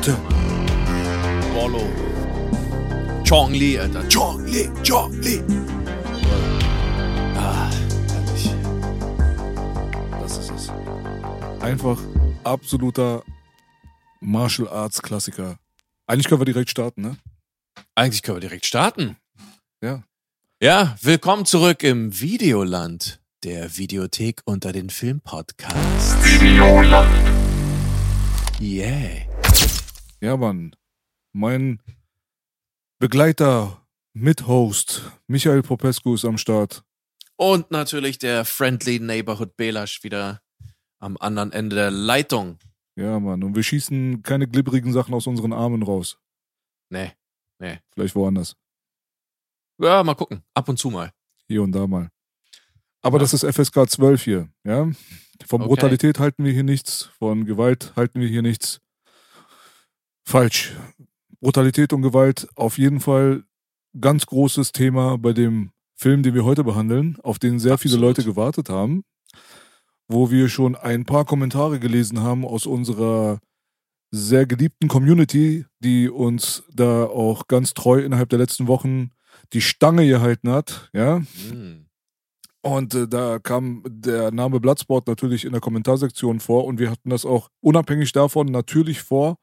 Kumite. Wallo. Chong Li, Alter. Chong Li, Chong Li. Ah, herrlich. Das ist es. Einfach absoluter Martial Arts Klassiker. Eigentlich können wir direkt starten, ne? Eigentlich können wir direkt starten. Ja. Ja, willkommen zurück im Videoland, der Videothek unter den Filmpodcasts. Videoland. Yeah. Ja, Mann. Mein Begleiter, Mithost, Michael Popescu ist am Start. Und natürlich der Friendly Neighborhood Belasch wieder am anderen Ende der Leitung. Ja, Mann. Und wir schießen keine glibberigen Sachen aus unseren Armen raus. Nee, nee. Vielleicht woanders. Ja, mal gucken. Ab und zu mal. Hier und da mal. Aber das ist FSK 12 hier, ja? Von Okay. Brutalität halten wir hier nichts, von Gewalt halten wir hier nichts. Falsch. Brutalität und Gewalt auf jeden Fall ganz großes Thema bei dem Film, den wir heute behandeln, auf den sehr viele Absolut. Leute gewartet haben, wo wir schon ein paar Kommentare gelesen haben aus unserer sehr geliebten Community, die uns da auch ganz treu innerhalb der letzten Wochen die Stange gehalten hat, ja. Hm. Und äh, da kam der Name Bloodsport natürlich in der Kommentarsektion vor und wir hatten das auch unabhängig davon natürlich vor,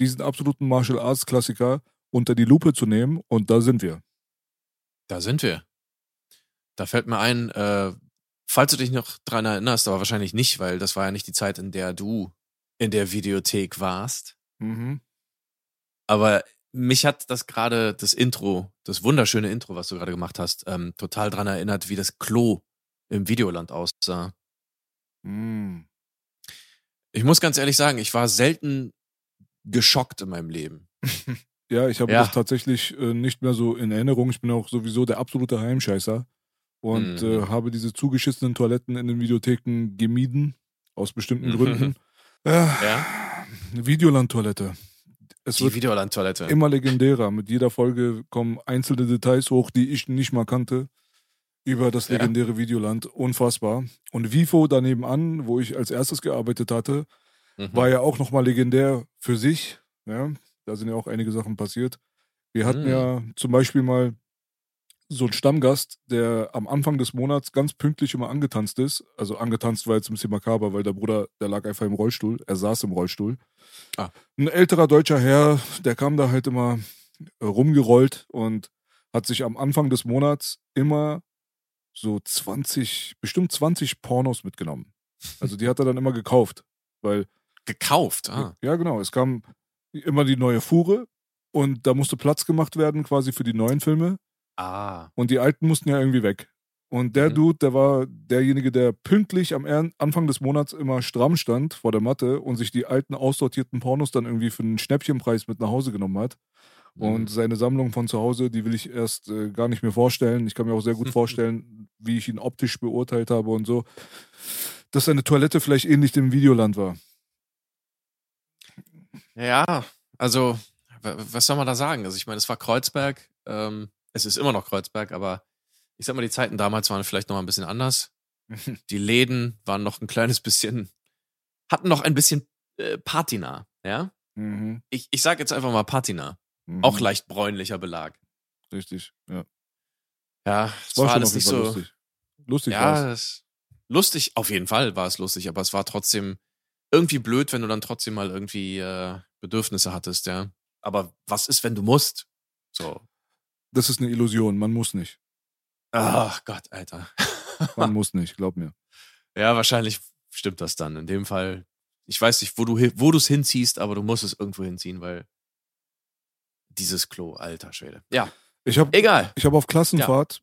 diesen absoluten Martial Arts Klassiker unter die Lupe zu nehmen und da sind wir. Da sind wir. Da fällt mir ein, äh, falls du dich noch dran erinnerst, aber wahrscheinlich nicht, weil das war ja nicht die Zeit, in der du in der Videothek warst. Mhm. Aber mich hat das gerade, das Intro, das wunderschöne Intro, was du gerade gemacht hast, ähm, total dran erinnert, wie das Klo im Videoland aussah. Mhm. Ich muss ganz ehrlich sagen, ich war selten geschockt in meinem Leben. Ja, ich habe Ja. das tatsächlich äh, nicht mehr so in Erinnerung. Ich bin auch sowieso der absolute Heimscheißer und Mhm. äh, habe diese zugeschissenen Toiletten in den Videotheken gemieden, aus bestimmten Mhm. Gründen. Ja, Ja? Videoland-Toilette. Es Die Videoland-Toilette. immer legendärer. Mit jeder Folge kommen einzelne Details hoch, die ich nicht mal kannte, über das Ja. legendäre Videoland. Unfassbar. Und Vifo daneben an, wo ich als erstes gearbeitet hatte, Mhm. war ja auch nochmal legendär für sich. Ja, da sind ja auch einige Sachen passiert. Wir hatten Mhm. ja zum Beispiel mal so einen Stammgast, der am Anfang des Monats ganz pünktlich immer angetanzt ist. Also angetanzt war jetzt ein bisschen makaber, weil der Bruder, der lag einfach im Rollstuhl. Er saß im Rollstuhl. Ah. Ein älterer deutscher Herr, der kam da halt immer äh, rumgerollt und hat sich am Anfang des Monats immer so 20, bestimmt 20 Pornos mitgenommen. Also die hat er dann immer gekauft, weil Gekauft. Ah. ja, genau. Es kam immer die neue Fuhre und da musste Platz gemacht werden quasi für die neuen Filme ah. und die alten mussten ja irgendwie weg. Und der Mhm. Dude, der war derjenige, der pünktlich am Anfang des Monats immer stramm stand vor der Matte und sich die alten aussortierten Pornos dann irgendwie für einen Schnäppchenpreis mit nach Hause genommen hat. Und Mhm. seine Sammlung von zu Hause, die will ich erst äh, gar nicht mehr vorstellen. Ich kann mir auch sehr gut vorstellen, wie ich ihn optisch beurteilt habe und so, dass seine Toilette vielleicht ähnlich dem Videoland war. Ja, also, wa- was soll man da sagen? Also, ich meine, es war Kreuzberg, ähm, es ist immer noch Kreuzberg, aber ich sag mal, die Zeiten damals waren vielleicht noch mal ein bisschen anders. Die Läden waren noch ein kleines bisschen, hatten noch ein bisschen äh, Patina, ja? Mhm. Ich, ich sag jetzt einfach mal Patina. Mhm. Auch leicht bräunlicher Belag. Richtig, ja. Ja, es War, war, alles nicht so. Lustig. Lustig ja, das, lustig, auf jeden Fall war es lustig, aber es war trotzdem irgendwie blöd, wenn du dann trotzdem mal irgendwie äh, Bedürfnisse hattest, ja. Aber was ist, wenn du musst? So. Das ist eine Illusion, man muss nicht. Ach Gott, Alter. Man muss nicht, glaub mir. Ja, wahrscheinlich stimmt das dann. In dem Fall, ich weiß nicht, wo du wo du es hinziehst, aber du musst es irgendwo hinziehen, weil dieses Klo, alter Schwede. Ja, Ich habe egal. ich hab auf Klassenfahrt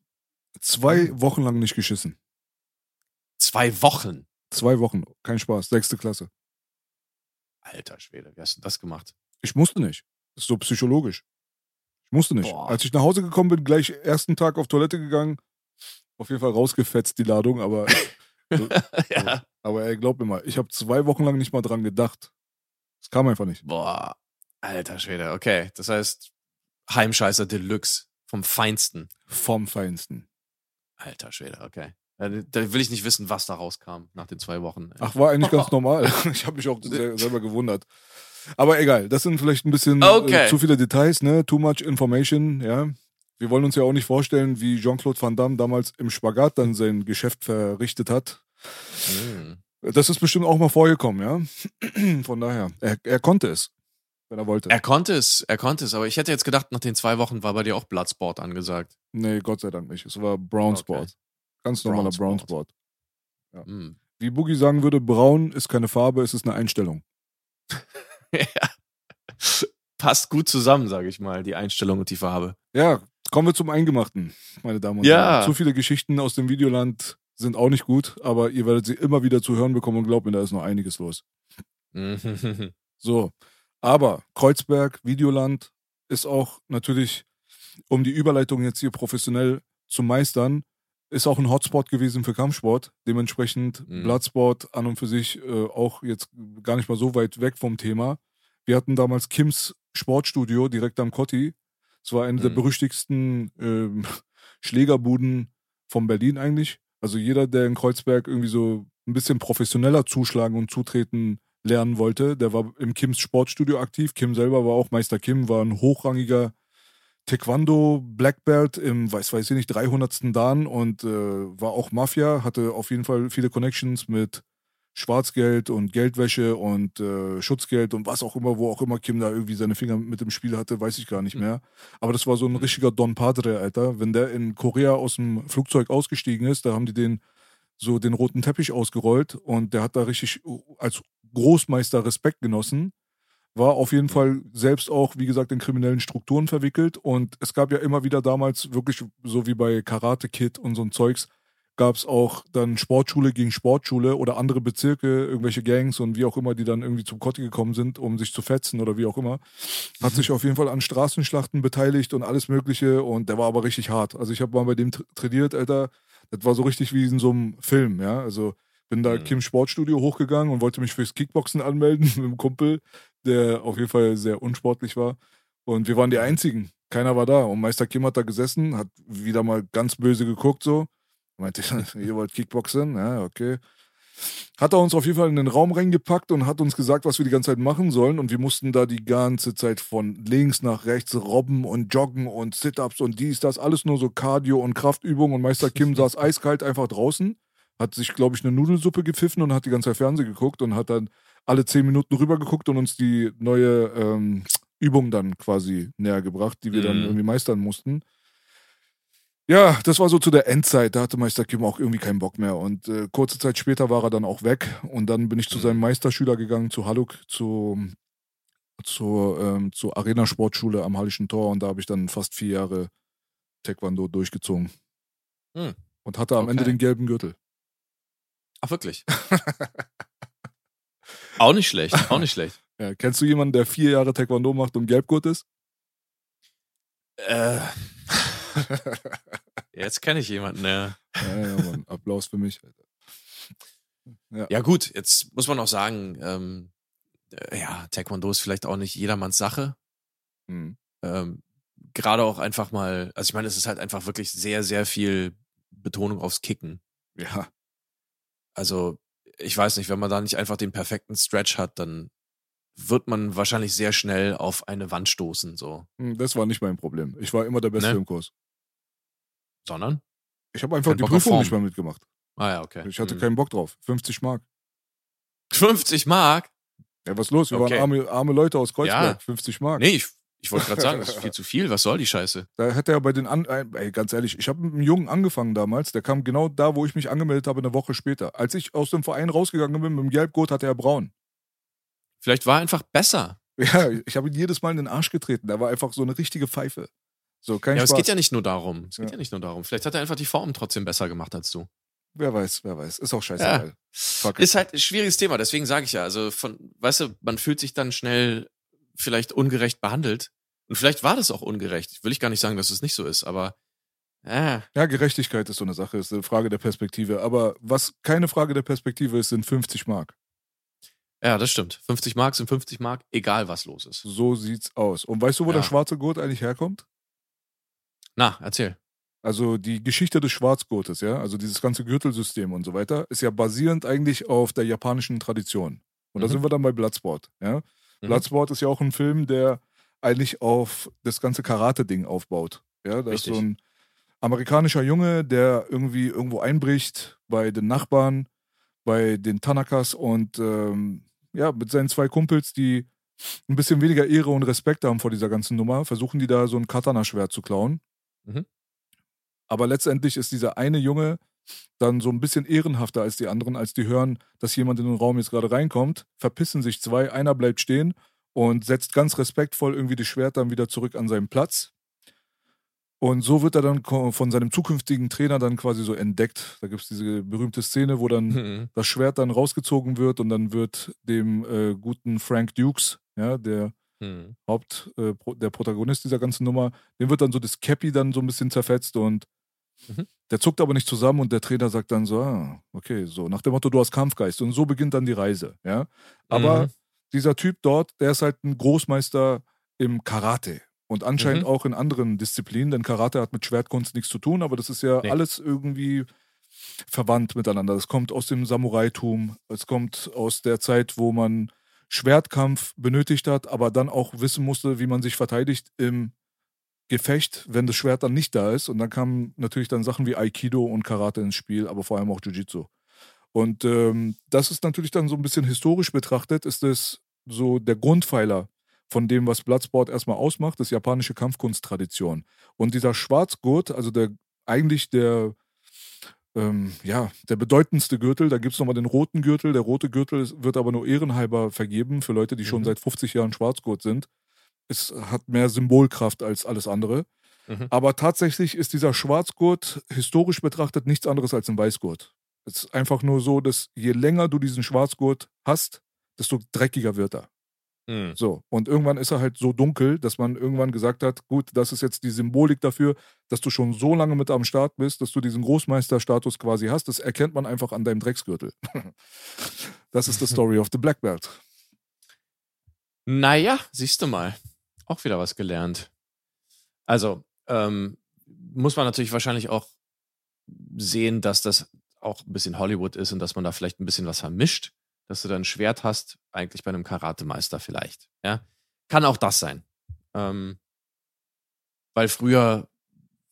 Zwei Wochen lang nicht geschissen. Zwei Wochen. Zwei Wochen, kein Spaß, sechste Klasse. Alter Schwede, wie hast du das gemacht? Ich musste nicht. Das ist so psychologisch. Ich musste nicht. Boah. Als ich nach Hause gekommen bin, gleich ersten Tag auf Toilette gegangen. Auf jeden Fall rausgefetzt, die Ladung, aber, ja. aber ey, glaub mir mal, ich habe zwei Wochen lang nicht mal dran gedacht. Es kam einfach nicht. Boah, alter Schwede, okay. Das heißt, Heimscheißer Deluxe vom Feinsten. Vom Feinsten. Alter Schwede, okay. Ja, Da will ich nicht wissen, was da rauskam nach den zwei Wochen. Ach, war eigentlich ganz normal. Ich habe mich auch selber gewundert. Aber egal, das sind vielleicht ein bisschen Okay. äh, zu viele Details, ne? Too much information, ja. Wir wollen uns ja auch nicht vorstellen, wie Jean-Claude Van Damme damals im Spagat dann sein Geschäft verrichtet hat. Hm. Das ist bestimmt auch mal vorgekommen, ja. Von daher, er, er konnte es, wenn er wollte. Er konnte es, er konnte es, aber ich hätte jetzt gedacht, nach den zwei Wochen war bei dir auch Bloodsport angesagt. nee, Gott sei Dank nicht. Es war Brown Okay. Ganz normaler Brown Brown Sport. Hm. Wie Boogie sagen würde, braun ist keine Farbe, es ist eine Einstellung. ja. Passt gut zusammen, sage ich mal, die Einstellung und die Farbe. Ja, kommen wir zum Eingemachten, meine Damen und Ja. Herren. Zu viele Geschichten aus dem Videoland sind auch nicht gut, aber ihr werdet sie immer wieder zu hören bekommen und glaubt mir, da ist noch einiges los. Mhm. So, aber Kreuzberg, Videoland ist auch natürlich, um die Überleitung jetzt hier professionell zu meistern, ist auch ein Hotspot gewesen für Kampfsport. Dementsprechend Mhm. Bloodsport an und für sich äh, auch jetzt gar nicht mal so weit weg vom Thema. Wir hatten damals Kims Sportstudio direkt am Kotti. Es war eine der Mhm. berüchtigsten ähm, Schlägerbuden von Berlin eigentlich. Also jeder, der in Kreuzberg irgendwie so ein bisschen professioneller zuschlagen und zutreten lernen wollte, der war im Kims Sportstudio aktiv. Kim selber war auch Meister Kim, war ein hochrangiger Taekwondo Black Belt im, weiß weiß ich nicht, 300. Dan und äh, war auch Mafia, hatte auf jeden Fall viele Connections mit Schwarzgeld und Geldwäsche und äh, Schutzgeld und was auch immer, wo auch immer Kim da irgendwie seine Finger mit im Spiel hatte, weiß ich gar nicht Mhm. mehr. Aber das war so ein Mhm. richtiger Don Padre, Alter. Wenn der in Korea aus dem Flugzeug ausgestiegen ist, da haben die den so den roten Teppich ausgerollt und der hat da richtig als Großmeister Respekt genossen. War auf jeden Fall selbst auch, wie gesagt, in kriminellen Strukturen verwickelt. Und es gab ja immer wieder damals, wirklich so wie bei Karate Kid und so ein Zeugs, gab es auch dann Sportschule gegen Sportschule oder andere Bezirke, irgendwelche Gangs und wie auch immer, die dann irgendwie zum Kotti gekommen sind, um sich zu fetzen oder wie auch immer. Hat sich auf jeden Fall an Straßenschlachten beteiligt und alles Mögliche und der war aber richtig hart. Also ich habe mal bei dem tra- trainiert, Alter. Das war so richtig wie in so einem Film, ja. Also bin da Mhm. Kim Sportstudio hochgegangen und wollte mich fürs Kickboxen anmelden mit einem Kumpel, der auf jeden Fall sehr unsportlich war. Und wir waren die Einzigen. Keiner war da. Und Meister Kim hat da gesessen, hat wieder mal ganz böse geguckt so. Meinte, ihr wollt Kickboxen? Ja, okay. Hat er uns auf jeden Fall in den Raum reingepackt und hat uns gesagt, was wir die ganze Zeit machen sollen. Und wir mussten da die ganze Zeit von links nach rechts robben und joggen und Sit-Ups und dies, das. Alles nur so Cardio und Kraftübungen. Und Meister Kim saß eiskalt einfach draußen, hat sich, glaube ich, eine Nudelsuppe gepfiffen und hat die ganze Zeit Fernsehen geguckt und hat dann alle zehn Minuten rübergeguckt und uns die neue ähm, Übung dann quasi näher gebracht, die wir dann Mhm. irgendwie meistern mussten. Ja, das war so zu der Endzeit. Da hatte Meister Kim auch irgendwie keinen Bock mehr. Und äh, kurze Zeit später war er dann auch weg. Und dann bin ich zu Mhm. seinem Meisterschüler gegangen, zu Haluk, zu, zur, ähm, zur Arena-Sportschule am Hallischen Tor. Und da habe ich dann fast vier Jahre Taekwondo durchgezogen. Hm. Und hatte am Okay. Ende den gelben Gürtel. Ach, wirklich? auch nicht schlecht, auch nicht schlecht. Ja, kennst du jemanden, der vier Jahre Taekwondo macht und Gelbgurt ist? Äh, jetzt kenne ich jemanden, ja. Ja, ja, Mann. Applaus für mich. Alter. Ja, gut, jetzt muss man auch sagen, ähm, äh, ja, Taekwondo ist vielleicht auch nicht jedermanns Sache. Hm. Ähm, Gerade auch einfach mal, also ich meine, es ist halt einfach wirklich sehr, sehr viel Betonung aufs Kicken. Ja, Also, ich weiß nicht, wenn man da nicht einfach den perfekten Stretch hat, dann wird man wahrscheinlich sehr schnell auf eine Wand stoßen, so. Hm, das war nicht mein Problem. Ich war immer der Beste Ne? im Kurs. Sondern? Ich habe einfach Kein die Bock Prüfung nicht mehr mitgemacht. Ah ja, okay. Ich hatte Hm. keinen Bock drauf. 50 Mark. 50 Mark? Ja, was los? Wir Okay. waren arme, arme Leute aus Kreuzberg. Ja. 50 Mark. Nee, ich, ich wollte gerade sagen, das ist viel zu viel. Was soll die Scheiße? Da hätte er bei den, an ey, ganz ehrlich, ich habe mit einem Jungen angefangen damals. Der kam genau da, wo ich mich angemeldet habe, eine Woche später. Als ich aus dem Verein rausgegangen bin mit dem Gelbgurt, hatte er braun. Vielleicht war er einfach besser. Ja, ich habe ihn jedes Mal in den Arsch getreten. Der war einfach so eine richtige Pfeife. So, kein Ja, aber Spaß. es geht ja nicht nur darum. Es geht Ja. ja. nicht nur darum. Vielleicht hat er einfach die Form trotzdem besser gemacht als du. Wer weiß, wer weiß. Ist auch scheißegal. It. Ist halt ein schwieriges Thema, deswegen sage ich ja, also von, weißt du, man fühlt sich dann schnell vielleicht ungerecht behandelt. Und vielleicht war das auch ungerecht. Will ich gar nicht sagen, dass es nicht so ist, aber äh, Ja, Gerechtigkeit ist so eine Sache, ist eine Frage der Perspektive. Aber was keine Frage der Perspektive ist, sind 50 Mark. ja, das stimmt. 50 Mark sind 50 Mark, egal was los ist. So sieht's aus. Und weißt du, wo Ja. der schwarze Gurt eigentlich herkommt? Na, erzähl. Also die Geschichte des Schwarzgurtes, ja, also dieses ganze Gürtelsystem und so weiter, ist ja basierend eigentlich auf der japanischen Tradition. Und da Mhm. sind wir dann bei Bloodsport, ja. Mhm. Bloodsport ist ja auch ein Film, der eigentlich auf das ganze Karate-Ding aufbaut. Ja, da ist so ein amerikanischer Junge, der irgendwie irgendwo einbricht bei den Nachbarn, bei den Tanakas und ähm, ja, mit seinen zwei Kumpels, die ein bisschen weniger Ehre und Respekt haben vor dieser ganzen Nummer, versuchen die da so ein Katana-Schwert zu klauen. Mhm. Aber letztendlich ist dieser eine Junge dann so ein bisschen ehrenhafter als die anderen, als die hören, dass jemand in den Raum jetzt gerade reinkommt, verpissen sich zwei, einer bleibt stehen und setzt ganz respektvoll irgendwie das Schwert dann wieder zurück an seinen Platz. Und so wird er dann von seinem zukünftigen Trainer dann quasi so entdeckt. Da gibt es diese berühmte Szene, wo dann Mhm. das Schwert dann rausgezogen wird und dann wird dem äh, guten Frank Dukes, ja, der Mhm. Haupt, äh, der Protagonist dieser ganzen Nummer, dem wird dann so das Cappy dann so ein bisschen zerfetzt und Mhm. der zuckt aber nicht zusammen und der Trainer sagt dann so, ah, okay, so nach dem Motto, du hast Kampfgeist und so beginnt dann die Reise, ja. Aber Mhm. dieser Typ dort, der ist halt ein Großmeister im Karate und anscheinend Mhm. auch in anderen Disziplinen, denn Karate hat mit Schwertkunst nichts zu tun, aber das ist ja Nee. alles irgendwie verwandt miteinander. Das kommt aus dem Samuraitum, es kommt aus der Zeit, wo man Schwertkampf benötigt hat, aber dann auch wissen musste, wie man sich verteidigt im Gefecht, wenn das Schwert dann nicht da ist. Und dann kamen natürlich dann Sachen wie Aikido und Karate ins Spiel, aber vor allem auch Jiu-Jitsu. Und ähm, das ist natürlich dann so ein bisschen historisch betrachtet, ist es so der Grundpfeiler von dem, was Bloodsport erstmal ausmacht, das japanische Kampfkunsttradition. Und dieser Schwarzgurt, also der eigentlich der ähm, ja, der bedeutendste Gürtel, da gibt es nochmal den roten Gürtel. Der rote Gürtel ist- wird aber nur ehrenhalber vergeben für Leute, die schon Mhm. seit 50 Jahren Schwarzgurt sind. Es hat mehr Symbolkraft als alles andere. Mhm. Aber tatsächlich ist dieser Schwarzgurt historisch betrachtet nichts anderes als ein Weißgurt. Es ist einfach nur so, dass je länger du diesen Schwarzgurt hast, desto dreckiger wird er. Mhm. So, und irgendwann ist er halt so dunkel, dass man irgendwann gesagt hat, gut, das ist jetzt die Symbolik dafür, dass du schon so lange mit am Start bist, dass du diesen Großmeisterstatus quasi hast. Das erkennt man einfach an deinem Drecksgürtel. das ist die Story of the Black Belt. Naja, siehst du mal. Auch wieder was gelernt. Also, ähm, muss man natürlich wahrscheinlich auch sehen, dass das auch ein bisschen Hollywood ist und dass man da vielleicht ein bisschen was vermischt, dass du dann ein Schwert hast, eigentlich bei einem Karatemeister vielleicht. Ja, kann auch das sein. Ähm, weil früher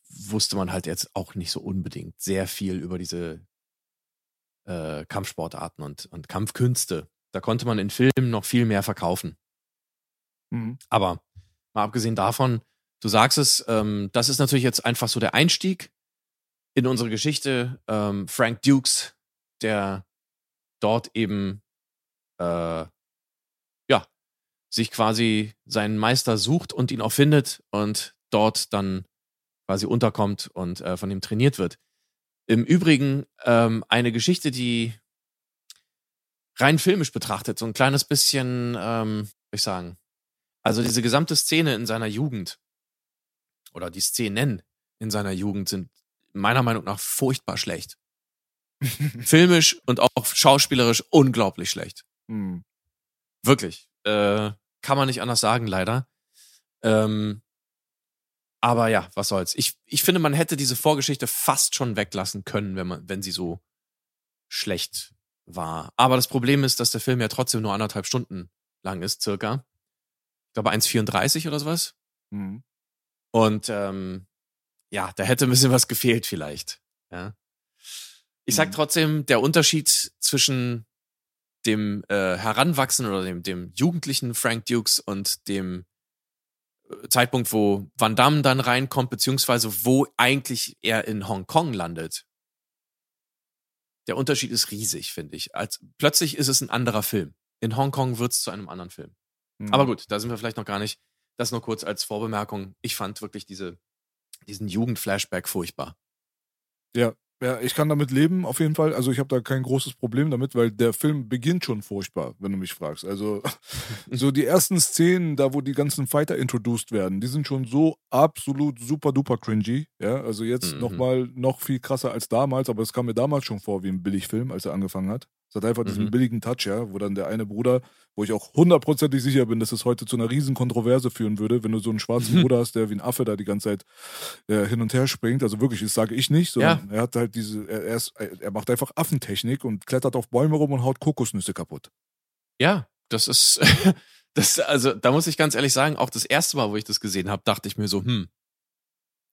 wusste man halt jetzt auch nicht so unbedingt sehr viel über diese äh, Kampfsportarten und, und Kampfkünste. Da konnte man in Filmen noch viel mehr verkaufen. Mhm. Aber mal abgesehen davon, du sagst es, ähm, das ist natürlich jetzt einfach so der Einstieg in unsere Geschichte. Ähm, Frank Dukes, der dort eben äh, ja sich quasi seinen Meister sucht und ihn auch findet und dort dann quasi unterkommt und äh, von ihm trainiert wird. Im Übrigen ähm, eine Geschichte, die rein filmisch betrachtet so ein kleines bisschen, ähm, ich sagen, also diese gesamte Szene in seiner Jugend oder die Szenen in seiner Jugend sind meiner Meinung nach furchtbar schlecht. Filmisch und auch schauspielerisch unglaublich schlecht. Mhm. Wirklich. Äh, kann man nicht anders sagen, leider. Ähm, aber ja, was soll's. Ich, ich finde, man hätte diese Vorgeschichte fast schon weglassen können, wenn man, wenn sie so schlecht war. Aber das Problem ist, dass der Film ja trotzdem nur anderthalb Stunden lang ist, circa. Ich glaube 1,34 oder sowas. Mhm. Und ähm, ja, da hätte ein bisschen was gefehlt vielleicht. Ja. Ich sag Mhm. trotzdem, der Unterschied zwischen dem äh, Heranwachsenden oder dem, dem jugendlichen Frank Dukes und dem äh, Zeitpunkt, wo Van Damme dann reinkommt, beziehungsweise wo eigentlich er in Hongkong landet. Der Unterschied ist riesig, finde ich. Als, plötzlich ist es ein anderer Film. In Hongkong wird es zu einem anderen Film. Mhm. Aber gut, da sind wir vielleicht noch gar nicht. Das nur kurz als Vorbemerkung. Ich fand wirklich diese diesen Jugendflashback furchtbar. Ja, ja, ich kann damit leben, auf jeden Fall. Also ich habe da kein großes Problem damit, weil der Film beginnt schon furchtbar, wenn du mich fragst. Also so die ersten Szenen, da wo die ganzen Fighter introduced werden, die sind schon so absolut super duper cringy. Ja, also jetzt Mhm. nochmal noch viel krasser als damals, aber es kam mir damals schon vor wie ein Billigfilm, als er angefangen hat. Es hat einfach diesen Mhm. billigen Touch, ja, wo dann der eine Bruder, wo ich auch hundertprozentig sicher bin, dass es heute zu einer riesen Kontroverse führen würde, wenn du so einen schwarzen Bruder hast, der wie ein Affe da die ganze Zeit äh, hin und her springt. Also wirklich, das sage ich nicht, sondern er hat halt diese, er, er, ist, er macht einfach Affentechnik und klettert auf Bäume rum und haut Kokosnüsse kaputt. Ja, das ist, das, also da muss ich ganz ehrlich sagen, auch das erste Mal, wo ich das gesehen habe, dachte ich mir so, hm,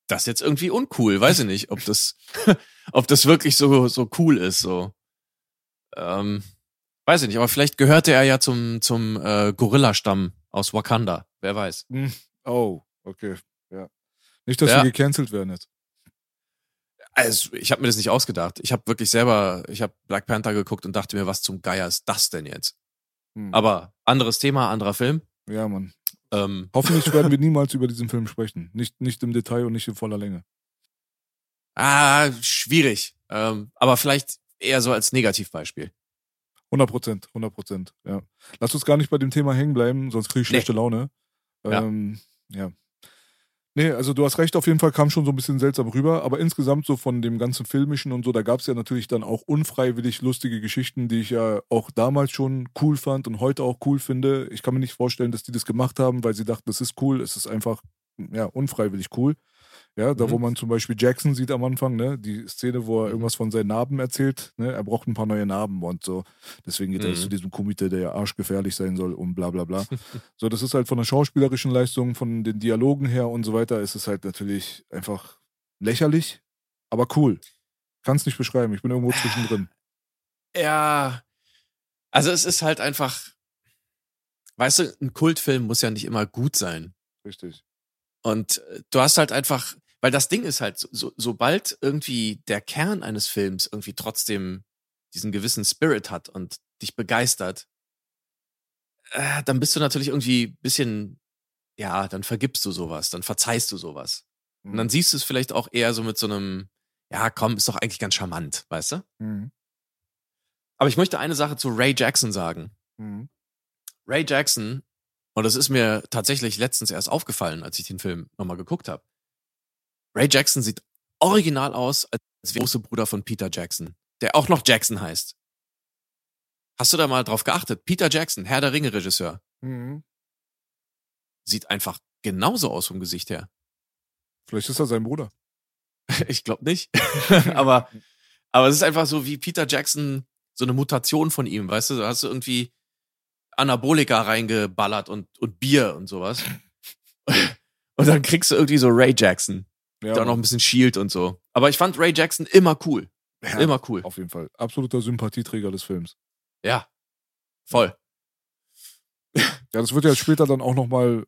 das ist jetzt irgendwie uncool. Weiß ich nicht, ob das, ob das wirklich so, so cool ist, so. Ähm, weiß ich nicht, aber vielleicht gehörte er ja zum, zum äh, Gorilla-Stamm aus Wakanda. Wer weiß. Hm. Oh, okay. Ja. Nicht, dass Ja. wir gecancelt werden jetzt. Also, ich habe mir das nicht ausgedacht. Ich habe wirklich selber, ich habe Black Panther geguckt und dachte mir, was zum Geier ist das denn jetzt? Hm. Aber anderes Thema, anderer Film. ja, Mann. Ähm, Hoffentlich werden wir niemals über diesen Film sprechen. Nicht, nicht im Detail und nicht in voller Länge. ah, schwierig. Ähm, aber vielleicht eher so als Negativbeispiel. 100 Prozent, 100 Prozent, ja. Lass uns gar nicht bei dem Thema hängen bleiben, sonst kriege ich Nee. schlechte Laune. Ja. Ähm, ja. Nee, also du hast recht, auf jeden Fall kam schon so ein bisschen seltsam rüber, aber insgesamt so von dem ganzen Filmischen und so, da gab es ja natürlich dann auch unfreiwillig lustige Geschichten, die ich ja auch damals schon cool fand und heute auch cool finde. Ich kann mir nicht vorstellen, dass die das gemacht haben, weil sie dachten, das ist cool, es ist einfach, ja, unfreiwillig cool. Ja, da Mhm. wo man zum Beispiel Jackson sieht am Anfang, ne, die Szene, wo er Mhm. irgendwas von seinen Narben erzählt, ne, er braucht ein paar neue Narben und so. Deswegen geht er Mhm. jetzt zu diesem Komitee, der ja arschgefährlich sein soll und bla bla bla. so, das ist halt von der schauspielerischen Leistung, von den Dialogen her und so weiter, ist es halt natürlich einfach lächerlich, aber cool. Kann es nicht beschreiben, ich bin irgendwo zwischendrin. Ja. Also es ist halt einfach, weißt du, ein Kultfilm muss ja nicht immer gut sein. Richtig. Und äh, du hast halt einfach, weil das Ding ist halt, so, so, sobald irgendwie der Kern eines Films irgendwie trotzdem diesen gewissen Spirit hat und dich begeistert, äh, dann bist du natürlich irgendwie ein bisschen, ja, dann vergibst du sowas, dann verzeihst du sowas. Und dann siehst du es vielleicht auch eher so mit so einem, ja, komm, ist doch eigentlich ganz charmant, weißt du? Mhm. Aber ich möchte eine Sache zu Ray Jackson sagen. Mhm. Ray Jackson, und das ist mir tatsächlich letztens erst aufgefallen, als ich den Film nochmal geguckt habe. Ray Jackson sieht original aus als der große Bruder von Peter Jackson, der auch noch Jackson heißt. Hast du da mal drauf geachtet? Peter Jackson, Herr der Ringe-Regisseur, Mhm. sieht einfach genauso aus vom Gesicht her. Vielleicht ist er sein Bruder. Ich glaube nicht. aber, aber es ist einfach so wie Peter Jackson, so eine Mutation von ihm, weißt du? Da hast du irgendwie Anabolika reingeballert und, und Bier und sowas. Und dann kriegst du irgendwie so Ray Jackson, Ja, auch noch ein bisschen Shield und so. Aber ich fand Ray Jackson immer cool. ja, Immer cool. Auf jeden Fall. Absoluter Sympathieträger des Films. Ja. Voll. Ja, das wird ja später dann auch nochmal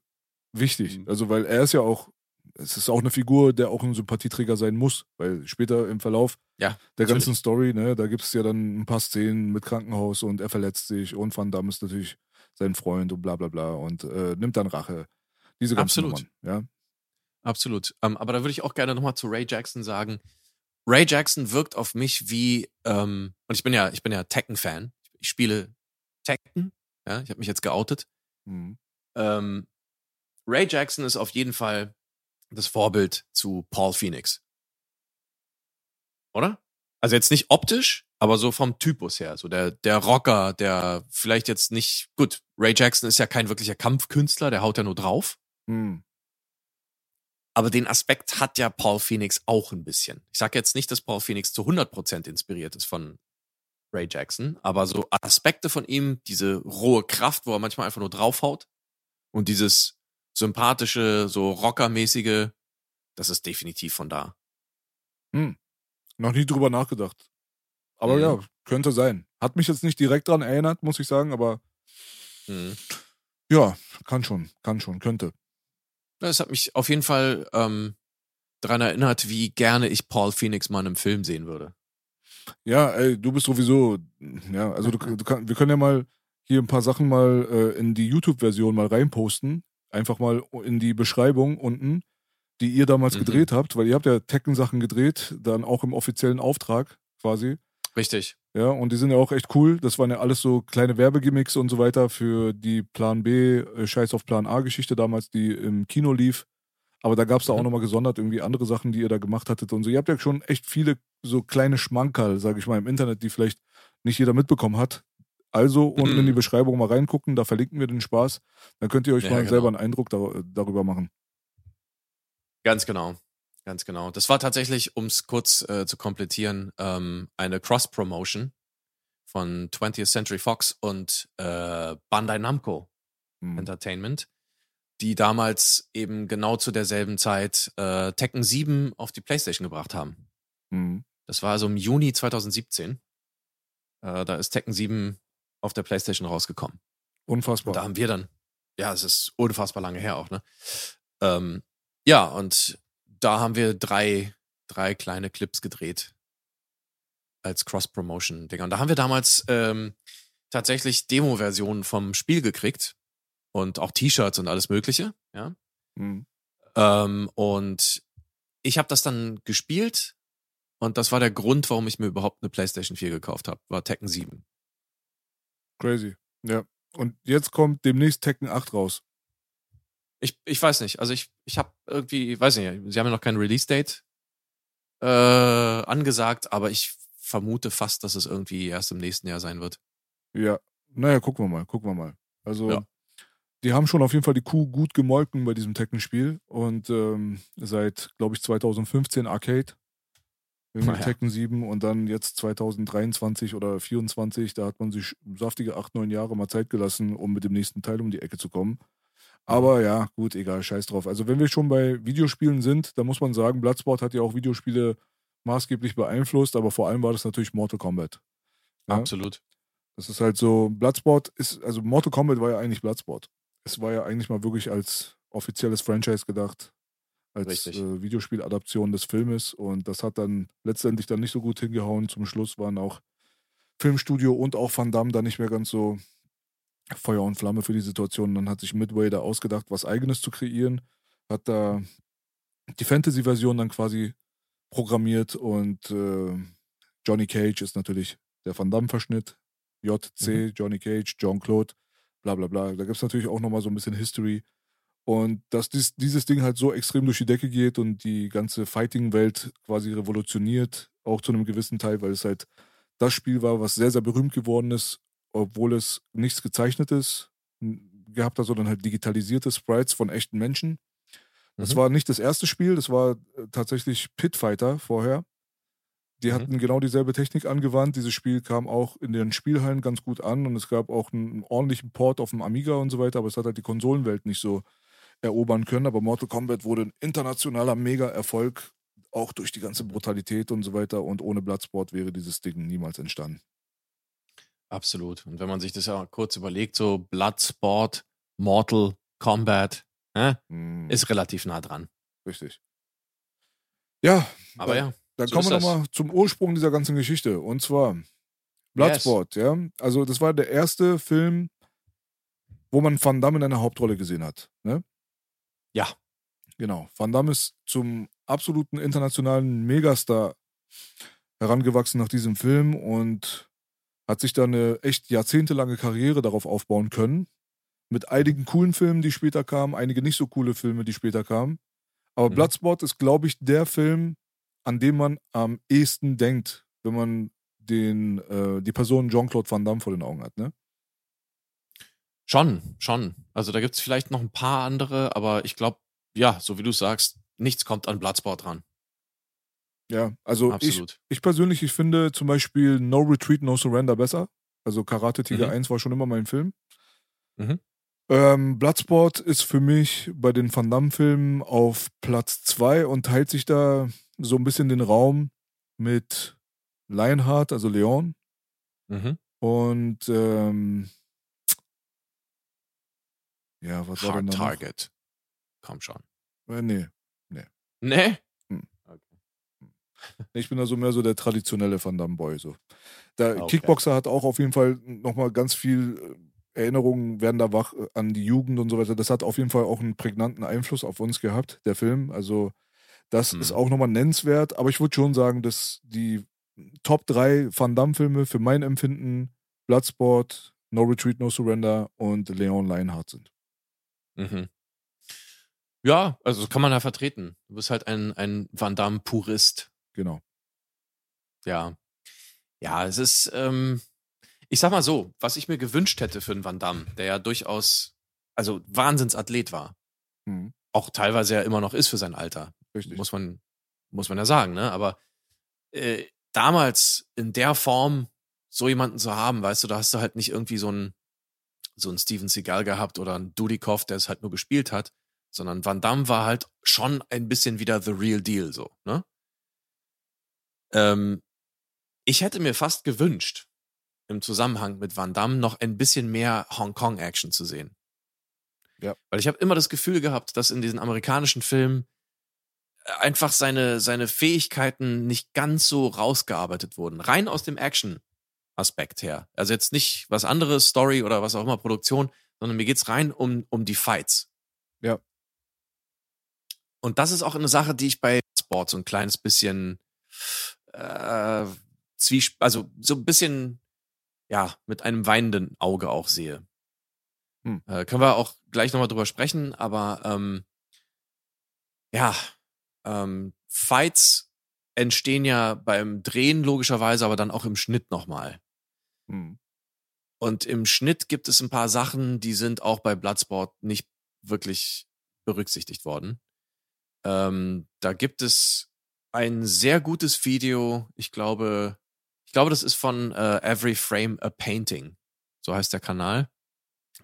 wichtig. Mhm. Also, weil er ist ja auch, es ist auch eine Figur, der auch ein Sympathieträger sein muss. Weil später im Verlauf Ja. der natürlich. ganzen Story, ne, da gibt es ja dann ein paar Szenen mit Krankenhaus und er verletzt sich und Van Damme ist natürlich sein Freund und bla bla bla und äh, nimmt dann Rache. Diese ganzen Absolut. Nummern, ja. Absolut. Ähm, aber da würde ich auch gerne nochmal zu Ray Jackson sagen. Ray Jackson wirkt auf mich wie, ähm, und ich bin ja, ich bin ja Tekken-Fan. Ich spiele Tekken. Ja, ich habe mich jetzt geoutet. Mhm. Ähm, Ray Jackson ist auf jeden Fall das Vorbild zu Paul Phoenix. Oder? Also jetzt nicht optisch, aber so vom Typus her. So der, der Rocker, der vielleicht jetzt nicht, gut, Ray Jackson ist ja kein wirklicher Kampfkünstler, der haut ja nur drauf. Mhm. Aber den Aspekt hat ja Paul Phoenix auch ein bisschen. Ich sage jetzt nicht, dass Paul Phoenix zu 100% inspiriert ist von Ray Jackson, aber so Aspekte von ihm, diese rohe Kraft, wo er manchmal einfach nur draufhaut und dieses sympathische, so rockermäßige, das ist definitiv von da. Noch nie drüber nachgedacht. Aber Mhm. ja, könnte sein. Hat mich jetzt nicht direkt dran erinnert, muss ich sagen, aber Mhm. ja, kann schon, kann schon, könnte. Das hat mich auf jeden Fall ähm, daran erinnert, wie gerne ich Paul Phoenix mal in einem Film sehen würde. Ja, ey, du bist sowieso, ja, also du, du kann, wir können ja mal hier ein paar Sachen mal äh, in die YouTube-Version mal reinposten. Einfach mal in die Beschreibung unten. die ihr damals Mhm. gedreht habt, weil ihr habt ja Tekken-Sachen gedreht, dann auch im offiziellen Auftrag quasi. Richtig. Ja, und die sind ja auch echt cool. Das waren ja alles so kleine Werbegimmicks und so weiter für die Plan B, äh, Scheiß auf Plan A Geschichte damals, die im Kino lief. Aber da gab es da auch Mhm. nochmal gesondert irgendwie andere Sachen, die ihr da gemacht hattet und so. Ihr habt ja schon echt viele so kleine Schmankerl, sage ich mal, im Internet, die vielleicht nicht jeder mitbekommen hat. Also unten Mhm. in die Beschreibung mal reingucken, da verlinken wir den Spaß. Dann könnt ihr euch Ja, mal genau. selber einen Eindruck dar darüber machen. Ganz genau. Ganz genau. Das war tatsächlich, um es kurz äh, zu komplettieren, ähm, eine Cross-Promotion von 20th Century Fox und äh, Bandai Namco Hm. Entertainment, die damals eben genau zu derselben Zeit äh, Tekken 7 auf die Playstation gebracht haben. Hm. Das war also im Juni 2017. Äh, da ist Tekken 7 auf der Playstation rausgekommen. Unfassbar. Und da haben wir dann, ja, es ist unfassbar lange her auch, ne? Ähm, ja, und da haben wir drei, drei kleine Clips gedreht als Cross-Promotion-Dinger. Und da haben wir damals ähm, tatsächlich Demo-Versionen vom Spiel gekriegt und auch T-Shirts und alles Mögliche, ja. Hm. Ähm, und ich habe das dann gespielt und das war der Grund, warum ich mir überhaupt eine PlayStation 4 gekauft habe, war Tekken 7. Crazy. Ja. Und jetzt kommt demnächst Tekken 8 raus. Ich, ich weiß nicht. Also ich, ich habe irgendwie, weiß nicht, sie haben ja noch kein Release-Date äh, angesagt, aber ich vermute fast, dass es irgendwie erst im nächsten Jahr sein wird. Ja, naja, gucken wir mal, gucken wir mal. Also, Ja. die haben schon auf jeden Fall die Kuh gut gemolken bei diesem Tekken-Spiel und ähm, seit, glaube ich, 2015 Arcade. Irgendwie Naja. Tekken 7 und dann jetzt 2023 oder 2024, da hat man sich saftige 8, 9 Jahre mal Zeit gelassen, um mit dem nächsten Teil um die Ecke zu kommen. Aber ja, gut, egal, scheiß drauf. Also, wenn wir schon bei Videospielen sind, dann muss man sagen, Bloodsport hat ja auch Videospiele maßgeblich beeinflusst, aber vor allem war das natürlich Mortal Kombat. Ja? Absolut. Das ist halt so, Bloodsport ist, also Mortal Kombat war ja eigentlich Bloodsport. Es war ja eigentlich mal wirklich als offizielles Franchise gedacht, als äh, Videospieladaption des Filmes und das hat dann letztendlich dann nicht so gut hingehauen. Zum Schluss waren auch Filmstudio und auch Van Damme da nicht mehr ganz so Feuer und Flamme für die Situation. Dann hat sich Midway da ausgedacht, was eigenes zu kreieren, hat da die Fantasy-Version dann quasi programmiert und äh, Johnny Cage ist natürlich der Van Damme-Verschnitt. JC, Johnny Cage, Jean-Claude, bla bla bla. Da gibt es natürlich auch nochmal so ein bisschen History. Und dass dies, dieses Ding halt so extrem durch die Decke geht und die ganze Fighting-Welt quasi revolutioniert, auch zu einem gewissen Teil, weil es halt das Spiel war, was sehr, sehr berühmt geworden ist, obwohl es nichts Gezeichnetes gehabt hat, sondern halt digitalisierte Sprites von echten Menschen. Das Mhm. war nicht das erste Spiel, das war äh, tatsächlich Pit Fighter vorher. Die Mhm. hatten genau dieselbe Technik angewandt. Dieses Spiel kam auch in den Spielhallen ganz gut an und es gab auch einen ordentlichen Port auf dem Amiga und so weiter, aber es hat halt die Konsolenwelt nicht so erobern können. Aber Mortal Kombat wurde ein internationaler Mega-Erfolg, auch durch die ganze Brutalität und so weiter. Und ohne Bloodsport wäre dieses Ding niemals entstanden. Absolut. Und wenn man sich das ja kurz überlegt, so Bloodsport, Mortal Kombat, äh, Hm, ist relativ nah dran. richtig. Ja, Aber da- ja, Dann So kommen wir nochmal zum Ursprung dieser ganzen Geschichte. Und zwar Bloodsport, ja. Also, das war der erste Film, wo man Van Damme in einer Hauptrolle gesehen hat. Ne? Ja. Genau. Van Damme ist zum absoluten internationalen Megastar herangewachsen nach diesem Film und hat sich da eine echt jahrzehntelange Karriere darauf aufbauen können. Mit einigen coolen Filmen, die später kamen, einige nicht so coole Filme, die später kamen. Aber Mhm. Bloodsport ist, glaube ich, der Film, an dem man am ehesten denkt, wenn man den, äh, die Person Jean-Claude Van Damme vor den Augen hat, ne? Schon, schon. Also da gibt es vielleicht noch ein paar andere, aber ich glaube, ja, so wie du sagst, nichts kommt an Bloodsport ran. Ja, also ich, Absolut. ich persönlich, ich finde zum Beispiel No Retreat, No Surrender besser. Also Karate Tiger Mhm. 1 war schon immer mein Film. Mhm. Ähm, Bloodsport ist für mich bei den Van Damme-Filmen auf Platz 2 und teilt sich da so ein bisschen den Raum mit Lionheart, also Leon, Mhm. und ähm, ja, was war denn Hard noch? Target. Komm schon. Äh, nee, Nee? Ich bin also mehr so der traditionelle Van Damme-Boy. So. Der Okay. Kickboxer hat auch auf jeden Fall nochmal ganz viel Erinnerungen werden da wach äh, an die Jugend und so weiter. Das hat auf jeden Fall auch einen prägnanten Einfluss auf uns gehabt, der Film. Also das Hm. ist auch nochmal nennenswert. Aber ich würde schon sagen, dass die Top 3 Van Damme-Filme für mein Empfinden Bloodsport, No Retreat, No Surrender und Leon Lionheart sind. Mhm. Ja, also das kann man ja vertreten. Du bist halt ein, ein Van Damme-Purist. Genau. Ja. Ja, es ist, ähm, ich sag mal so, was ich mir gewünscht hätte für einen Van Damme, der ja durchaus, also Wahnsinnsathlet war. Mhm. Auch teilweise ja immer noch ist für sein Alter. Richtig. Muss man, muss man ja sagen, ne? Aber äh, damals in der Form so jemanden zu haben, weißt du, da hast du halt nicht irgendwie so einen, so einen Steven Seagal gehabt oder einen Dudikoff, der es halt nur gespielt hat, sondern Van Damme war halt schon ein bisschen wieder the real deal, so, ne? Ähm, ich hätte mir fast gewünscht, im Zusammenhang mit Van Damme noch ein bisschen mehr Hongkong-Action zu sehen. Ja. Weil ich habe immer das Gefühl gehabt, dass in diesen amerikanischen Filmen einfach seine, seine Fähigkeiten nicht ganz so rausgearbeitet wurden. Rein aus dem Action-Aspekt her. Also jetzt nicht was anderes, Story oder was auch immer, Produktion, sondern mir geht's rein um, um die Fights. Ja. Und das ist auch eine Sache, die ich bei Sport so ein kleines bisschen äh, zwiesp also so ein bisschen ja mit einem weinenden Auge auch sehe. Hm. Äh, können wir auch gleich nochmal drüber sprechen, aber ähm, ja, ähm, Fights entstehen ja beim Drehen logischerweise, aber dann auch im Schnitt nochmal. Mhm. Und im Schnitt gibt es ein paar Sachen, die sind auch bei Bloodsport nicht wirklich berücksichtigt worden. Ähm, da gibt es ein sehr gutes Video, ich glaube, ich glaube, das ist von äh, Every Frame a Painting. So heißt der Kanal.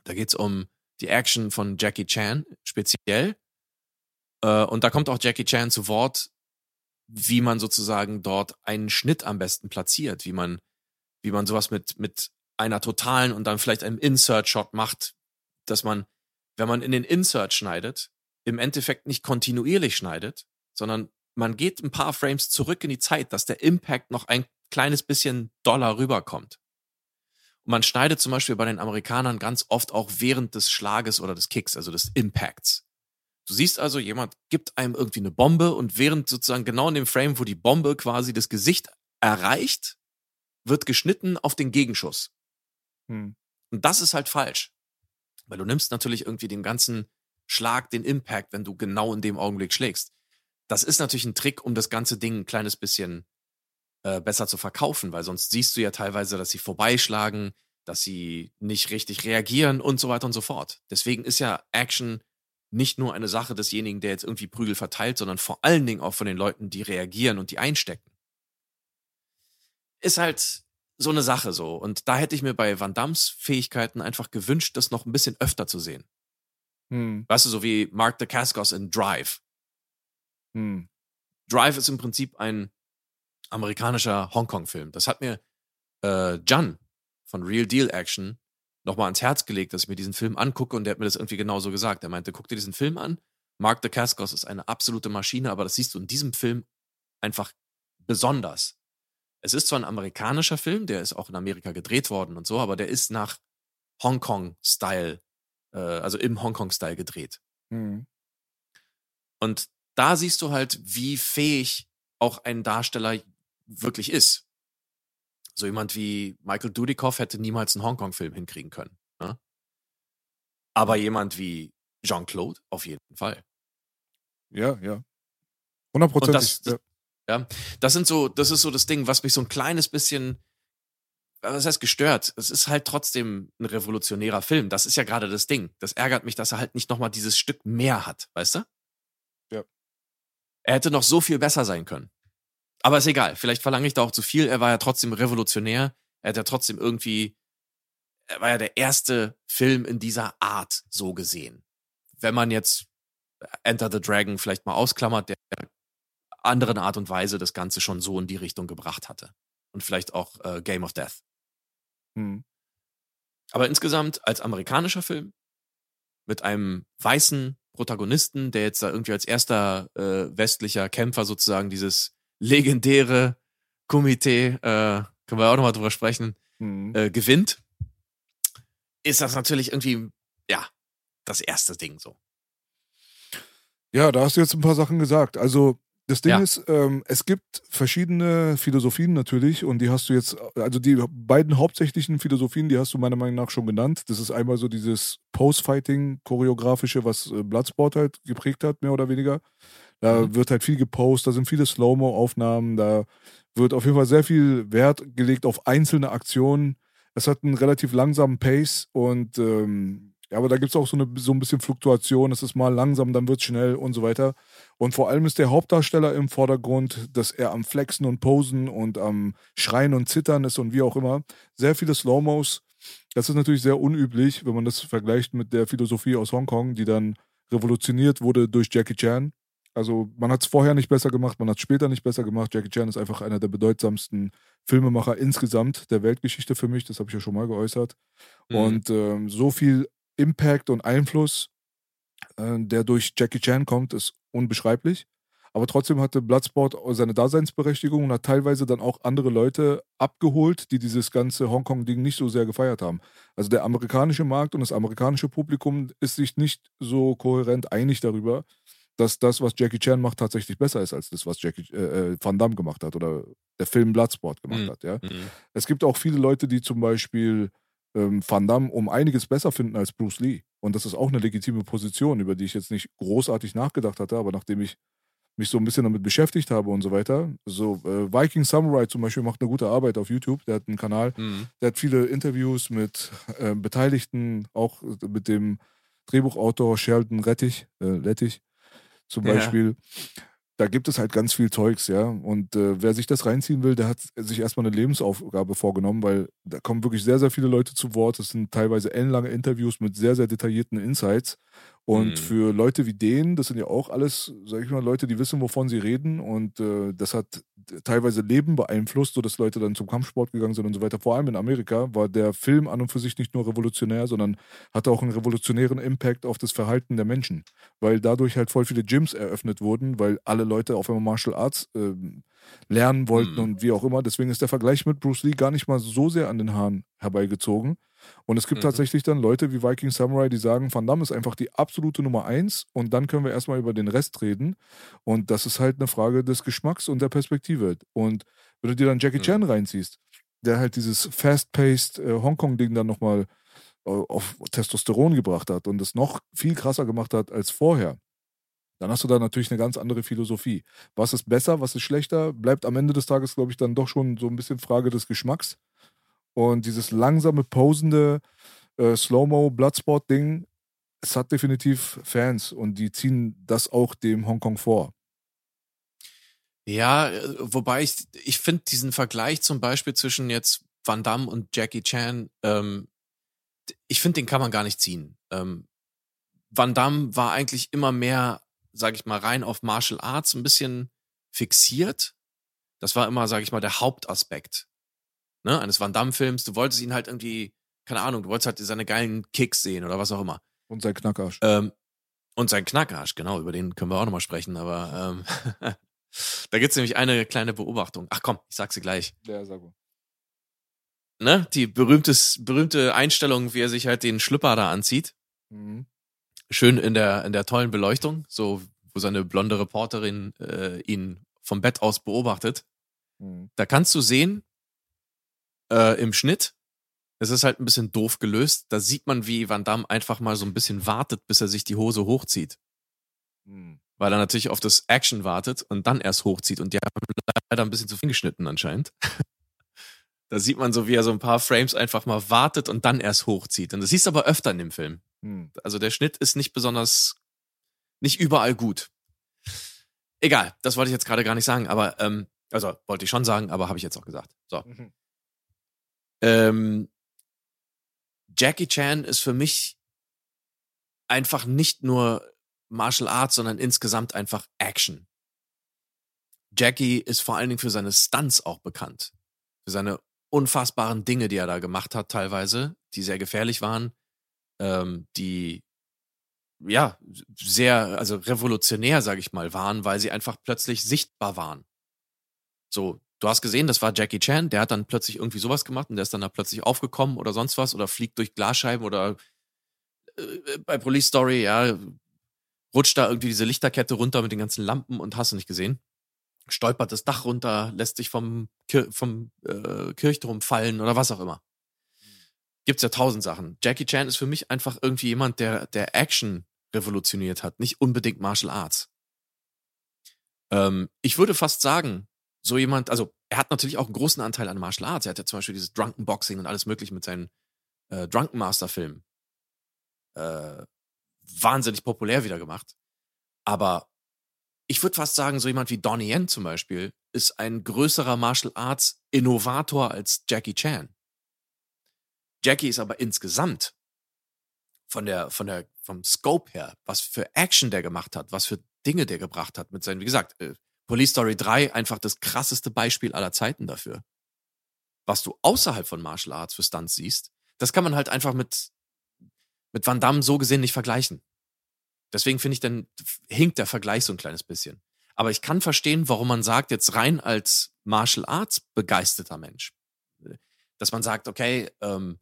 Da geht's um die Action von Jackie Chan speziell. Äh, und da kommt auch Jackie Chan zu Wort, wie man sozusagen dort einen Schnitt am besten platziert, wie man, wie man sowas mit, mit einer totalen und dann vielleicht einem Insert-Shot macht, dass man, wenn man in den Insert schneidet, im Endeffekt nicht kontinuierlich schneidet, sondern man geht ein paar Frames zurück in die Zeit, dass der Impact noch ein kleines bisschen doller rüberkommt. Und man schneidet zum Beispiel bei den Amerikanern ganz oft auch während des Schlages oder des Kicks, also des Impacts. Du siehst also, jemand gibt einem irgendwie eine Bombe und während sozusagen genau in dem Frame, wo die Bombe quasi das Gesicht erreicht, wird geschnitten auf den Gegenschuss. Mhm. Und das ist halt falsch. Weil du nimmst natürlich irgendwie den ganzen Schlag, den Impact, wenn du genau in dem Augenblick schlägst. Das ist natürlich ein Trick, um das ganze Ding ein kleines bisschen äh, besser zu verkaufen, weil sonst siehst du ja teilweise, dass sie vorbeischlagen, dass sie nicht richtig reagieren und so weiter und so fort. Deswegen ist ja Action nicht nur eine Sache desjenigen, der jetzt irgendwie Prügel verteilt, sondern vor allen Dingen auch von den Leuten, die reagieren und die einstecken. Ist halt so eine Sache so. Und da hätte ich mir bei Van Dams Fähigkeiten einfach gewünscht, das noch ein bisschen öfter zu sehen. Mhm. Weißt du, so wie Mark Dacascos in Drive. Mhm. Drive ist im Prinzip ein amerikanischer Hongkong-Film. Das hat mir äh, Jan von Real Deal Action nochmal ans Herz gelegt, dass ich mir diesen Film angucke und der hat mir das irgendwie genauso gesagt. Er meinte, guck dir diesen Film an. Mark Dacascos ist eine absolute Maschine, aber das siehst du in diesem Film einfach besonders. Es ist zwar ein amerikanischer Film, der ist auch in Amerika gedreht worden und so, aber der ist nach Hongkong-Style, äh, also im Hongkong-Style gedreht. Mhm. Und da siehst du halt, wie fähig auch ein Darsteller wirklich ist. So jemand wie Michael Dudikoff hätte niemals einen Hongkong-Film hinkriegen können. Ne? Aber jemand wie Jean-Claude auf jeden Fall. Ja, ja. Hundertprozentig. das- das- Ja, das sind so, das ist so das Ding, was mich so ein kleines bisschen, was heißt gestört? Es ist halt trotzdem ein revolutionärer Film. Das ist ja gerade das Ding. Das ärgert mich, dass er halt nicht nochmal dieses Stück mehr hat, weißt du? Er hätte noch so viel besser sein können. Aber ist egal. Vielleicht verlange ich da auch zu viel. Er war ja trotzdem revolutionär. Er hat ja trotzdem irgendwie, er war ja der erste Film in dieser Art so gesehen. Wenn man jetzt Enter the Dragon vielleicht mal ausklammert, der anderen Art und Weise das Ganze schon so in die Richtung gebracht hatte. Und vielleicht auch äh, Game of Death. Mhm. Aber insgesamt als amerikanischer Film mit einem weißen Protagonisten, der jetzt da irgendwie als erster äh, westlicher Kämpfer sozusagen dieses legendäre Komitee, äh, können wir auch nochmal drüber sprechen, Mhm. äh, gewinnt, ist das natürlich irgendwie, ja, das erste Ding so. Ja, da hast du jetzt ein paar Sachen gesagt. Also das Ding Ja. ist, ähm, es gibt verschiedene Philosophien natürlich und die hast du jetzt, also die beiden hauptsächlichen Philosophien, die hast du meiner Meinung nach schon genannt. Das ist einmal so dieses Post-Fighting-choreografische, was äh, Bloodsport halt geprägt hat, mehr oder weniger. Da Mhm. wird halt viel gepostet, da sind viele Slow-Mo-Aufnahmen, da wird auf jeden Fall sehr viel Wert gelegt auf einzelne Aktionen. Es hat einen relativ langsamen Pace und ähm, ja, aber da gibt es auch so, eine, so ein bisschen Fluktuation. Es ist mal langsam, dann wird es schnell und so weiter. Und vor allem ist der Hauptdarsteller im Vordergrund, dass er am Flexen und Posen und am Schreien und Zittern ist und wie auch immer. Sehr viele Slow-Mos. Das ist natürlich sehr unüblich, wenn man das vergleicht mit der Philosophie aus Hongkong, die dann revolutioniert wurde durch Jackie Chan. Also man hat es vorher nicht besser gemacht, man hat es später nicht besser gemacht. Jackie Chan ist einfach einer der bedeutsamsten Filmemacher insgesamt der Weltgeschichte für mich, das habe ich ja schon mal geäußert. Mhm. Und ähm, so viel Impact und Einfluss, äh, der durch Jackie Chan kommt, ist unbeschreiblich. Aber trotzdem hatte Bloodsport seine Daseinsberechtigung und hat teilweise dann auch andere Leute abgeholt, die dieses ganze Hongkong-Ding nicht so sehr gefeiert haben. Also der amerikanische Markt und das amerikanische Publikum ist sich nicht so kohärent einig darüber, dass das, was Jackie Chan macht, tatsächlich besser ist als das, was Jackie äh, äh, Van Damme gemacht hat oder der Film Bloodsport gemacht Mhm. hat. Ja? Mhm. Es gibt auch viele Leute, die zum Beispiel ähm, Van Damme um einiges besser finden als Bruce Lee. Und das ist auch eine legitime Position, über die ich jetzt nicht großartig nachgedacht hatte, aber nachdem ich mich so ein bisschen damit beschäftigt habe und so weiter. So, äh, Viking Samurai zum Beispiel macht eine gute Arbeit auf YouTube. Der hat einen Kanal, Mhm. der hat viele Interviews mit äh, Beteiligten, auch mit dem Drehbuchautor Sheldon Rettich, äh, Lettich zum Ja. Da gibt es halt ganz viel Zeugs, ja. Und äh, wer sich das reinziehen will, der hat sich erstmal eine Lebensaufgabe vorgenommen, weil da kommen wirklich sehr, sehr viele Leute zu Wort. Es sind teilweise ellenlange Interviews mit sehr, sehr detaillierten Insights. Und Mhm. für Leute wie den, das sind ja auch alles, sag ich mal, Leute, die wissen, wovon sie reden. Und äh, das hat teilweise Leben beeinflusst, sodass Leute dann zum Kampfsport gegangen sind und so weiter. Vor allem in Amerika war der Film an und für sich nicht nur revolutionär, sondern hatte auch einen revolutionären Impact auf das Verhalten der Menschen. Weil dadurch halt voll viele Gyms eröffnet wurden, weil alle Leute auf einmal Martial Arts ähm, lernen wollten Mhm. und wie auch immer. Deswegen ist der Vergleich mit Bruce Lee gar nicht mal so sehr an den Haaren herbeigezogen. Und es gibt Mhm. tatsächlich dann Leute wie Viking Samurai, die sagen, Van Damme ist einfach die absolute Nummer eins und dann können wir erstmal über den Rest reden. Und das ist halt eine Frage des Geschmacks und der Perspektive. Und wenn du dir dann Jackie Mhm. Chan reinziehst, der halt dieses fast-paced äh, Hongkong-Ding dann nochmal äh, auf Testosteron gebracht hat und es noch viel krasser gemacht hat als vorher, dann hast du da natürlich eine ganz andere Philosophie. Was ist besser, was ist schlechter, bleibt am Ende des Tages, glaube ich, dann doch schon so ein bisschen Frage des Geschmacks. Und dieses langsame, posende äh, Slow-Mo-Bloodsport-Ding, es hat definitiv Fans und die ziehen das auch dem Hongkong vor. Ja, äh, wobei ich, ich finde diesen Vergleich zum Beispiel zwischen jetzt Van Damme und Jackie Chan, ähm, ich finde, den kann man gar nicht ziehen. Ähm, Van Damme war eigentlich immer mehr, sag ich mal, rein auf Martial Arts ein bisschen fixiert. Das war immer, sag ich mal, der Hauptaspekt ne, eines Van Damme-Films. Du wolltest ihn halt irgendwie, keine Ahnung, du wolltest halt seine geilen Kicks sehen oder was auch immer. Und sein Knackarsch. Ähm, und sein Knackarsch, genau, über den können wir auch nochmal sprechen, aber ähm, da gibt's nämlich eine kleine Beobachtung. Ach komm, ich sag sie gleich. Der sag mal. Ne? Die berühmtes, berühmte Einstellung, wie er sich halt den Schlüpper da anzieht. Mhm. Schön in der, in der tollen Beleuchtung, so wo seine blonde Reporterin äh, ihn vom Bett aus beobachtet. Mhm. Da kannst du sehen, äh, im Schnitt, es ist halt ein bisschen doof gelöst. Da sieht man, wie Van Damme einfach mal so ein bisschen wartet, bis er sich die Hose hochzieht. Mhm. weil er natürlich auf das Action wartet und dann erst hochzieht. Und die haben leider ein bisschen zu viel geschnitten anscheinend. da sieht man so, wie er so ein paar Frames einfach mal wartet und dann erst hochzieht. Und das siehst du aber öfter in dem Film. Mhm. Also der Schnitt ist nicht besonders, nicht überall gut. Egal, das wollte ich jetzt gerade gar nicht sagen, aber, ähm, also wollte ich schon sagen, aber habe ich jetzt auch gesagt. So. Mhm. Ähm, Jackie Chan ist für mich einfach nicht nur Martial Arts, sondern insgesamt einfach Action. Jackie ist vor allen Dingen für seine Stunts auch bekannt. Für seine unfassbaren Dinge, die er da gemacht hat, teilweise, die sehr gefährlich waren, ähm, die ja sehr, also revolutionär, sage ich mal, waren, weil sie einfach plötzlich sichtbar waren. So, du hast gesehen, das war Jackie Chan, der hat dann plötzlich irgendwie sowas gemacht und der ist dann da plötzlich aufgekommen oder sonst was oder fliegt durch Glasscheiben oder äh, bei Police Story, ja, rutscht da irgendwie diese Lichterkette runter mit den ganzen Lampen und hast du nicht gesehen. Stolpert das Dach runter, lässt sich vom, Kir vom äh, Kirchturm fallen oder was auch immer. Gibt's ja tausend Sachen. Jackie Chan ist für mich einfach irgendwie jemand, der, der Action revolutioniert hat, nicht unbedingt Martial Arts. Ähm, ich würde fast sagen, so jemand, also er hat natürlich auch einen großen Anteil an Martial Arts. Er hat ja zum Beispiel dieses Drunken Boxing und alles mögliche mit seinen äh, Drunken Master Filmen äh, wahnsinnig populär wieder gemacht. Aber ich würde fast sagen, so jemand wie Donnie Yen zum Beispiel ist ein größerer Martial Arts Innovator als Jackie Chan. Jackie ist aber insgesamt von der, von der, vom Scope her, was für Action der gemacht hat, was für Dinge der gebracht hat mit seinen, wie gesagt, äh, Police Story 3 einfach das krasseste Beispiel aller Zeiten dafür. Was du außerhalb von Martial Arts für Stunts siehst, das kann man halt einfach mit, mit Van Damme so gesehen nicht vergleichen. Deswegen finde ich, dann hinkt der Vergleich so ein kleines bisschen. Aber ich kann verstehen, warum man sagt, jetzt rein als Martial Arts begeisterter Mensch, dass man sagt, okay, ähm,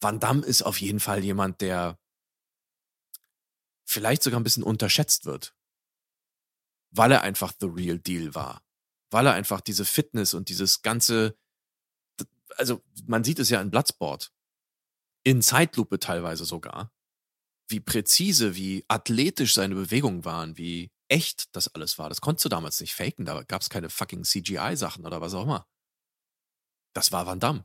Van Damme ist auf jeden Fall jemand, der vielleicht sogar ein bisschen unterschätzt wird. Weil er einfach the real deal war. Weil er einfach diese Fitness und dieses ganze, also man sieht es ja in Bloodsport, in Zeitlupe teilweise sogar, wie präzise, wie athletisch seine Bewegungen waren, wie echt das alles war. Das konntest du damals nicht faken, da gab es keine fucking CGI-Sachen oder was auch immer. Das war Van Damme.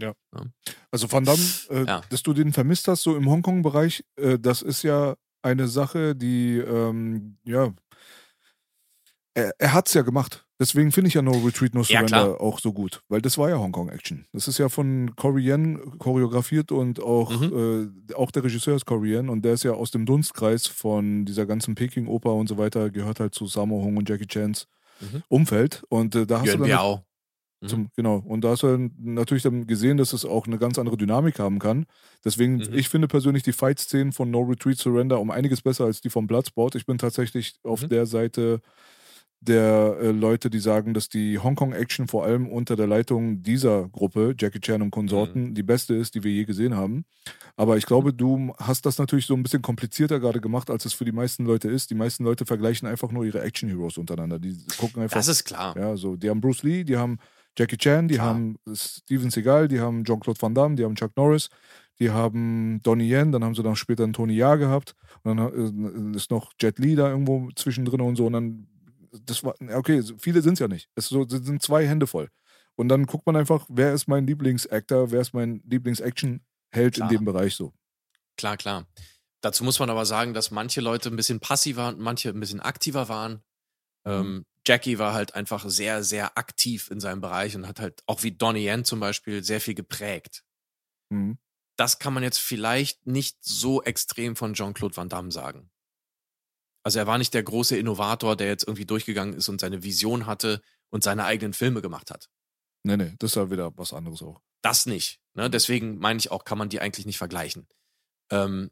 Ja. ja. Also Van Damme, äh, ja. dass du den vermisst hast, so im Hongkong-Bereich, äh, das ist ja eine Sache, die, ähm, ja, er, er hat es ja gemacht. Deswegen finde ich ja No Retreat, No Surrender ja, auch so gut, weil das war ja Hongkong-Action. Das ist ja von Corey Yen choreografiert und auch, mhm. äh, auch der Regisseur ist Corey Yen und der ist ja aus dem Dunstkreis von dieser ganzen Peking-Oper und so weiter, gehört halt zu Sammo Hong und Jackie Chans mhm. Umfeld. Und äh, da hast Yuan du dann. Biao. Mhm. Zum, genau. Und da hast du natürlich dann gesehen, dass es auch eine ganz andere Dynamik haben kann. Deswegen, mhm. ich finde persönlich die Fight-Szenen von No Retreat Surrender um einiges besser als die von Bloodsport. Ich bin tatsächlich auf mhm. der Seite der äh, Leute, die sagen, dass die Hongkong-Action vor allem unter der Leitung dieser Gruppe, Jackie Chan und Konsorten, mhm. die beste ist, die wir je gesehen haben. Aber ich glaube, du hast das natürlich so ein bisschen komplizierter gerade gemacht, als es für die meisten Leute ist. Die meisten Leute vergleichen einfach nur ihre Action-Heroes untereinander. Die gucken einfach. Das ist klar. Ja, so, die haben Bruce Lee, die haben Jackie Chan, die klar. haben Steven Seagal, die haben Jean-Claude Van Damme, die haben Chuck Norris, die haben Donnie Yen, dann haben sie dann später einen Tony Jaa gehabt. Und dann äh, ist noch Jet Li da irgendwo zwischendrin und so. Und dann das war, okay, viele sind es ja nicht. Es sind zwei Hände voll. Und dann guckt man einfach, wer ist mein Lieblingsactor, wer ist mein Lieblingsaction-Held in dem Bereich so. Klar, klar. Dazu muss man aber sagen, dass manche Leute ein bisschen passiver und manche ein bisschen aktiver waren. Mhm. Ähm, Jackie war halt einfach sehr, sehr aktiv in seinem Bereich und hat halt auch wie Donnie Yen zum Beispiel sehr viel geprägt. Mhm. Das kann man jetzt vielleicht nicht so extrem von Jean-Claude Van Damme sagen. Also er war nicht der große Innovator, der jetzt irgendwie durchgegangen ist und seine Vision hatte und seine eigenen Filme gemacht hat. Nee, nee, das ist ja wieder was anderes auch. Das nicht. Ne? Deswegen meine ich auch, kann man die eigentlich nicht vergleichen. Ähm,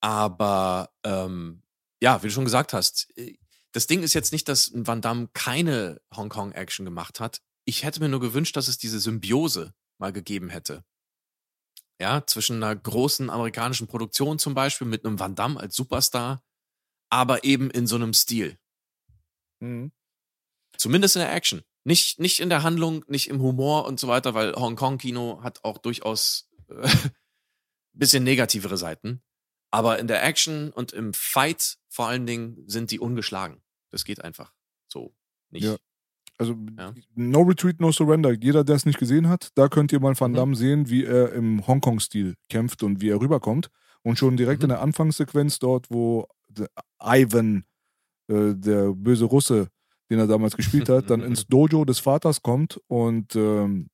aber ähm, ja, wie du schon gesagt hast, äh, das Ding ist jetzt nicht, dass Van Damme keine Hongkong-Action gemacht hat. Ich hätte mir nur gewünscht, dass es diese Symbiose mal gegeben hätte. Ja, zwischen einer großen amerikanischen Produktion zum Beispiel mit einem Van Damme als Superstar aber eben in so einem Stil. Mhm. Zumindest in der Action. Nicht, nicht in der Handlung, nicht im Humor und so weiter, weil Hongkong-Kino hat auch durchaus äh, bisschen negativere Seiten. Aber in der Action und im Fight vor allen Dingen sind die ungeschlagen. Das geht einfach so nicht. Ja. Also ja. No Retreat, No Surrender. Jeder, der es nicht gesehen hat, da könnt ihr mal Van mhm. Damme mhm. sehen, wie er im Hongkong-Stil kämpft und wie er rüberkommt. Und schon direkt mhm. in der Anfangssequenz dort, wo Ivan, äh, der böse Russe, den er damals gespielt hat, dann ins Dojo des Vaters kommt und ähm,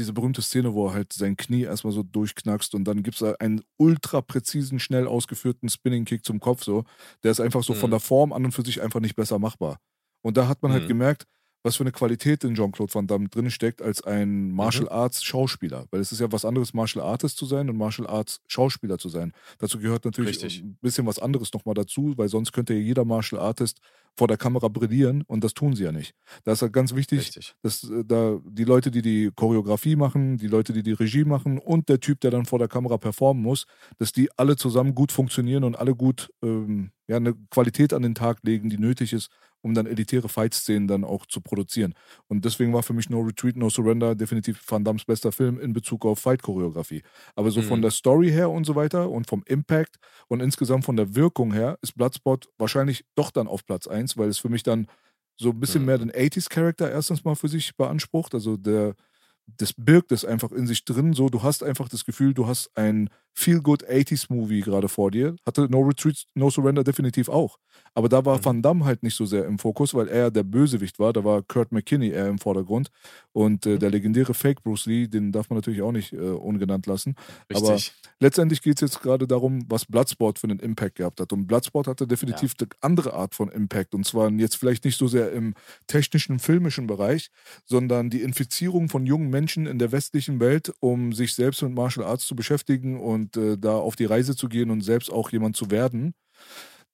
diese berühmte Szene, wo er halt sein Knie erstmal so durchknackst und dann gibt es einen ultra präzisen, schnell ausgeführten Spinning-Kick zum Kopf so. Der ist einfach so mhm. von der Form an und für sich einfach nicht besser machbar. Und da hat man halt mhm. gemerkt, was für eine Qualität in Jean-Claude Van Damme drin steckt als ein Martial Mhm. Arts Schauspieler. Weil es ist ja was anderes, Martial Artist zu sein und Martial Arts Schauspieler zu sein. Dazu gehört natürlich Richtig. ein bisschen was anderes nochmal dazu, weil sonst könnte ja jeder Martial Artist vor der Kamera brillieren und das tun sie ja nicht. Da ist halt ganz wichtig, Richtig. dass äh, da die Leute, die die Choreografie machen, die Leute, die die Regie machen und der Typ, der dann vor der Kamera performen muss, dass die alle zusammen gut funktionieren und alle gut ähm, ja, eine Qualität an den Tag legen, die nötig ist, um dann elitäre Fight-Szenen dann auch zu produzieren. Und deswegen war für mich No Retreat, No Surrender definitiv Van Dammes bester Film in Bezug auf Fight-Choreografie. Aber so von Mhm. der Story her und so weiter und vom Impact und insgesamt von der Wirkung her ist Bloodspot wahrscheinlich doch dann auf Platz 1, weil es für mich dann so ein bisschen Mhm. mehr den 80s-Charakter erstens mal für sich beansprucht. Also der, das birgt es einfach in sich drin. So, du hast einfach das Gefühl, du hast ein Feel-Good 80s-Movie gerade vor dir. Hatte No Retreat, No Surrender definitiv auch. Aber da war Mhm. Van Damme halt nicht so sehr im Fokus, weil er der Bösewicht war. Da war Kurt McKinney eher im Vordergrund. Und äh, Mhm. der legendäre Fake Bruce Lee, den darf man natürlich auch nicht äh, ungenannt lassen. Aber Richtig. letztendlich geht es jetzt gerade darum, was Bloodsport für einen Impact gehabt hat. Und Bloodsport hatte definitiv eine andere Art von Impact. Und zwar jetzt vielleicht nicht so sehr im technischen, filmischen Bereich, sondern die Infizierung von jungen Menschen in der westlichen Welt, um sich selbst mit Martial Arts zu beschäftigen und äh, da auf die Reise zu gehen und selbst auch jemand zu werden.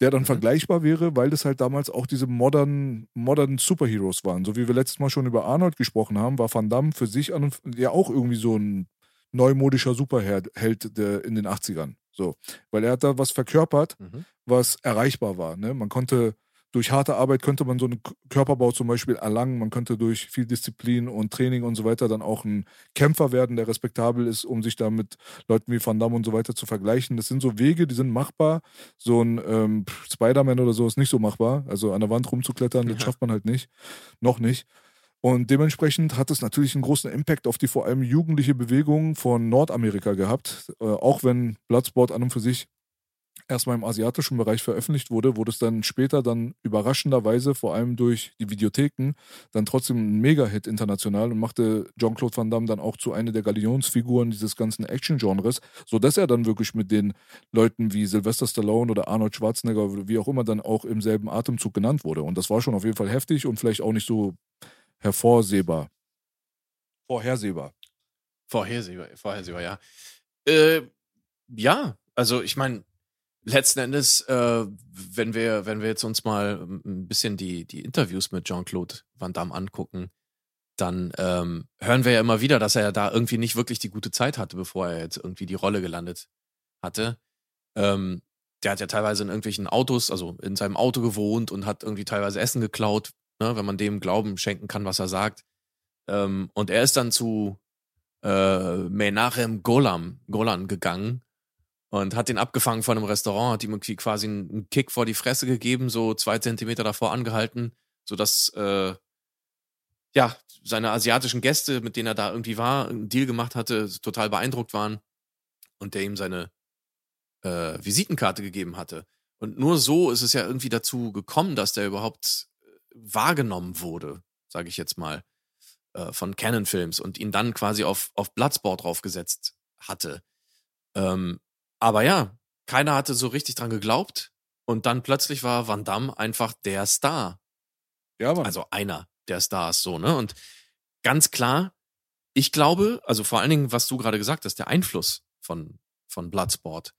Der dann Mhm. vergleichbar wäre, weil das halt damals auch diese modernen, modernen Superheroes waren. So wie wir letztes Mal schon über Arnold gesprochen haben, war Van Damme für sich an und, ja auch irgendwie so ein neumodischer Superheld Held der in den 80ern. So. Weil er hat da was verkörpert, Mhm. was erreichbar war. Ne? Man konnte durch harte Arbeit könnte man so einen Körperbau zum Beispiel erlangen. Man könnte durch viel Disziplin und Training und so weiter dann auch ein Kämpfer werden, der respektabel ist, um sich da mit Leuten wie Van Damme und so weiter zu vergleichen. Das sind so Wege, die sind machbar. So ein ähm, Spider-Man oder so ist nicht so machbar. Also an der Wand rumzuklettern, das Ja. schafft man halt nicht. Noch nicht. Und dementsprechend hat es natürlich einen großen Impact auf die vor allem jugendliche Bewegung von Nordamerika gehabt. Äh, auch wenn Bloodsport an und für sich erstmal im asiatischen Bereich veröffentlicht wurde, wurde es dann später dann überraschenderweise, vor allem durch die Videotheken, dann trotzdem ein Mega-Hit international und machte Jean-Claude Van Damme dann auch zu einer der Galionsfiguren dieses ganzen Action-Genres, sodass er dann wirklich mit den Leuten wie Sylvester Stallone oder Arnold Schwarzenegger oder wie auch immer dann auch im selben Atemzug genannt wurde. Und das war schon auf jeden Fall heftig und vielleicht auch nicht so hervorsehbar. Vorhersehbar. Vorhersehbar, vorhersehbar, ja. Äh, ja, also ich meine, letzten Endes, äh, wenn wir, wenn wir jetzt uns mal ein bisschen die, die Interviews mit Jean-Claude Van Damme angucken, dann ähm, hören wir ja immer wieder, dass er ja da irgendwie nicht wirklich die gute Zeit hatte, bevor er jetzt irgendwie die Rolle gelandet hatte. Ähm, der hat ja teilweise in irgendwelchen Autos, also in seinem Auto gewohnt und hat irgendwie teilweise Essen geklaut, ne, wenn man dem Glauben schenken kann, was er sagt. Ähm, und er ist dann zu äh, Menachem Golan, Golan gegangen und hat den abgefangen von einem Restaurant, hat ihm quasi einen, einen Kick vor die Fresse gegeben, so zwei Zentimeter davor angehalten, sodass äh, ja seine asiatischen Gäste, mit denen er da irgendwie war, einen Deal gemacht hatte, total beeindruckt waren und der ihm seine äh, Visitenkarte gegeben hatte. Und nur so ist es ja irgendwie dazu gekommen, dass der überhaupt äh, wahrgenommen wurde, sage ich jetzt mal, äh, von Canon Films und ihn dann quasi auf, auf Bloodsport draufgesetzt hatte. Ähm, aber ja, keiner hatte so richtig dran geglaubt. Und dann plötzlich war Van Damme einfach der Star. Ja, Mann. Also einer der Stars, so, ne? Und ganz klar, ich glaube, also vor allen Dingen, was du gerade gesagt hast, der Einfluss von, von Bloodsport,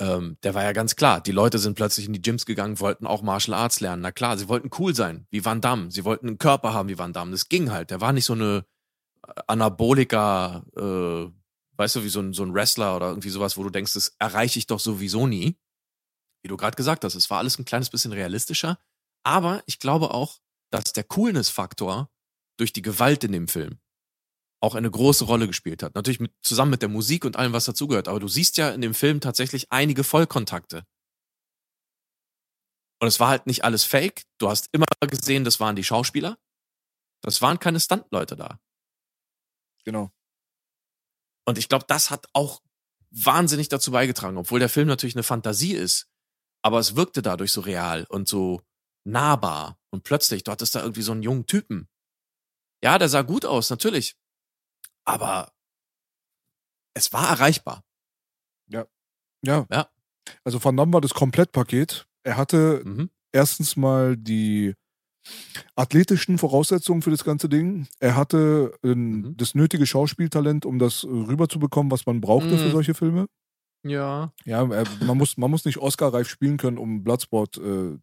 ähm, der war ja ganz klar. Die Leute sind plötzlich in die Gyms gegangen, wollten auch Martial Arts lernen. Na klar, sie wollten cool sein, wie Van Damme. Sie wollten einen Körper haben wie Van Damme. Das ging halt. Der war nicht so eine äh, Anabolika, äh, weißt du, wie so ein, so ein Wrestler oder irgendwie sowas, wo du denkst, das erreiche ich doch sowieso nie. Wie du gerade gesagt hast, es war alles ein kleines bisschen realistischer. Aber ich glaube auch, dass der Coolness-Faktor durch die Gewalt in dem Film auch eine große Rolle gespielt hat. Natürlich mit, zusammen mit der Musik und allem, was dazugehört. Aber du siehst ja in dem Film tatsächlich einige Vollkontakte. Und es war halt nicht alles fake. Du hast immer gesehen, das waren die Schauspieler. Das waren keine Stuntleute da. genau. Und ich glaube, das hat auch wahnsinnig dazu beigetragen, obwohl der Film natürlich eine Fantasie ist. Aber es wirkte dadurch so real und so nahbar. Und plötzlich, du hattest da irgendwie so einen jungen Typen. Ja, der sah gut aus, natürlich. Aber es war erreichbar. Ja. Ja. Also Van Damme war das Komplettpaket. Er hatte Mhm. erstens mal die athletischen Voraussetzungen für das ganze Ding. Er hatte äh, Mhm. das nötige Schauspieltalent, um das äh, rüberzubekommen, was man brauchte für Mhm. solche Filme. Ja. Ja, er, man, muss, man muss nicht Oscar-reif spielen können, um Bloodsport, äh,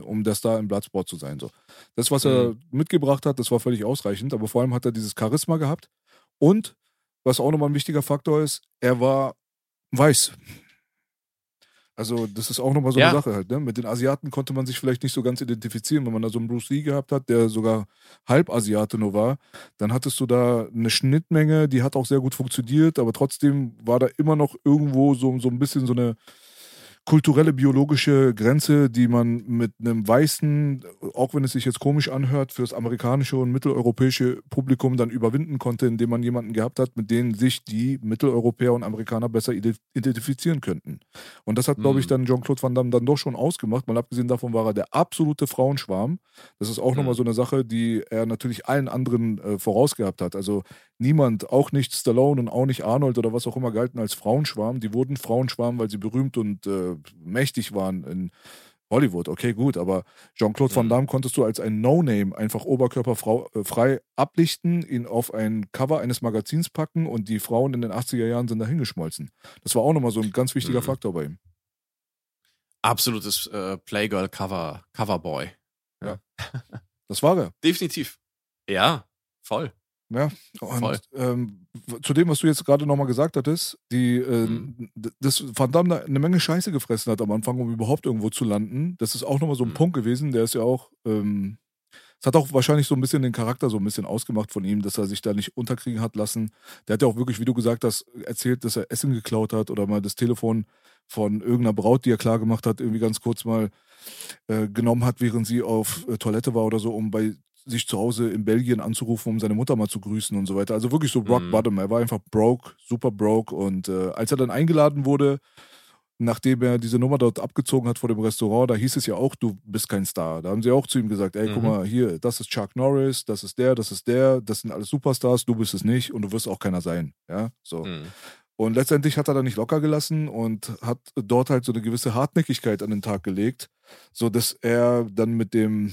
um der Star im Bloodsport zu sein. So. Das, was er Mhm. mitgebracht hat, das war völlig ausreichend, aber vor allem hat er dieses Charisma gehabt. Und, was auch nochmal ein wichtiger Faktor ist, er war weiß. Also, das ist auch nochmal so Ja. eine Sache halt. Ne? Mit den Asiaten konnte man sich vielleicht nicht so ganz identifizieren. Wenn man da so einen Bruce Lee gehabt hat, der sogar halb Asiate nur war, dann hattest du da eine Schnittmenge, die hat auch sehr gut funktioniert, aber trotzdem war da immer noch irgendwo so, so ein bisschen so eine kulturelle, biologische Grenze, die man mit einem weißen, auch wenn es sich jetzt komisch anhört, fürs amerikanische und mitteleuropäische Publikum dann überwinden konnte, indem man jemanden gehabt hat, mit denen sich die Mitteleuropäer und Amerikaner besser ide- identifizieren könnten. Und das hat, glaube ich, Mhm. dann Jean-Claude Van Damme dann doch schon ausgemacht. Mal abgesehen davon war er der absolute Frauenschwarm. Das ist auch Mhm. nochmal so eine Sache, die er natürlich allen anderen äh, vorausgehabt hat. Also niemand, auch nicht Stallone und auch nicht Arnold oder was auch immer, galten als Frauenschwarm. Die wurden Frauenschwarm, weil sie berühmt und äh, mächtig waren in Hollywood. Okay, gut, aber Jean-Claude Van Mhm. Damme konntest du als ein No-Name einfach oberkörperfrei ablichten, ihn auf ein Cover eines Magazins packen und die Frauen in den 80er Jahren sind dahingeschmolzen. Das war auch nochmal so ein ganz wichtiger Mhm. Faktor bei ihm. Absolutes äh, Playgirl-Cover, Coverboy. Das war er. Definitiv. Ja, voll. Ja, und ähm, zu dem, was du jetzt gerade nochmal gesagt hattest, die, äh, Mhm. d- dass Van Damme da eine Menge Scheiße gefressen hat am Anfang, um überhaupt irgendwo zu landen, das ist auch nochmal so ein Mhm. Punkt gewesen, der ist ja auch, ähm, es hat auch wahrscheinlich so ein bisschen den Charakter so ein bisschen ausgemacht von ihm, dass er sich da nicht unterkriegen hat lassen. Der hat ja auch wirklich, wie du gesagt hast, erzählt, dass er Essen geklaut hat oder mal das Telefon von irgendeiner Braut, die er klar gemacht hat, irgendwie ganz kurz mal äh, genommen hat, während sie auf äh, Toilette war oder so, um bei sich zu Hause in Belgien anzurufen, um seine Mutter mal zu grüßen und so weiter. Also wirklich so rock Mhm. bottom. Er war einfach broke, super broke. Und äh, als er dann eingeladen wurde, nachdem er diese Nummer dort abgezogen hat vor dem Restaurant, da hieß es ja auch, du bist kein Star. Da haben sie auch zu ihm gesagt, ey, guck Mhm. mal, hier, das ist Chuck Norris, das ist der, das ist der, das sind alles Superstars, du bist es nicht und du wirst auch keiner sein. Ja, so. Mhm. Und letztendlich hat er da nicht locker gelassen und hat dort halt so eine gewisse Hartnäckigkeit an den Tag gelegt, so dass er dann mit dem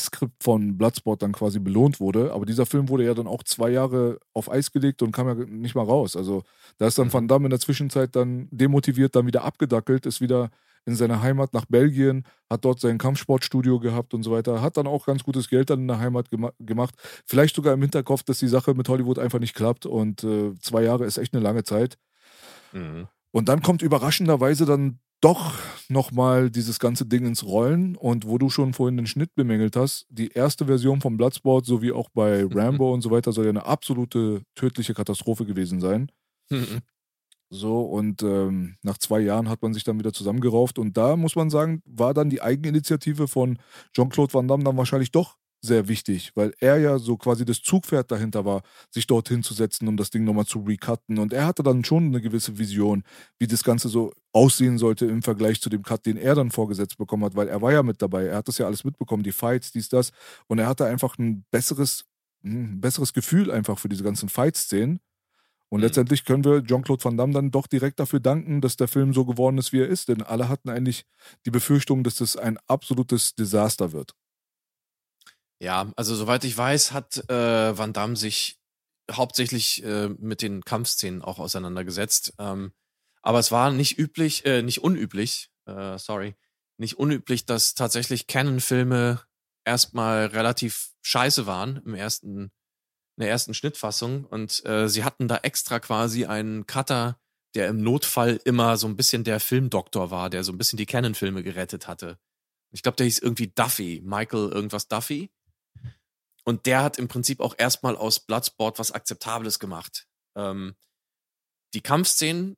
Skript von Bloodsport dann quasi belohnt wurde. Aber dieser Film wurde ja dann auch zwei Jahre auf Eis gelegt und kam ja nicht mal raus. Also da ist dann Mhm. Van Damme in der Zwischenzeit dann demotiviert, dann wieder abgedackelt, ist wieder in seine Heimat nach Belgien, hat dort sein Kampfsportstudio gehabt und so weiter, hat dann auch ganz gutes Geld dann in der Heimat gema gemacht. Vielleicht sogar im Hinterkopf, dass die Sache mit Hollywood einfach nicht klappt und äh, zwei Jahre ist echt eine lange Zeit. Mhm. Und dann kommt überraschenderweise dann doch nochmal dieses ganze Ding ins Rollen. Und wo du schon vorhin den Schnitt bemängelt hast, die erste Version vom Bloodsport, sowie auch bei Rambo und so weiter, soll ja eine absolute tödliche Katastrophe gewesen sein. Mhm. So, und ähm, nach zwei Jahren hat man sich dann wieder zusammengerauft. Und da muss man sagen, war dann die Eigeninitiative von Jean-Claude Van Damme dann wahrscheinlich doch sehr wichtig, weil er ja so quasi das Zugpferd dahinter war, sich dorthin zu setzen, um das Ding nochmal zu recutten. Und er hatte dann schon eine gewisse Vision, wie das Ganze so aussehen sollte im Vergleich zu dem Cut, den er dann vorgesetzt bekommen hat, weil er war ja mit dabei. Er hat das ja alles mitbekommen, die Fights, dies, das. Und er hatte einfach ein besseres, ein besseres Gefühl einfach für diese ganzen Fight-Szenen. Und Mhm. letztendlich können wir Jean-Claude Van Damme dann doch direkt dafür danken, dass der Film so geworden ist, wie er ist. Denn alle hatten eigentlich die Befürchtung, dass das ein absolutes Desaster wird. Ja, also soweit ich weiß, hat äh, Van Damme sich hauptsächlich äh, mit den Kampfszenen auch auseinandergesetzt. Ähm, aber es war nicht üblich, äh, nicht unüblich, äh, sorry, nicht unüblich, dass tatsächlich Canon-Filme erstmal relativ scheiße waren im ersten, in der ersten Schnittfassung. Und äh, sie hatten da extra quasi einen Cutter, der im Notfall immer so ein bisschen der Filmdoktor war, der so ein bisschen die Canon-Filme gerettet hatte. Ich glaube, der hieß irgendwie Duffy, Michael irgendwas Duffy. Und der hat im Prinzip auch erstmal aus Bloodsport was Akzeptables gemacht. Ähm, die Kampfszenen,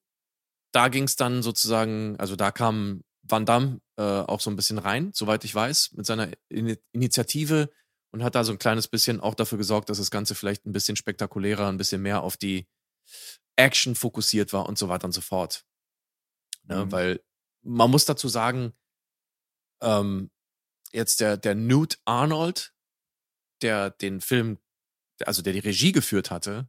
da ging es dann sozusagen, also da kam Van Damme äh, auch so ein bisschen rein, soweit ich weiß, mit seiner In Initiative und hat da so ein kleines bisschen auch dafür gesorgt, dass das Ganze vielleicht ein bisschen spektakulärer, ein bisschen mehr auf die Action fokussiert war und so weiter und so fort. Ne, Mhm. Weil man muss dazu sagen, ähm, jetzt der, der Newt Arnold, der den Film, also der die Regie geführt hatte,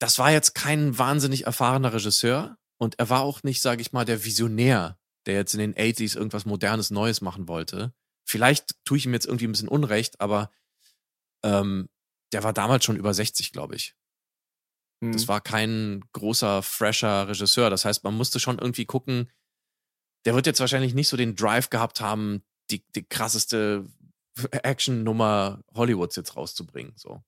das war jetzt kein wahnsinnig erfahrener Regisseur und er war auch nicht, sage ich mal, der Visionär, der jetzt in den 80s irgendwas Modernes, Neues machen wollte. vielleicht tue ich ihm jetzt irgendwie ein bisschen Unrecht, aber ähm, der war damals schon über 60, glaube ich. Mhm. Das war kein großer, fresher Regisseur. Das heißt, man musste schon irgendwie gucken, der wird jetzt wahrscheinlich nicht so den Drive gehabt haben, die, die krasseste Action-Nummer Hollywoods jetzt rauszubringen. So.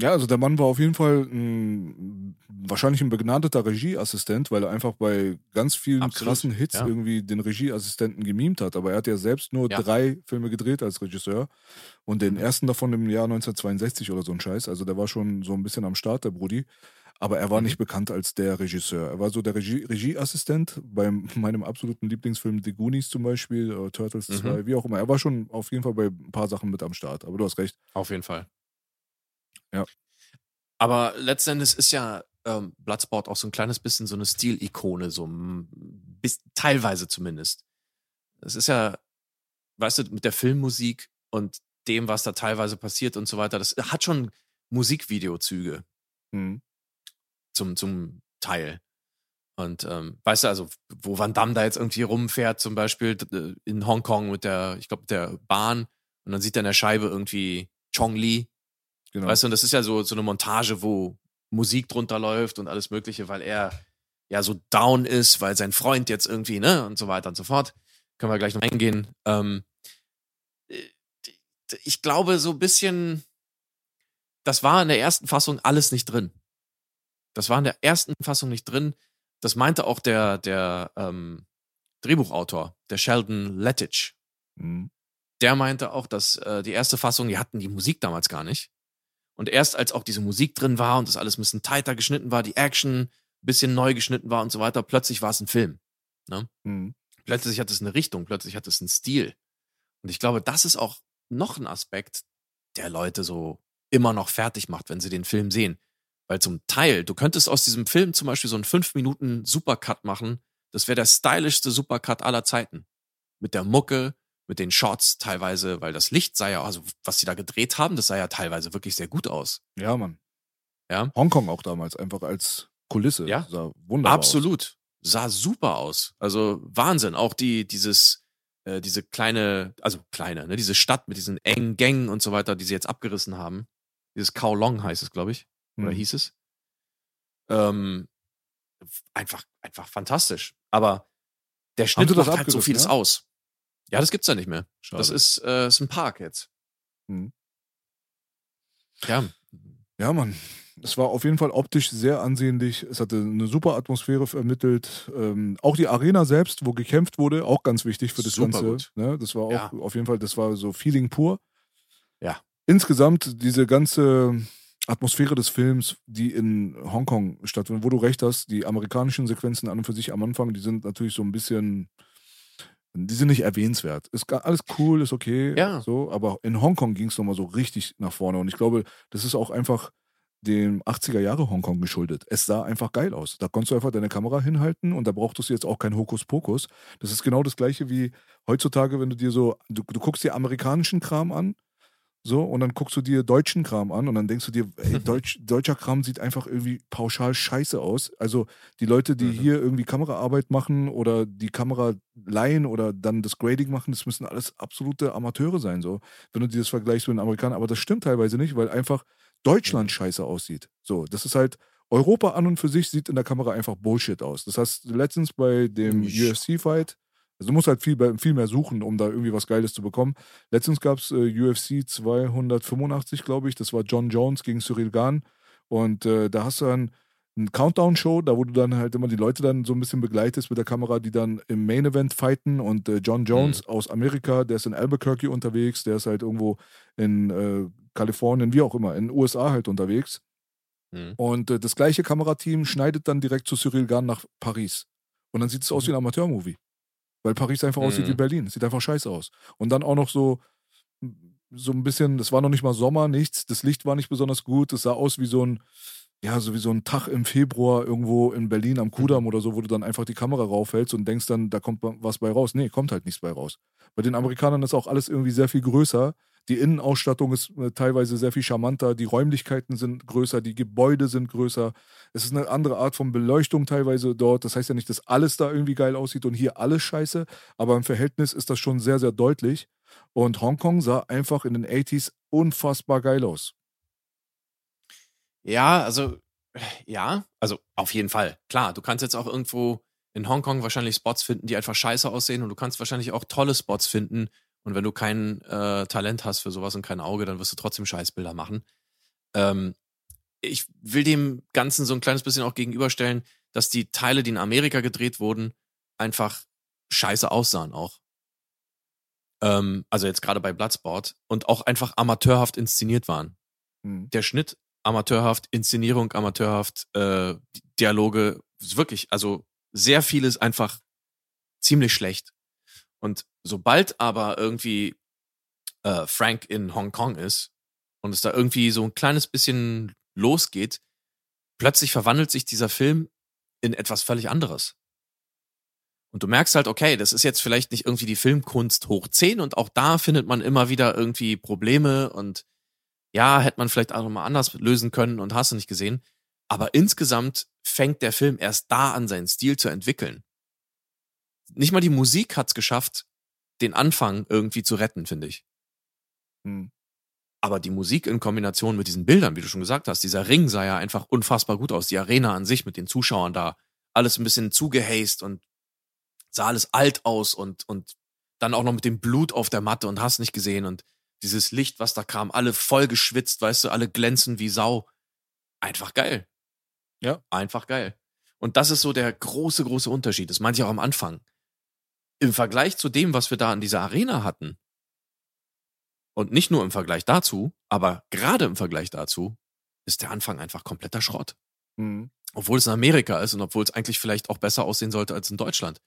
Ja, also der Mann war auf jeden Fall ein, wahrscheinlich ein begnadeter Regieassistent, weil er einfach bei ganz vielen Absolut, krassen Hits ja. irgendwie den Regieassistenten gemimt hat. Aber er hat ja selbst nur Ja. drei Filme gedreht als Regisseur und den ersten davon im Jahr 1962 oder so ein Scheiß. Also der war schon so ein bisschen am Start, der Brudi. Aber er war Mhm. nicht bekannt als der Regisseur. Er war so der Regie Regieassistent bei meinem absoluten Lieblingsfilm The Goonies zum Beispiel, oder Turtles Mhm. 2, wie auch immer. Er war schon auf jeden Fall bei ein paar Sachen mit am Start. Aber du hast recht. Auf jeden Fall. Ja. Aber letzten Endes ist ja ähm, Bloodsport auch so ein kleines bisschen so eine Stilikone, so bis, teilweise zumindest. Es ist ja, weißt du, mit der Filmmusik und dem, was da teilweise passiert und so weiter, das hat schon Musikvideozüge Mhm. Zum, zum Teil. Und ähm, weißt du, also, wo Van Damme da jetzt irgendwie rumfährt, zum Beispiel d- in Hongkong mit der, ich glaube, mit der Bahn, und dann sieht er in der Scheibe irgendwie Chong Li, Genau. Weißt du, und das ist ja so, so eine Montage, wo Musik drunter läuft und alles Mögliche, weil er ja so down ist, weil sein Freund jetzt irgendwie, ne, und so weiter und so fort. Können wir gleich noch eingehen. Ähm, äh, ich glaube, so ein bisschen, das war in der ersten Fassung alles nicht drin. Das war in der ersten Fassung nicht drin. Das meinte auch der, der ähm, Drehbuchautor, der Sheldon Lettich Mhm. der meinte auch, dass äh, die erste Fassung, die hatten die Musik damals gar nicht. Und erst als auch diese Musik drin war und das alles ein bisschen tighter geschnitten war, die Action ein bisschen neu geschnitten war und so weiter, plötzlich war es ein Film. Mhm. Plötzlich hat es eine Richtung, plötzlich hat es einen Stil. Und ich glaube, das ist auch noch ein Aspekt, der Leute so immer noch fertig macht, wenn sie den Film sehen. Weil zum Teil, du könntest aus diesem Film zum Beispiel so einen 5 Minuten Supercut machen. Das wäre der stylischste Supercut aller Zeiten. Mit der Mucke, mit den Shots teilweise, weil das Licht sah ja, also was sie da gedreht haben, das sah ja teilweise wirklich sehr gut aus. Ja, Mann. Ja. Hongkong auch damals, einfach als Kulisse. Ja. Sah wunderbar Absolut. Sah super aus. Also Wahnsinn. Auch die, dieses, äh, diese kleine, also kleine, ne, diese Stadt mit diesen engen Gängen und so weiter, die sie jetzt abgerissen haben. Dieses Kowloon heißt es, glaube ich. Oder Mhm. hieß es. Ähm, einfach, einfach fantastisch. Aber der Schnitt macht halt so vieles ja? aus. Ja, das gibt's ja nicht mehr. Schade. Das ist, äh, ist ein Park jetzt. Mhm. Ja. Ja, Mann. Es war auf jeden Fall optisch sehr ansehnlich. Es hatte eine super Atmosphäre vermittelt. Ähm, auch die Arena selbst, wo gekämpft wurde, auch ganz wichtig für das Super Ganze. gut. Ne? Das war auch Ja. auf jeden Fall, das war so Feeling pur. Ja. Insgesamt diese ganze Atmosphäre des Films, die in Hongkong stattfindet, wo du recht hast, die amerikanischen Sequenzen an und für sich am Anfang, die sind natürlich so ein bisschen, die sind nicht erwähnenswert. Ist alles cool, ist okay, Ja. so, aber in Hongkong ging es nochmal so richtig nach vorne und ich glaube, das ist auch einfach dem 80er Jahre Hongkong geschuldet. Es sah einfach geil aus. Da konntest du einfach deine Kamera hinhalten und da brauchtest du jetzt auch kein Hokuspokus. Das ist genau das gleiche wie heutzutage, wenn du dir so, du, du guckst dir amerikanischen Kram an, so, und dann guckst du dir deutschen Kram an und dann denkst du dir, ey, Deutsch, deutscher Kram sieht einfach irgendwie pauschal scheiße aus. Also die Leute, die Mhm. hier irgendwie Kameraarbeit machen oder die Kamera leihen oder dann das Grading machen, das müssen alles absolute Amateure sein, so. Wenn du dir das vergleichst mit den Amerikanern. Aber das stimmt teilweise nicht, weil einfach Deutschland scheiße aussieht. So, das ist halt, Europa an und für sich sieht in der Kamera einfach Bullshit aus. Das heißt, letztens bei dem. UFC-Fight, also du musst halt viel, viel mehr suchen, um da irgendwie was Geiles zu bekommen. Letztens gab es äh, UFC 285, glaube ich. Das war John Jones gegen Cyril Gahn. Und äh, da hast du dann eine Countdown-Show, da wo du dann halt immer die Leute dann so ein bisschen begleitest mit der Kamera, die dann im Main-Event fighten. Und äh, John Jones aus Amerika, der ist in Albuquerque unterwegs, der ist halt irgendwo in äh, Kalifornien, wie auch immer, in den USA halt unterwegs. Mhm. Und äh, das gleiche Kamerateam schneidet dann direkt zu Cyril Gahn nach Paris. Und dann sieht es aus wie ein Amateurmovie. Weil Paris einfach aussieht Mhm. wie Berlin. Es sieht einfach scheiße aus. Und dann auch noch so, so ein bisschen, das war noch nicht mal Sommer, nichts. Das Licht war nicht besonders gut. Es sah aus wie so ein, ja, so wie so ein Tag im Februar irgendwo in Berlin am Kudamm oder so, wo du dann einfach die Kamera raufhältst und denkst dann, da kommt was bei raus. Nee, kommt halt nichts bei raus. Bei den Amerikanern ist auch alles irgendwie sehr viel größer. Die Innenausstattung ist äh, teilweise sehr viel charmanter, die Räumlichkeiten sind größer, die Gebäude sind größer. Es ist eine andere Art von Beleuchtung teilweise dort. Das heißt ja nicht, dass alles da irgendwie geil aussieht und hier alles scheiße, aber im Verhältnis ist das schon sehr, sehr deutlich. Und Hongkong sah einfach in den 80s unfassbar geil aus. Ja, also, ja, also auf jeden Fall. Klar, du kannst jetzt auch irgendwo in Hongkong wahrscheinlich Spots finden, die einfach scheiße aussehen und du kannst wahrscheinlich auch tolle Spots finden. Und wenn du kein äh, Talent hast für sowas und kein Auge, dann wirst du trotzdem Scheißbilder machen. Ähm, ich will dem Ganzen so ein kleines bisschen auch gegenüberstellen, dass die Teile, die in Amerika gedreht wurden, einfach scheiße aussahen auch. Ähm, also jetzt gerade bei Bloodsport und auch einfach amateurhaft inszeniert waren. Hm. Der Schnitt amateurhaft, Inszenierung amateurhaft, äh, Dialoge, wirklich, also sehr vieles einfach ziemlich schlecht. Und sobald aber irgendwie äh, Frank in Hongkong ist und es da irgendwie so ein kleines bisschen losgeht, plötzlich verwandelt sich dieser Film in etwas völlig anderes. Und du merkst halt, okay, das ist jetzt vielleicht nicht irgendwie die Filmkunst hoch 10 und auch da findet man immer wieder irgendwie Probleme und ja, hätte man vielleicht auch noch mal anders lösen können und hast du nicht gesehen. Aber insgesamt fängt der Film erst da an, seinen Stil zu entwickeln. Nicht mal die Musik hat's geschafft, den Anfang irgendwie zu retten, finde ich. Hm. Aber die Musik in Kombination mit diesen Bildern, wie du schon gesagt hast, dieser Ring sah ja einfach unfassbar gut aus. Die Arena an sich mit den Zuschauern da, alles ein bisschen zugehäst und sah alles alt aus und, und dann auch noch mit dem Blut auf der Matte und hast nicht gesehen und dieses Licht, was da kam, alle voll geschwitzt, weißt du, alle glänzen wie Sau. Einfach geil. Ja. Einfach geil. Und das ist so der große, große Unterschied. Das meinte ich auch am Anfang. Im Vergleich zu dem, was wir da in dieser Arena hatten, und nicht nur im Vergleich dazu, aber gerade im Vergleich dazu, ist der Anfang einfach kompletter Schrott. Hm. Obwohl es in Amerika ist und obwohl es eigentlich vielleicht auch besser aussehen sollte als in Deutschland.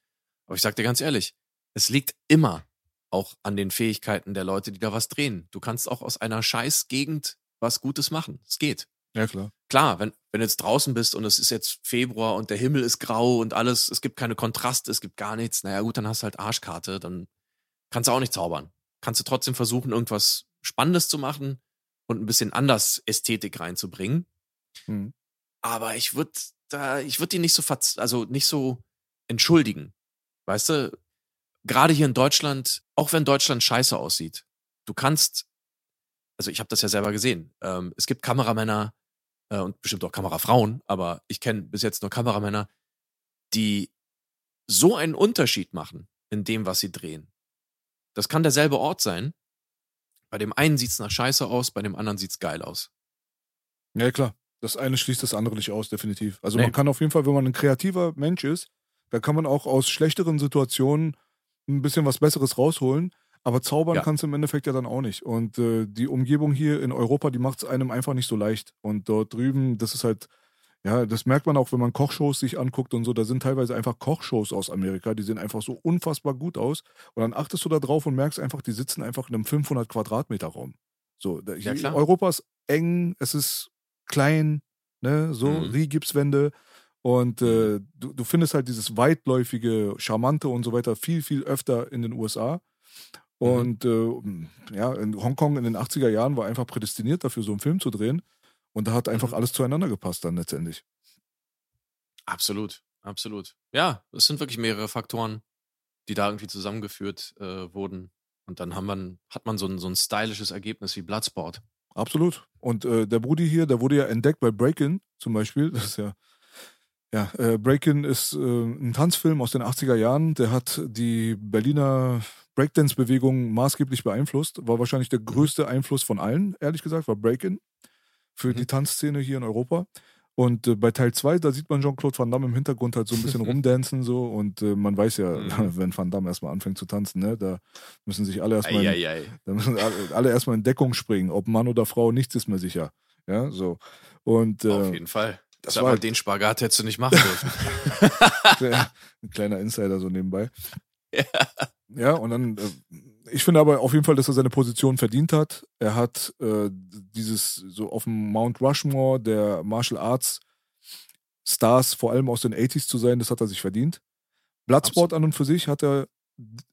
Aber ich sag dir ganz ehrlich, es liegt immer auch an den Fähigkeiten der Leute, die da was drehen. Du kannst auch aus einer Scheißgegend was Gutes machen. Es geht. Ja, klar. Klar, wenn, wenn du jetzt draußen bist und es ist jetzt Februar und der Himmel ist grau und alles, es gibt keine Kontraste, es gibt gar nichts, naja gut, dann hast du halt Arschkarte, dann kannst du auch nicht zaubern. Kannst du trotzdem versuchen, irgendwas Spannendes zu machen und ein bisschen anders Ästhetik reinzubringen. Hm. Aber ich würde da, ich würde die nicht so, verz also nicht so entschuldigen. Weißt du, gerade hier in Deutschland, auch wenn Deutschland scheiße aussieht, du kannst, also ich habe das ja selber gesehen, ähm, es gibt Kameramänner äh, und bestimmt auch Kamerafrauen, aber ich kenne bis jetzt nur Kameramänner, die so einen Unterschied machen in dem, was sie drehen. Das kann derselbe Ort sein. Bei dem einen sieht's nach Scheiße aus, bei dem anderen sieht's geil aus. Ja, klar. Das eine schließt das andere nicht aus, definitiv. Also Nee. man kann auf jeden Fall, wenn man ein kreativer Mensch ist, da kann man auch aus schlechteren Situationen ein bisschen was Besseres rausholen. Aber zaubern Ja. kannst du im Endeffekt ja dann auch nicht. Und äh, die Umgebung hier in Europa, die macht es einem einfach nicht so leicht. Und dort drüben, das ist halt, ja, das merkt man auch, wenn man Kochshows sich anguckt und so. Da sind teilweise einfach Kochshows aus Amerika, die sehen einfach so unfassbar gut aus. Und dann achtest du da drauf und merkst einfach, die sitzen einfach in einem 500 Quadratmeter Raum. So, Ja, klar. Europa ist eng, es ist klein, ne, so, Mhm. Rigipswände. Und äh, du, du findest halt dieses weitläufige, charmante und so weiter viel, viel öfter in den USA. Mhm. Und äh, ja, in Hongkong in den 80er Jahren war einfach prädestiniert dafür, so einen Film zu drehen. Und da hat einfach Mhm. alles zueinander gepasst dann letztendlich. Absolut, absolut. Ja, es sind wirklich mehrere Faktoren, die da irgendwie zusammengeführt äh, wurden. Und dann haben man, hat man so ein, so ein stylisches Ergebnis wie Bloodsport. Absolut. Und äh, der Brudi hier, der wurde ja entdeckt bei Breakin zum Beispiel. Das ist ja, ja, äh, Breakin ist äh, ein Tanzfilm aus den 80er Jahren. Der hat die Berliner Breakdance-Bewegung maßgeblich beeinflusst. War wahrscheinlich der größte Einfluss von allen, ehrlich gesagt, war Breakin für Mhm. die Tanzszene hier in Europa. Und äh, bei Teil 2, da sieht man Jean-Claude Van Damme im Hintergrund halt so ein bisschen rumdancen so und äh, man weiß ja, Mhm. wenn Van Damme erstmal anfängt zu tanzen, ne, da müssen sich alle erstmal in, Eieiei. da müssen alle, erstmal in Deckung springen. Ob Mann oder Frau, nichts ist mir sicher. Ja, so. Und Auf äh, jeden Fall. Das Sag war mal, den Spagat hättest du nicht machen dürfen. ein kleiner Insider so nebenbei. Ja. Ja, und dann, äh, ich finde aber auf jeden Fall, dass er seine Position verdient hat. Er hat äh, dieses so auf dem Mount Rushmore der Martial Arts Stars, vor allem aus den 80s zu sein, das hat er sich verdient. Bloodsport an und für sich hat er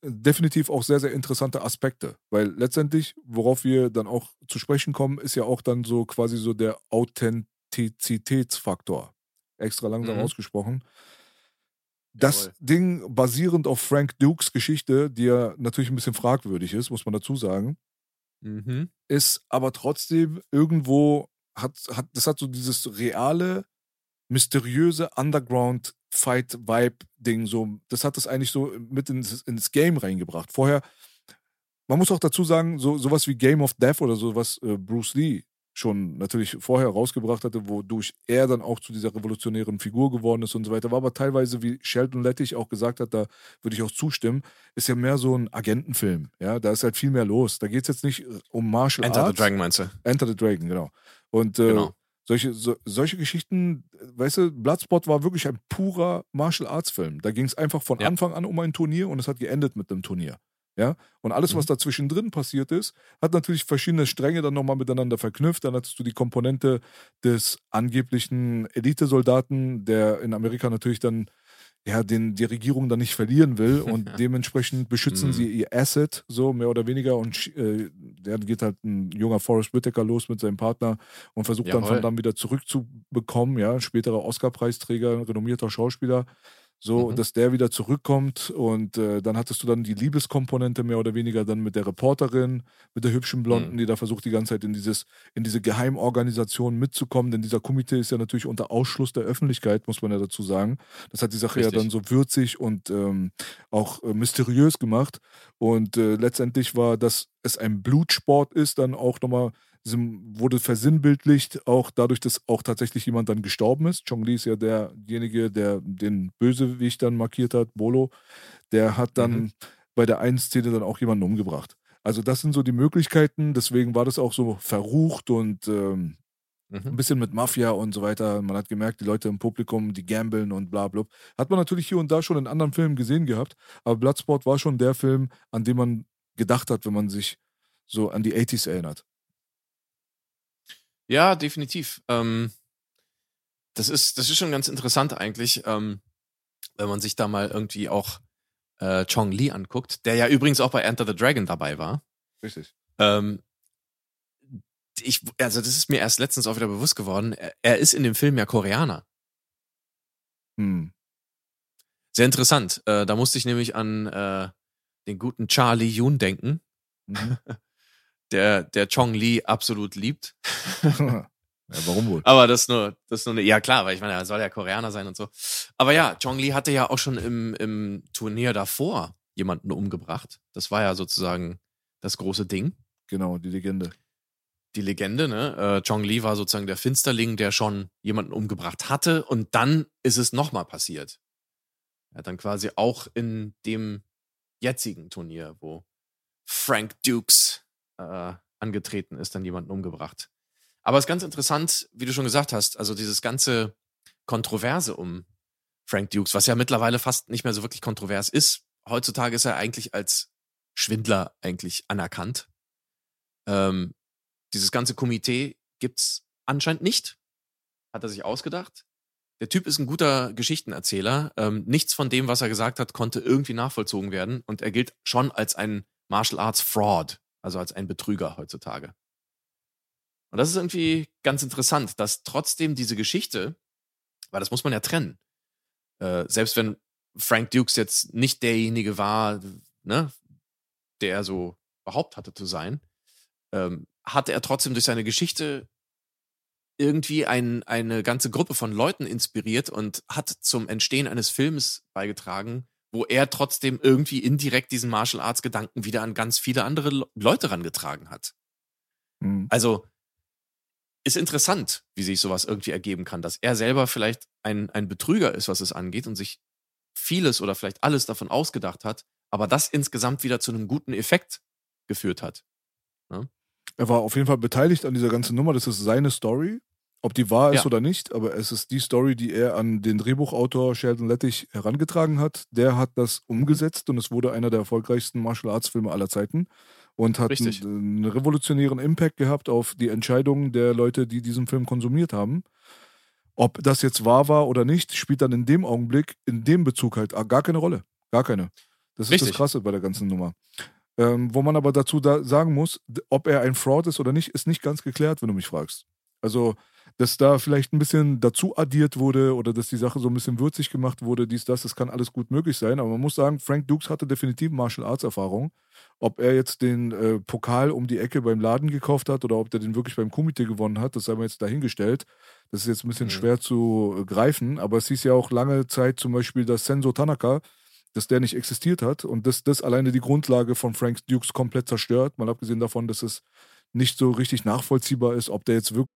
definitiv auch sehr, sehr interessante Aspekte. Weil letztendlich, worauf wir dann auch zu sprechen kommen, ist ja auch dann so quasi so der Authentizitätsfaktor. Extra langsam Mhm. ausgesprochen. Das Jawohl. Ding basierend auf Frank Dukes Geschichte, die ja natürlich ein bisschen fragwürdig ist, muss man dazu sagen, Mhm. ist aber trotzdem irgendwo, hat, hat, das hat so dieses reale, mysteriöse Underground-Fight-Vibe-Ding, so, das hat das eigentlich so mit ins, ins Game reingebracht. Vorher, man muss auch dazu sagen, so, sowas wie Game of Death oder so, was äh, Bruce Lee schon natürlich vorher rausgebracht hatte, wodurch er dann auch zu dieser revolutionären Figur geworden ist und so weiter, war aber teilweise, wie Sheldon Lettich auch gesagt hat, da würde ich auch zustimmen, ist ja mehr so ein Agentenfilm, ja, da ist halt viel mehr los. Da geht es jetzt nicht äh, um Martial Enter Arts. the Dragon meinst du? Enter the Dragon, genau. Und äh, Genau. solche, so, solche Geschichten, weißt du, Bloodsport war wirklich ein purer Martial Arts Film. Da ging es einfach von Ja. Anfang an um ein Turnier und es hat geendet mit einem Turnier. Ja, und alles, was Mhm. dazwischen drin passiert ist, hat natürlich verschiedene Stränge dann nochmal miteinander verknüpft. Dann hattest du die Komponente des angeblichen Elitesoldaten, der in Amerika natürlich dann ja, den, die Regierung dann nicht verlieren will und dementsprechend beschützen Mhm. sie ihr Asset, so mehr oder weniger. Und äh, dann geht halt ein junger Forrest Whitaker los mit seinem Partner und versucht dann Jawohl. von dann wieder zurückzubekommen, ja, späterer Oscar-Preisträger, renommierter Schauspieler. So, Mhm. dass der wieder zurückkommt und äh, dann hattest du dann die Liebeskomponente mehr oder weniger dann mit der Reporterin, mit der hübschen Blonden, Mhm. die da versucht die ganze Zeit in dieses, in diese Geheimorganisation mitzukommen, denn dieser Komitee ist ja natürlich unter Ausschluss der Öffentlichkeit, muss man ja dazu sagen. Das hat die Sache ja Richtig. dann so würzig und ähm, auch äh, mysteriös gemacht. Und äh, letztendlich war, dass es ein Blutsport ist, dann auch nochmal wurde versinnbildlicht, auch dadurch, dass auch tatsächlich jemand dann gestorben ist. Chong Li ist ja derjenige, der den Bösewicht dann markiert hat, Bolo. Der hat dann Mhm. bei der einen Szene dann auch jemanden umgebracht. Also das sind so die Möglichkeiten, deswegen war das auch so verrucht und ähm, ein Mhm. bisschen mit Mafia und so weiter. Man hat gemerkt, die Leute im Publikum, die gambeln und bla bla. Hat man natürlich hier und da schon in anderen Filmen gesehen gehabt, aber Bloodsport war schon der Film, an den man gedacht hat, wenn man sich so an die 80s erinnert. Ja, definitiv. Ähm, das, ist, das ist schon ganz interessant eigentlich, ähm, wenn man sich da mal irgendwie auch äh, Chong Li anguckt, der ja übrigens auch bei Enter the Dragon dabei war. Richtig. Ähm, ich, also das ist mir erst letztens auch wieder bewusst geworden. Er, er ist in dem Film ja Koreaner. Hm. Sehr interessant. Äh, da musste ich nämlich an äh, den guten Charlie Yoon denken, Mhm. der, der Chong Li absolut liebt. ja, warum wohl? Aber das nur, das nur eine, ja klar, weil ich meine, er soll ja Koreaner sein und so. Aber ja, Chong Li hatte ja auch schon im, im Turnier davor jemanden umgebracht. Das war ja sozusagen das große Ding. Genau, die Legende. Die Legende, ne? Äh, Chong Li war sozusagen der Finsterling, der schon jemanden umgebracht hatte und dann ist es nochmal passiert. Er hat dann quasi auch in dem jetzigen Turnier, wo Frank Dukes äh, angetreten ist, dann jemanden umgebracht. Aber es ist ganz interessant, wie du schon gesagt hast, also dieses ganze Kontroverse um Frank Dukes, was ja mittlerweile fast nicht mehr so wirklich kontrovers ist. Heutzutage ist er eigentlich als Schwindler eigentlich anerkannt. Ähm, dieses ganze Komitee gibt's anscheinend nicht. Hat er sich ausgedacht. Der Typ ist ein guter Geschichtenerzähler. Ähm, nichts von dem, was er gesagt hat, konnte irgendwie nachvollzogen werden. Und er gilt schon als ein Martial Arts Fraud, also als ein Betrüger heutzutage. Und das ist irgendwie ganz interessant, dass trotzdem diese Geschichte, weil das muss man ja trennen, äh, selbst wenn Frank Dukes jetzt nicht derjenige war, ne, der er so behauptet hatte zu sein, ähm, hatte er trotzdem durch seine Geschichte irgendwie ein, eine ganze Gruppe von Leuten inspiriert und hat zum Entstehen eines Films beigetragen, wo er trotzdem irgendwie indirekt diesen Martial Arts Gedanken wieder an ganz viele andere Le- Leute rangetragen hat. Hm. Also ist interessant, wie sich sowas irgendwie ergeben kann, dass er selber vielleicht ein, ein Betrüger ist, was es angeht und sich vieles oder vielleicht alles davon ausgedacht hat, aber das insgesamt wieder zu einem guten Effekt geführt hat. Er war auf jeden Fall beteiligt an dieser ganzen Nummer. Das ist seine Story. Ob die wahr ist Ja. oder nicht, aber es ist die Story, die er an den Drehbuchautor Sheldon Lettich herangetragen hat. Der hat das umgesetzt und es wurde einer der erfolgreichsten Martial Arts Filme aller Zeiten und hat Richtig. einen, revolutionären Impact gehabt auf die Entscheidungen der Leute, die diesen Film konsumiert haben. Ob das jetzt wahr war oder nicht, spielt dann in dem Augenblick, in dem Bezug halt gar keine Rolle. Gar keine. Das ist Richtig. das Krasse bei der ganzen Nummer. Ähm, wo man aber dazu da sagen muss, ob er ein Fraud ist oder nicht, ist nicht ganz geklärt, wenn du mich fragst. Also, dass da vielleicht ein bisschen dazu addiert wurde oder dass die Sache so ein bisschen würzig gemacht wurde, dies, das, das kann alles gut möglich sein. Aber man muss sagen, Frank Dukes hatte definitiv Martial Arts Erfahrung. Ob er jetzt den äh, Pokal um die Ecke beim Laden gekauft hat oder ob der den wirklich beim Kumite gewonnen hat, das sei mal jetzt dahingestellt. Das ist jetzt ein bisschen Mhm. schwer zu äh, greifen, aber es hieß ja auch lange Zeit zum Beispiel, dass Senso Tanaka, dass der nicht existiert hat und dass das alleine die Grundlage von Frank Dukes komplett zerstört, mal abgesehen davon, dass es nicht so richtig nachvollziehbar ist, ob der jetzt wirklich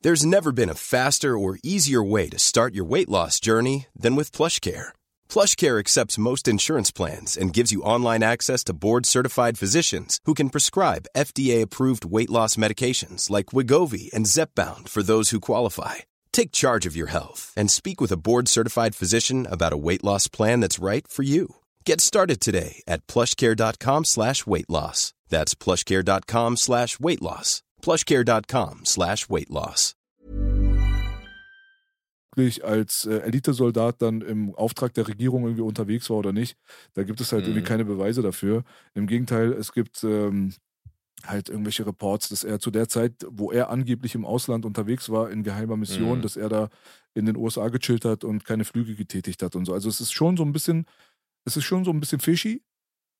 There's never been a faster or easier way to start your weight loss journey than with PlushCare. PlushCare accepts most insurance plans and gives you online access to board-certified physicians who can prescribe FDA-approved weight loss medications like Wigovi and Zepbound for those who qualify. Take charge of your health and speak with a board-certified physician about a weight loss plan that's right for you. Get started today at plushcare.com slash weight loss. That's plushcare.com slash weight loss. plushcare.com slash weight loss. als äh, Elitesoldat dann im Auftrag der Regierung irgendwie unterwegs war oder nicht. Da gibt es halt Mhm. irgendwie keine Beweise dafür. Im Gegenteil, es gibt ähm, halt irgendwelche Reports, dass er zu der Zeit, wo er angeblich im Ausland unterwegs war, in geheimer Mission, Mhm. dass er da in den USA gechillt hat und keine Flüge getätigt hat und so. Also es ist schon so ein bisschen, es ist schon so ein bisschen fishy,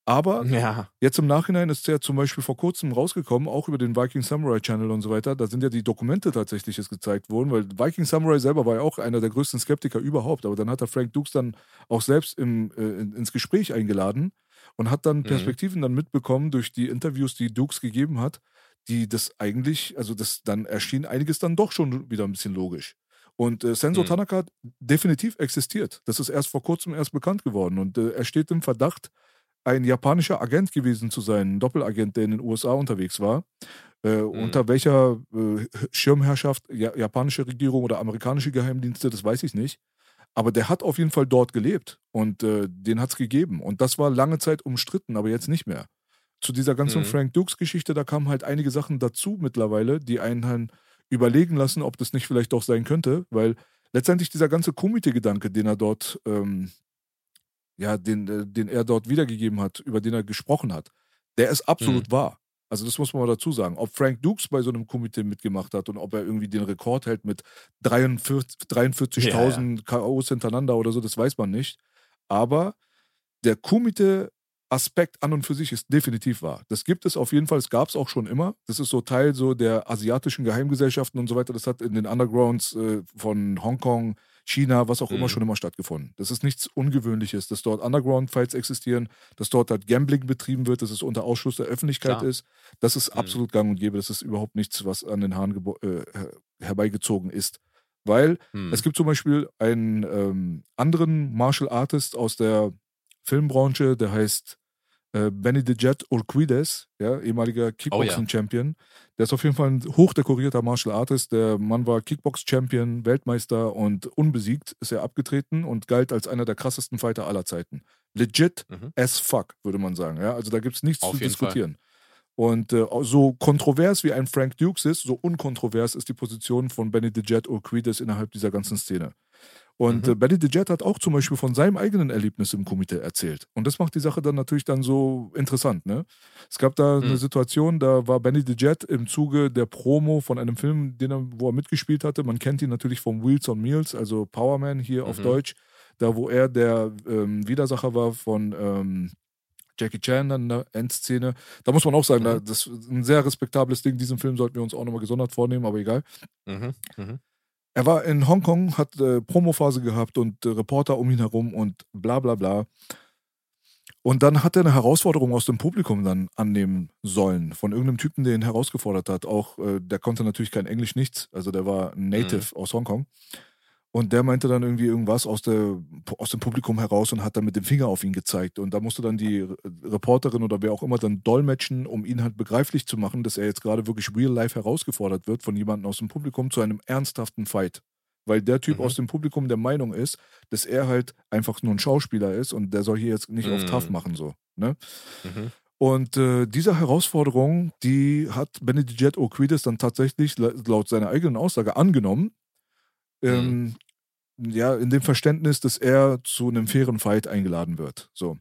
aber Ja. Jetzt im Nachhinein ist ja zum Beispiel vor kurzem rausgekommen, auch über den Viking Samurai Channel und so weiter. Da sind ja die Dokumente tatsächlich jetzt gezeigt worden, weil Viking Samurai selber war ja auch einer der größten Skeptiker überhaupt. Aber dann hat er Frank Dukes dann auch selbst im, äh, in, ins Gespräch eingeladen und hat dann Perspektiven dann mitbekommen durch die Interviews, die Dukes gegeben hat, die das eigentlich, also das dann erschien einiges dann doch schon wieder ein bisschen logisch. Und äh, Senso Mhm. Tanaka hat definitiv existiert. Das ist erst vor kurzem erst bekannt geworden. Und äh, er steht im Verdacht, ein japanischer Agent gewesen zu sein, ein Doppelagent, der in den USA unterwegs war. Äh, Unter welcher äh, Schirmherrschaft, ja, japanische Regierung oder amerikanische Geheimdienste, das weiß ich nicht. Aber der hat auf jeden Fall dort gelebt und äh, den hat es gegeben. Und das war lange Zeit umstritten, aber jetzt nicht mehr. Zu dieser ganzen Mhm. Frank Dukes-Geschichte, da kamen halt einige Sachen dazu mittlerweile, die einen halt überlegen lassen, ob das nicht vielleicht doch sein könnte, weil letztendlich dieser ganze Komitee-Gedanke, den er dort ähm, ja, den, äh, den er dort wiedergegeben hat, über den er gesprochen hat, der ist absolut wahr. Also das muss man mal dazu sagen. Ob Frank Dukes bei so einem Komitee mitgemacht hat und ob er irgendwie den Rekord hält mit 43 43.000 KOs hintereinander oder so, das weiß man nicht. Aber der Komitee-Aspekt an und für sich ist definitiv wahr. Das gibt es auf jeden Fall, es gab es auch schon immer. Das ist so Teil so der asiatischen Geheimgesellschaften und so weiter. Das hat in den Undergrounds äh, von Hongkong, China, was auch immer Mhm. schon immer stattgefunden. Das ist nichts Ungewöhnliches, dass dort Underground-Fights existieren, dass dort halt Gambling betrieben wird, dass es unter Ausschluss der Öffentlichkeit Klar. ist. Das ist Mhm. absolut gang und gäbe. Das ist überhaupt nichts, was an den Haaren äh, her- herbeigezogen ist. Weil Hm. es gibt zum Beispiel einen ähm, anderen Martial Artist aus der Filmbranche, der heißt äh, Benny the Jet Urquides, ja, ehemaliger Kickboxing-Champion. Der ist auf jeden Fall ein hochdekorierter Martial Artist. Der Mann war Kickbox-Champion, Weltmeister und unbesiegt ist er abgetreten und galt als einer der krassesten Fighter aller Zeiten. Legit Mhm. as fuck, würde man sagen. Ja? Also da gibt es nichts Auf zu jeden Fall. diskutieren. Und äh, so kontrovers wie ein Frank Dukes ist, so unkontrovers ist die Position von Benny the Jet Urquides innerhalb dieser ganzen Szene. Und Mhm. äh, Benny the Jet hat auch zum Beispiel von seinem eigenen Erlebnis im Komitee erzählt. Und das macht die Sache dann natürlich dann so interessant. Ne? Es gab da eine Mhm. Situation, da war Benny the Jet im Zuge der Promo von einem Film, den er, wo er mitgespielt hatte. Man kennt ihn natürlich vom Wheels on Meals, also Powerman hier auf Mhm. Deutsch. Da, wo er der ähm, Widersacher war von ähm, Jackie Chan dann in der Endszene. Da muss man auch sagen, Mhm. da, das ist ein sehr respektables Ding. Diesen Film sollten wir uns auch nochmal gesondert vornehmen, aber egal. Mhm. Mhm. Er war in Hongkong, hat äh, Promophase gehabt und äh, Reporter um ihn herum und bla bla bla. Und dann hat er eine Herausforderung aus dem Publikum dann annehmen sollen, von irgendeinem Typen, der ihn herausgefordert hat. Auch äh, der konnte natürlich kein Englisch, nichts. Also der war ein Native aus Hongkong. Und der meinte dann irgendwie irgendwas aus, der, aus dem Publikum heraus und hat dann mit dem Finger auf ihn gezeigt. Und da musste dann die Re- Reporterin oder wer auch immer dann dolmetschen, um ihn halt begreiflich zu machen, dass er jetzt gerade wirklich real life herausgefordert wird von jemandem aus dem Publikum zu einem ernsthaften Fight. Weil der Typ Mhm. aus dem Publikum der Meinung ist, dass er halt einfach nur ein Schauspieler ist und der soll hier jetzt nicht auf Mhm. tough machen, so. Ne? Mhm. Und äh, diese Herausforderung, die hat Benedict O'Quides dann tatsächlich la- laut seiner eigenen Aussage angenommen. Ähm, ja, in dem Verständnis, dass er zu einem fairen Fight eingeladen wird. So.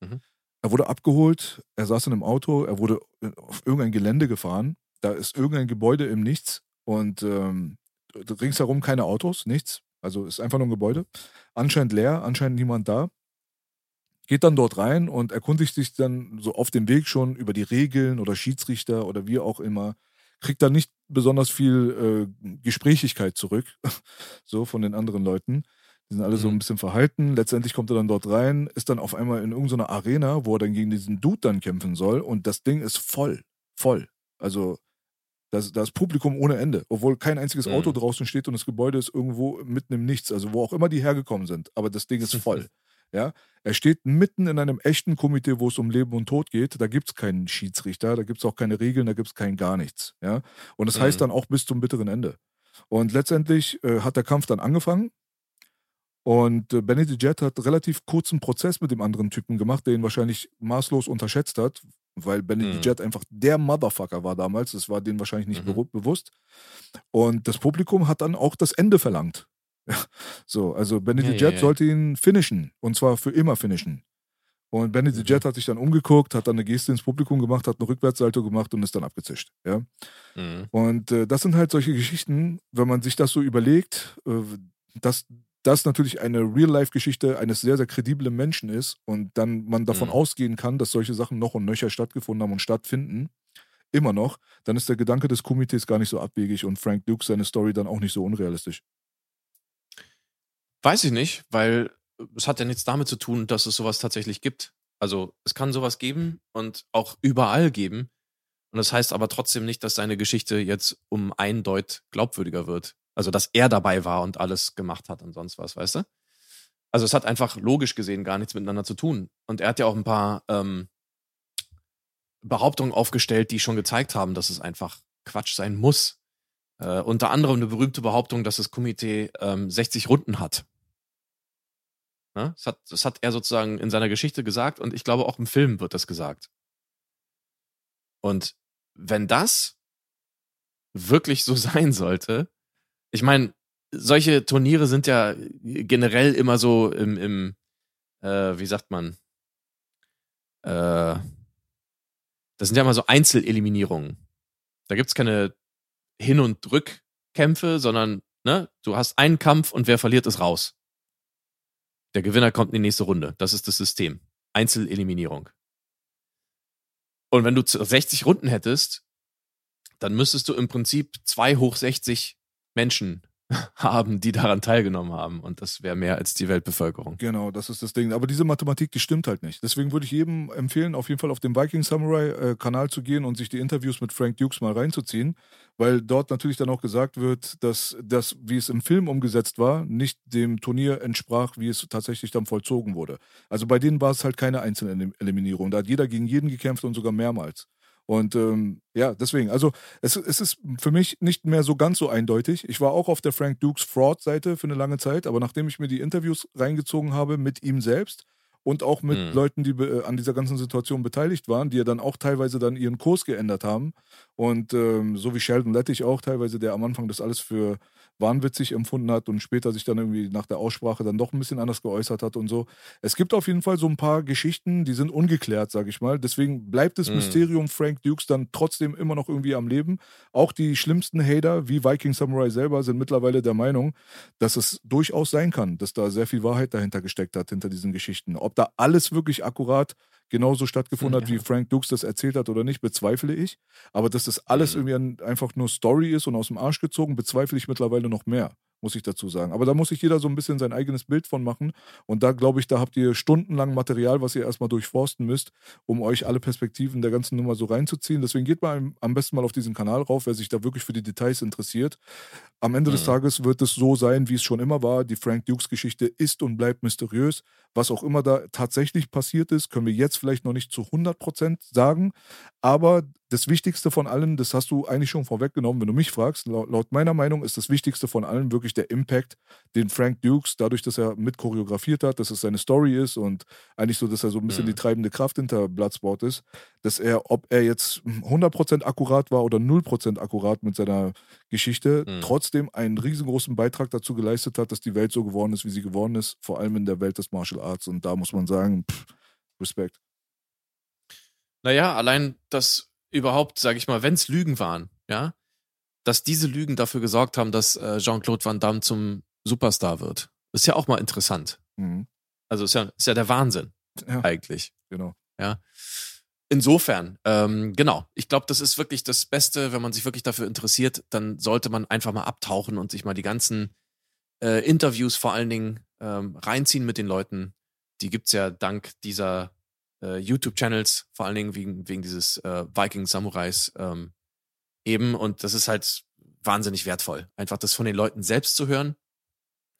Mhm. Er wurde abgeholt, er saß in einem Auto, er wurde äh, auf irgendein Gelände gefahren. Da ist irgendein Gebäude im Nichts und ähm, ringsherum keine Autos, nichts. Also ist einfach nur ein Gebäude. Anscheinend leer, anscheinend niemand da. Geht dann dort rein und erkundigt sich dann so auf dem Weg schon über die Regeln oder Schiedsrichter oder wie auch immer. Kriegt dann nicht besonders viel äh, Gesprächigkeit zurück, so von den anderen Leuten. Die sind alle so ein Mhm. bisschen verhalten. Letztendlich kommt er dann dort rein, ist dann auf einmal in irgendeiner Arena, wo er dann gegen diesen Dude dann kämpfen soll. Und das Ding ist voll. Voll. Also das, das Publikum ohne Ende. Obwohl kein einziges Mhm. Auto draußen steht und das Gebäude ist irgendwo mitten im Nichts. Also wo auch immer die hergekommen sind. Aber das Ding ist voll. Ja, er steht mitten in einem echten Komitee, wo es um Leben und Tod geht. Da gibt es keinen Schiedsrichter, da gibt es auch keine Regeln, da gibt es kein gar nichts. Ja, und das heißt Mhm. dann auch bis zum bitteren Ende. Und letztendlich äh, hat der Kampf dann angefangen. Und äh, Benny the Jet hat relativ kurzen Prozess mit dem anderen Typen gemacht, der ihn wahrscheinlich maßlos unterschätzt hat, weil Benny the Mhm. Jet einfach der Motherfucker war damals. Das war denen wahrscheinlich nicht Mhm. bewusst. Und das Publikum hat dann auch das Ende verlangt. so, also Benny Ja, Jet ja. sollte ihn finishen. Und zwar für immer finishen. Und Benny the Mhm. Jet hat sich dann umgeguckt, hat dann eine Geste ins Publikum gemacht, hat eine Rückwärtssalto gemacht und ist dann abgezischt. Ja? Mhm. Und äh, das sind halt solche Geschichten, wenn man sich das so überlegt, äh, dass das natürlich eine Real-Life-Geschichte eines sehr, sehr krediblen Menschen ist und dann man davon Mhm. ausgehen kann, dass solche Sachen noch und nöcher stattgefunden haben und stattfinden, immer noch, dann ist der Gedanke des Komitees gar nicht so abwegig und Frank Duke seine Story dann auch nicht so unrealistisch. Weiß ich nicht, weil es hat ja nichts damit zu tun, dass es sowas tatsächlich gibt. Also es kann sowas geben und auch überall geben. Und das heißt aber trotzdem nicht, dass seine Geschichte jetzt um ein Deut glaubwürdiger wird. Also dass er dabei war und alles gemacht hat und sonst was, weißt du? Also es hat einfach logisch gesehen gar nichts miteinander zu tun. Und er hat ja auch ein paar ähm, Behauptungen aufgestellt, die schon gezeigt haben, dass es einfach Quatsch sein muss. Äh, unter anderem eine berühmte Behauptung, dass das Komitee ähm, 60 Runden hat. Ne? Das, hat, das hat er sozusagen in seiner Geschichte gesagt und ich glaube auch im Film wird das gesagt. Und wenn das wirklich so sein sollte, ich meine, solche Turniere sind ja generell immer so im, im äh, wie sagt man, äh, das sind ja immer so Einzeleliminierungen. Da gibt's keine Hin- und Rückkämpfe, sondern ne, du hast einen Kampf und wer verliert, ist raus. Der Gewinner kommt in die nächste Runde. Das ist das System. Einzeleliminierung. Und wenn du 60 Runden hättest, dann müsstest du im Prinzip zwei hoch 60 Menschen haben, die daran teilgenommen haben. Und das wäre mehr als die Weltbevölkerung. Genau, das ist das Ding. Aber diese Mathematik, die stimmt halt nicht. Deswegen würde ich jedem empfehlen, auf jeden Fall auf den Viking Samurai äh, zu gehen und sich die Interviews mit Frank Dukes mal reinzuziehen, weil dort natürlich dann auch gesagt wird, dass das, wie es im Film umgesetzt war, nicht dem Turnier entsprach, wie es tatsächlich dann vollzogen wurde. Also bei denen war es halt keine Einzeleliminierung. Da hat jeder gegen jeden gekämpft und sogar mehrmals. Und ähm, ja, deswegen, also es, es ist für mich nicht mehr so ganz so eindeutig. Ich war auch auf der Frank Dukes Fraud-Seite für eine lange Zeit, aber nachdem ich mir die Interviews reingezogen habe mit ihm selbst und auch mit Mhm. Leuten, die be- an dieser ganzen Situation beteiligt waren, die ja dann auch teilweise dann ihren Kurs geändert haben und ähm, so wie Sheldon Lettich auch teilweise, der am Anfang das alles für wahnwitzig empfunden hat und später sich dann irgendwie nach der Aussprache dann doch ein bisschen anders geäußert hat und so. Es gibt auf jeden Fall so ein paar Geschichten, die sind ungeklärt, sag ich mal. Deswegen bleibt das Mhm. Mysterium Frank Dukes dann trotzdem immer noch irgendwie am Leben. Auch die schlimmsten Hater, wie Viking Samurai selber, sind mittlerweile der Meinung, dass es durchaus sein kann, dass da sehr viel Wahrheit dahinter gesteckt hat, hinter diesen Geschichten. Ob da alles wirklich akkurat genauso stattgefunden hat, Ja. wie Frank Dukes das erzählt hat oder nicht, bezweifle ich. Aber dass das alles irgendwie ein, einfach nur Story ist und aus dem Arsch gezogen, bezweifle ich mittlerweile noch mehr, muss ich dazu sagen. Aber da muss sich jeder so ein bisschen sein eigenes Bild von machen. Und da glaube ich, da habt ihr stundenlang Material, was ihr erstmal durchforsten müsst, um euch alle Perspektiven der ganzen Nummer so reinzuziehen. Deswegen geht mal am- besten mal auf diesen Kanal rauf, wer sich da wirklich für die Details interessiert. Am Ende des Mhm. Tages wird es so sein, wie es schon immer war. Die Frank Dukes Geschichte ist und bleibt mysteriös. Was auch immer da tatsächlich passiert ist, können wir jetzt vielleicht noch nicht zu 100% sagen. Aber das Wichtigste von allen, das hast du eigentlich schon vorweggenommen, wenn du mich fragst. Laut, laut, meiner Meinung ist das Wichtigste von allen wirklich der Impact, den Frank Dukes, dadurch, dass er mit choreografiert hat, dass es seine Story ist und eigentlich so, dass er so ein bisschen mhm. die treibende Kraft hinter Bloodsport ist, dass er, ob er jetzt 100% akkurat war oder 0% akkurat mit seiner Geschichte, mhm. trotzdem einen riesengroßen Beitrag dazu geleistet hat, dass die Welt so geworden ist, wie sie geworden ist, vor allem in der Welt des Martial Arts. Und da muss man sagen, pff, Respekt. Naja, allein das überhaupt, sage ich mal, wenn es Lügen waren, ja, dass diese Lügen dafür gesorgt haben, dass äh, Jean-Claude Van Damme zum Superstar wird. ist ja auch mal interessant. Mhm. Also ist ja, ist ja der Wahnsinn ja. eigentlich. Genau. Ja. Insofern, ähm, genau, ich glaube, das ist wirklich das Beste, wenn man sich wirklich dafür interessiert, dann sollte man einfach mal abtauchen und sich mal die ganzen äh, Interviews vor allen Dingen ähm, reinziehen mit den Leuten. Die gibt es ja dank dieser äh, YouTube-Channels, vor allen Dingen wegen, wegen dieses äh, Viking-Samurais ähm, eben. Und das ist halt wahnsinnig wertvoll, einfach das von den Leuten selbst zu hören.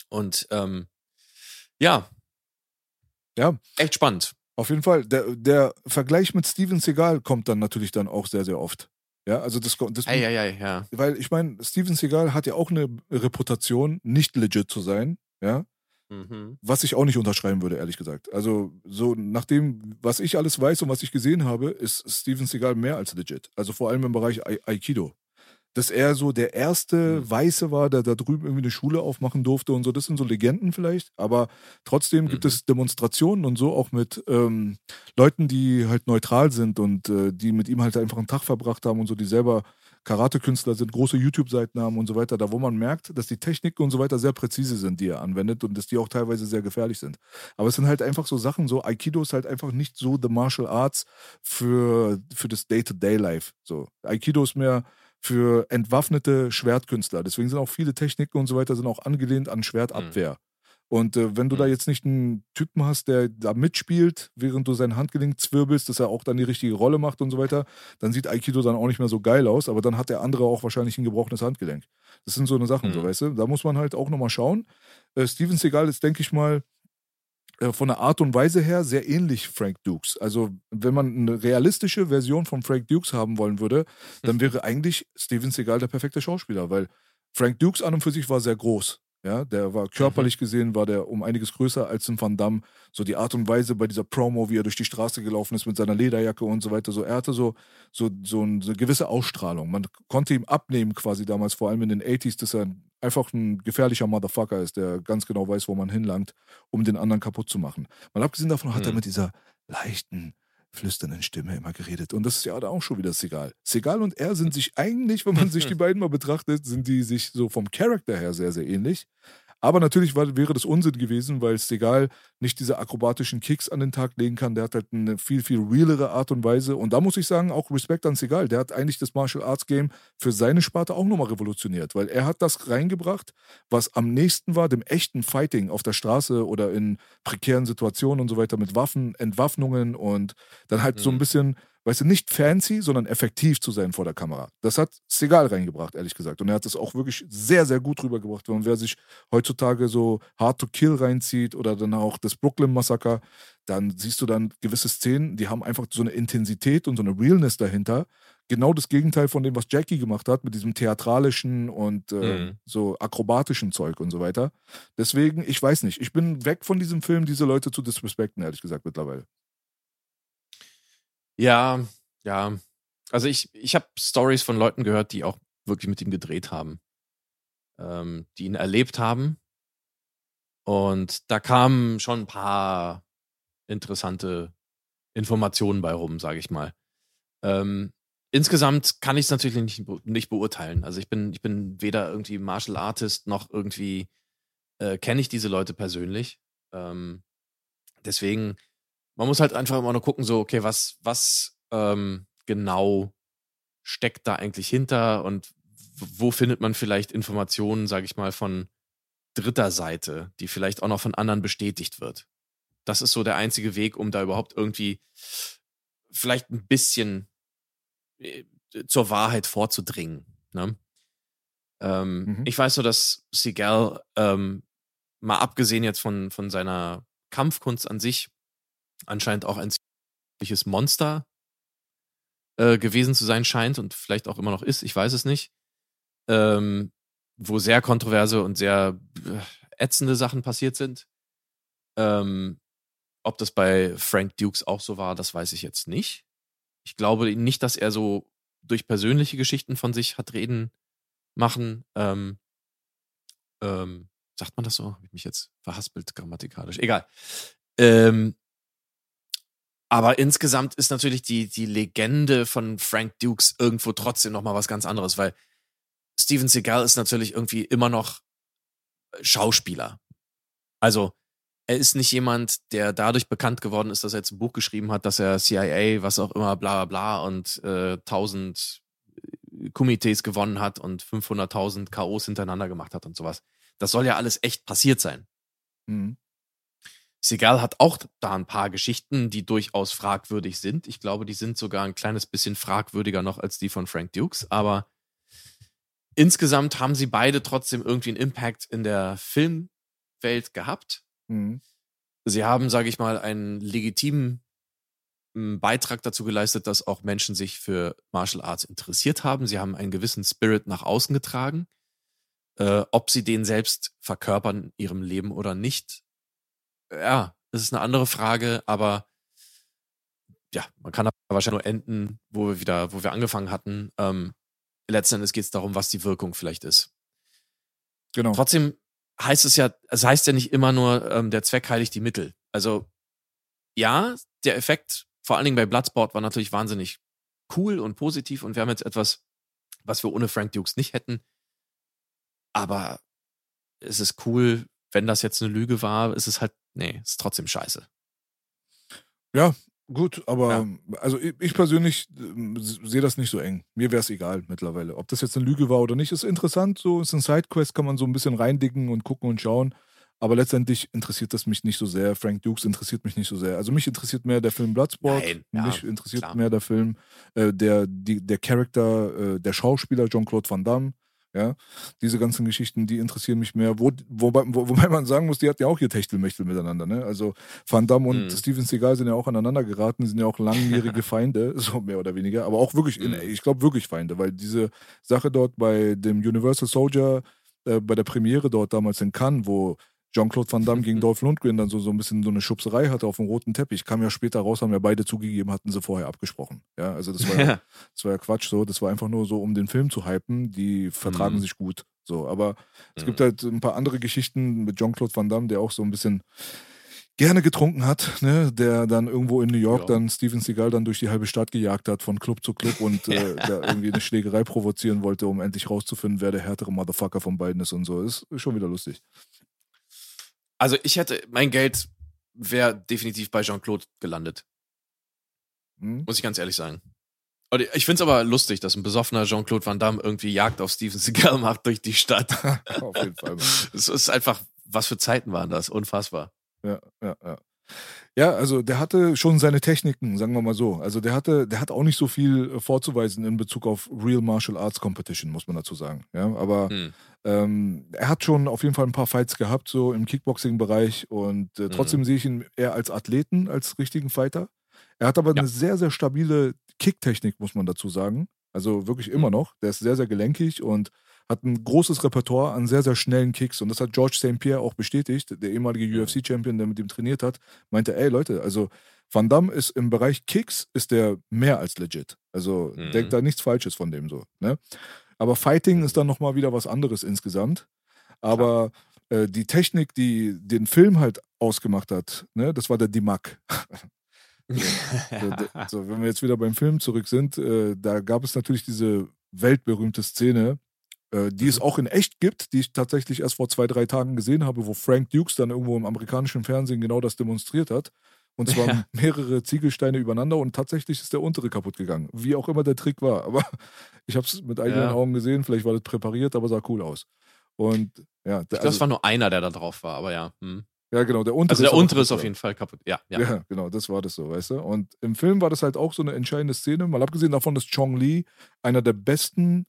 Und ähm, ja, ja, echt spannend. Auf jeden Fall. Der, der Vergleich mit Steven Seagal kommt dann natürlich dann auch sehr, sehr oft. Ja, also das, das ei, ei, ei, ja. weil ich meine, Steven Seagal hat ja auch eine Reputation, nicht legit zu sein, ja. Mhm. Was ich auch nicht unterschreiben würde, ehrlich gesagt. Also, so nach dem, was ich alles weiß und was ich gesehen habe, ist Steven Seagal mehr als legit. Also vor allem im Bereich Aikido. Dass er so der erste mhm. Weiße war, der da drüben irgendwie eine Schule aufmachen durfte und so. Das sind so Legenden vielleicht. Aber trotzdem gibt mhm. es Demonstrationen und so auch mit ähm, Leuten, die halt neutral sind und äh, die mit ihm halt einfach einen Tag verbracht haben und so, die selber Karate-Künstler sind, große YouTube-Seiten haben und so weiter, da wo man merkt, dass die Techniken und so weiter sehr präzise sind, die er anwendet und dass die auch teilweise sehr gefährlich sind. Aber es sind halt einfach so Sachen, so Aikido ist halt einfach nicht so the Martial Arts für, für das Day-to-Day-Life. So, Aikido ist mehr für entwaffnete Schwertkünstler. Deswegen sind auch viele Techniken und so weiter sind auch angelehnt an Schwertabwehr. Mhm. Und äh, wenn du mhm. da jetzt nicht einen Typen hast, der da mitspielt, während du sein Handgelenk zwirbelst, dass er auch dann die richtige Rolle macht und so weiter, dann sieht Aikido dann auch nicht mehr so geil aus, aber dann hat der andere auch wahrscheinlich ein gebrochenes Handgelenk. Das sind so eine Sachen, mhm. so weißt du. Da muss man halt auch nochmal schauen. Äh, Steven Seagal ist, denke ich mal, äh, von der Art und Weise her sehr ähnlich Frank Dukes. Also, wenn man eine realistische Version von Frank Dukes haben wollen würde, dann wäre eigentlich Steven Seagal der perfekte Schauspieler, weil Frank Dukes an und für sich war sehr groß. Ja, der war körperlich mhm. gesehen, war der um einiges größer als ein Van Damme. So die Art und Weise bei dieser Promo, wie er durch die Straße gelaufen ist mit seiner Lederjacke und so weiter. So, er hatte so, so, so eine gewisse Ausstrahlung. Man konnte ihm abnehmen, quasi damals, vor allem in den 80s, dass er einfach ein gefährlicher Motherfucker ist, der ganz genau weiß, wo man hinlangt, um den anderen kaputt zu machen. Mal abgesehen davon hat mhm. er mit dieser leichten, flüsternden Stimme immer geredet. Und das ist ja auch schon wieder Segal. Segal und er sind sich eigentlich, wenn man sich die beiden mal betrachtet, sind die sich so vom Charakter her sehr, sehr ähnlich. Aber natürlich war, wäre das Unsinn gewesen, weil Segal nicht diese akrobatischen Kicks an den Tag legen kann. Der hat halt eine viel, viel realere Art und Weise. Und da muss ich sagen, auch Respekt an Segal. Der hat eigentlich das Martial Arts Game für seine Sparte auch nochmal revolutioniert, weil er hat das reingebracht, was am nächsten war, dem echten Fighting auf der Straße oder in prekären Situationen und so weiter mit Waffen, Entwaffnungen und dann halt mhm. so ein mhm. bisschen weißt du, nicht fancy, sondern effektiv zu sein vor der Kamera. Das hat Segal reingebracht, ehrlich gesagt. Und er hat das auch wirklich sehr, sehr gut rübergebracht. Und wer sich heutzutage so Hard to Kill reinzieht oder dann auch das Brooklyn Massaker, dann siehst du dann gewisse Szenen, die haben einfach so eine Intensität und so eine Realness dahinter. Genau das Gegenteil von dem, was Jackie gemacht hat, mit diesem theatralischen und äh, mhm. so akrobatischen Zeug und so weiter. Deswegen, ich weiß nicht, ich bin weg von diesem Film, diese Leute zu disrespekten, ehrlich gesagt, mittlerweile. Ja, ja. Also ich, ich habe Stories von Leuten gehört, die auch wirklich mit ihm gedreht haben, ähm, die ihn erlebt haben. Und da kamen schon ein paar interessante Informationen bei rum, sage ich mal. Ähm, insgesamt kann ich es natürlich nicht, nicht beurteilen. Also ich bin, ich bin weder irgendwie Martial Artist noch irgendwie äh, kenne ich diese Leute persönlich. Ähm, deswegen man muss halt einfach immer nur gucken, so, okay, was, was ähm, genau steckt da eigentlich hinter und wo findet man vielleicht Informationen, sage ich mal, von dritter Seite, die vielleicht auch noch von anderen bestätigt wird. Das ist so der einzige Weg, um da überhaupt irgendwie vielleicht ein bisschen äh, zur Wahrheit vorzudringen. Ne? Ähm, mhm. Ich weiß so, dass Seagal, ähm, mal abgesehen jetzt von, von seiner Kampfkunst an sich, anscheinend auch ein ziemliches Monster äh, gewesen zu sein scheint und vielleicht auch immer noch ist, ich weiß es nicht. Ähm, wo sehr kontroverse und sehr äh, ätzende Sachen passiert sind. Ähm, ob das bei Frank Dukes auch so war, das weiß ich jetzt nicht. Ich glaube nicht, dass er so durch persönliche Geschichten von sich hat reden machen. Ähm, ähm, sagt man das so? Habe ich mich jetzt verhaspelt grammatikalisch? Egal. Ähm, aber insgesamt ist natürlich die, die Legende von Frank Dukes irgendwo trotzdem nochmal was ganz anderes, weil Steven Seagal ist natürlich irgendwie immer noch Schauspieler. Also, er ist nicht jemand, der dadurch bekannt geworden ist, dass er jetzt ein Buch geschrieben hat, dass er CIA, was auch immer, bla bla bla und äh, 1000 Komitees gewonnen hat und 500.000 K.O.s hintereinander gemacht hat und sowas. Das soll ja alles echt passiert sein. Mhm. Segal hat auch da ein paar Geschichten, die durchaus fragwürdig sind. Ich glaube, die sind sogar ein kleines bisschen fragwürdiger noch als die von Frank Dukes, aber insgesamt haben sie beide trotzdem irgendwie einen Impact in der Filmwelt gehabt. Mhm. Sie haben, sage ich mal, einen legitimen hm, Beitrag dazu geleistet, dass auch Menschen sich für Martial Arts interessiert haben. Sie haben einen gewissen Spirit nach außen getragen. Äh, ob sie den selbst verkörpern in ihrem Leben oder nicht, ja, das ist eine andere Frage, aber ja, man kann aber wahrscheinlich nur enden, wo wir wieder, wo wir angefangen hatten. Ähm, letzten Endes geht es darum, was die Wirkung vielleicht ist. Genau. Trotzdem heißt es ja, es heißt ja nicht immer nur, ähm, der Zweck heiligt die Mittel. Also ja, der Effekt, vor allen Dingen bei Bloodsport, war natürlich wahnsinnig cool und positiv und wir haben jetzt etwas, was wir ohne Frank Dukes nicht hätten. Aber es ist cool, wenn das jetzt eine Lüge war, ist es halt, nee, ist trotzdem scheiße. Ja, Gut, aber ja. also ich, ich persönlich äh, sehe das nicht so eng. Mir wäre es egal mittlerweile. Ob das jetzt eine Lüge war oder nicht, ist interessant. So ist ein Sidequest, kann man so ein bisschen reindicken und gucken und schauen. Aber letztendlich interessiert das mich nicht so sehr. Frank Dukes interessiert mich nicht so sehr. Also mich interessiert mehr der Film Bloodsport. Nein, ja, mich interessiert klar. mehr der Film, äh, der, die, der Charakter, äh, der Schauspieler Jean-Claude Van Damme. Ja, diese ganzen Geschichten, die interessieren mich mehr. Wo, wobei, wo, wobei man sagen muss, die hatten ja auch ihr Techtelmechtel miteinander. Ne? Also Van Damme und mhm. Steven Seagal sind ja auch aneinander geraten, die sind ja auch langjährige Feinde, so mehr oder weniger. Aber auch wirklich, mhm. ich glaube wirklich Feinde, weil diese Sache dort bei dem Universal Soldier, äh, bei der Premiere dort damals in Cannes, wo Jean-Claude Van Damme gegen Dolph Lundgren dann so, so ein bisschen so eine Schubserei hatte auf dem roten Teppich, kam ja später raus, haben ja beide zugegeben, hatten sie vorher abgesprochen. Ja, also das war ja, das war ja Quatsch so. Das war einfach nur so, um den Film zu hypen. Die vertragen mhm. sich gut. So, aber es mhm. gibt halt ein paar andere Geschichten mit Jean-Claude Van Damme, der auch so ein bisschen gerne getrunken hat, ne, der dann irgendwo in New York ja. dann Steven Seagal dann durch die halbe Stadt gejagt hat, von Club zu Club und äh, der irgendwie eine Schlägerei provozieren wollte, um endlich rauszufinden, wer der härtere Motherfucker von beiden ist und so. Ist schon wieder lustig. Also ich hätte, mein Geld wäre definitiv bei Jean-Claude gelandet. Hm? Muss ich ganz ehrlich sagen. Ich finde es aber lustig, dass ein besoffener Jean-Claude Van Damme irgendwie Jagd auf Steven Seagal macht durch die Stadt. auf jeden Fall. Es ist einfach, was für Zeiten waren das? Unfassbar. Ja, ja, ja. Ja, also der hatte schon seine Techniken, sagen wir mal so. Also der hatte, der hat auch nicht so viel äh, vorzuweisen in Bezug auf Real Martial Arts Competition, muss man dazu sagen. Ja, aber hm. ähm, er hat schon auf jeden Fall ein paar Fights gehabt, so im Kickboxing-Bereich und äh, trotzdem hm. sehe ich ihn eher als Athleten, als richtigen Fighter. Er hat aber ja. eine sehr, sehr stabile Kicktechnik, muss man dazu sagen. Also wirklich immer hm. noch. Der ist sehr, sehr gelenkig und hat ein großes Repertoire an sehr, sehr schnellen Kicks. Und das hat George St. Pierre auch bestätigt, der ehemalige mhm. UFC-Champion, der mit ihm trainiert hat, meinte, ey Leute, also Van Damme ist im Bereich Kicks ist der mehr als legit. Also mhm. denkt da nichts Falsches von dem so. Ne? Aber Fighting ist dann nochmal wieder was anderes insgesamt. Aber äh, die Technik, die den Film halt ausgemacht hat, ne, das war der Dimak. so, so, wenn wir jetzt wieder beim Film zurück sind, äh, da gab es natürlich diese weltberühmte Szene, äh, die es mhm. auch in echt gibt, die ich tatsächlich erst vor zwei, drei Tagen gesehen habe, wo Frank Dukes dann irgendwo im amerikanischen Fernsehen genau das demonstriert hat. Und zwar ja. mehrere Ziegelsteine übereinander und tatsächlich ist der untere kaputt gegangen. Wie auch immer der Trick war. Aber ich habe es mit eigenen ja. Augen gesehen. Vielleicht war das präpariert, aber sah cool aus. Und ja, der, ich glaube, also, es war nur einer, der da drauf war, aber ja. Hm. Ja, genau, der untere. Also der ist untere ist auf jeden Fall kaputt. Ja, ja. Ja, genau, das war das so, weißt du. Und im Film war das halt auch so eine entscheidende Szene. Mal abgesehen davon, dass Chong Lee einer der besten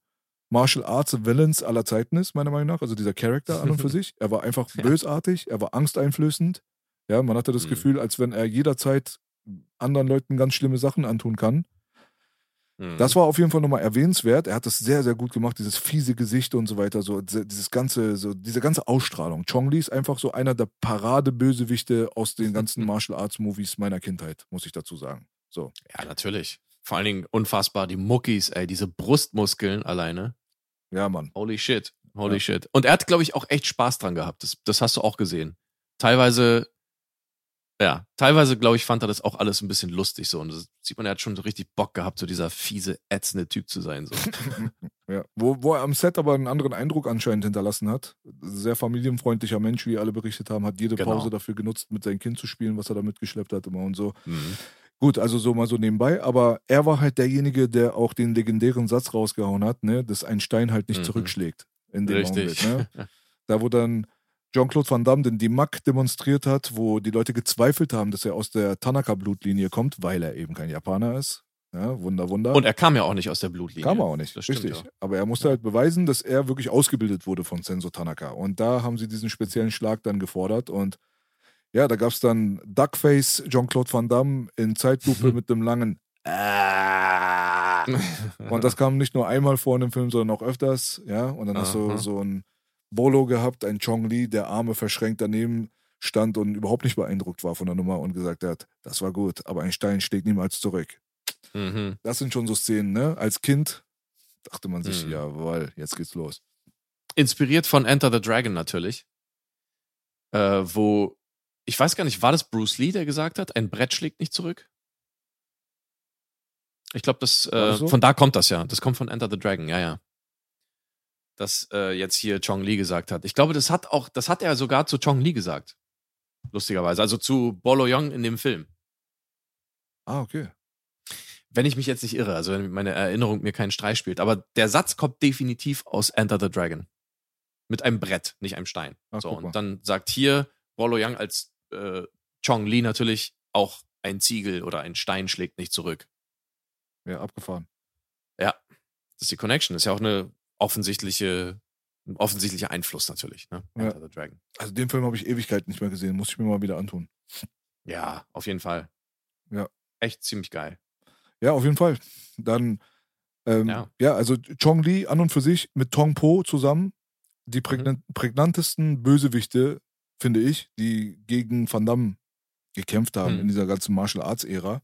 Martial Arts Villains aller Zeiten ist, meiner Meinung nach. Also dieser Charakter an und für sich. Er war einfach bösartig, er war angsteinflößend. Ja, man hatte das mhm. Gefühl, als wenn er jederzeit anderen Leuten ganz schlimme Sachen antun kann. Mhm. Das war auf jeden Fall nochmal erwähnenswert. Er hat das sehr, sehr gut gemacht, dieses fiese Gesicht und so weiter, so dieses ganze, so diese ganze Ausstrahlung. Chong Li ist einfach so einer der Paradebösewichte aus den ganzen Martial Arts Movies meiner Kindheit, muss ich dazu sagen. So. Ja, natürlich. Vor allen Dingen unfassbar, die Muckis, ey, diese Brustmuskeln alleine. Ja, Mann. Holy shit. Holy Ja. shit. Und er hat, glaube ich, auch echt Spaß dran gehabt. Das, das hast du auch gesehen. Teilweise, ja, teilweise, glaube ich, fand er das auch alles ein bisschen lustig so. Und das sieht man, er hat schon so richtig Bock gehabt, so dieser fiese, ätzende Typ zu sein. So. Ja. Wo, wo er am Set aber einen anderen Eindruck anscheinend hinterlassen hat. Sehr familienfreundlicher Mensch, wie alle berichtet haben, hat jede Genau. Pause dafür genutzt, mit seinem Kind zu spielen, was er da mitgeschleppt hat immer und so. Mhm. Gut, also so mal so nebenbei, aber er war halt derjenige, der auch den legendären Satz rausgehauen hat, ne, dass ein Stein halt nicht Mhm. zurückschlägt. In dem Richtig. Augenblick, ne? Da, wo dann Jean-Claude Van Damme den Dimak demonstriert hat, wo die Leute gezweifelt haben, dass er aus der Tanaka-Blutlinie kommt, weil er eben kein Japaner ist. Ja, Wunder, Wunder. Und er kam ja auch nicht aus der Blutlinie. Kam er auch nicht, Das stimmt, richtig. ja. Aber er musste halt beweisen, dass er wirklich ausgebildet wurde von Senso Tanaka. Und da haben sie diesen speziellen Schlag dann gefordert. Und ja, da gab es dann Duckface Jean-Claude Van Damme in Zeitlupe mit dem langen Ah. Und das kam nicht nur einmal vor in dem Film, sondern auch öfters. Ja, und dann hast du Aha. so ein Bolo gehabt, ein Chong Li, der Arme verschränkt daneben stand und überhaupt nicht beeindruckt war von der Nummer und gesagt hat, das war gut, aber ein Stein schlägt niemals zurück. Mhm. Das sind schon so Szenen, ne? Als Kind dachte man sich, Mhm. jawohl, jetzt geht's los. Inspiriert von Enter the Dragon natürlich. Äh, wo, ich weiß gar nicht, war das Bruce Lee, der gesagt hat, ein Brett schlägt nicht zurück? Ich glaube, das, äh, so? von da kommt das ja. Das kommt von Enter the Dragon, ja, ja. Das äh, jetzt hier Chong Li gesagt hat. Ich glaube, das hat auch, das hat er sogar zu Chong Li gesagt. Lustigerweise. Also zu Bolo Young in dem Film. Ah, okay. Wenn ich mich jetzt nicht irre, also wenn meine Erinnerung mir keinen Streich spielt. Aber der Satz kommt definitiv aus Enter the Dragon. Mit einem Brett, nicht einem Stein. Ah, so, und dann sagt hier Bolo Young als äh, Chong Li natürlich auch ein Ziegel oder ein Stein schlägt nicht zurück. Ja, abgefahren. Ja, das ist die Connection. Das ist ja auch eine offensichtliche, ein offensichtlicher Einfluss natürlich. Ne? Ja. Enter the Dragon. Also den Film habe ich Ewigkeit nicht mehr gesehen, muss ich mir mal wieder antun. Ja, auf jeden Fall. Ja. Echt ziemlich geil. Ja, auf jeden Fall. Dann, ähm, ja. Ja. also Chong Li an und für sich mit Tong Po zusammen die prägnan prägnantesten Bösewichte, finde ich, die gegen Van Damme gekämpft haben Mhm. in dieser ganzen Martial Arts Ära.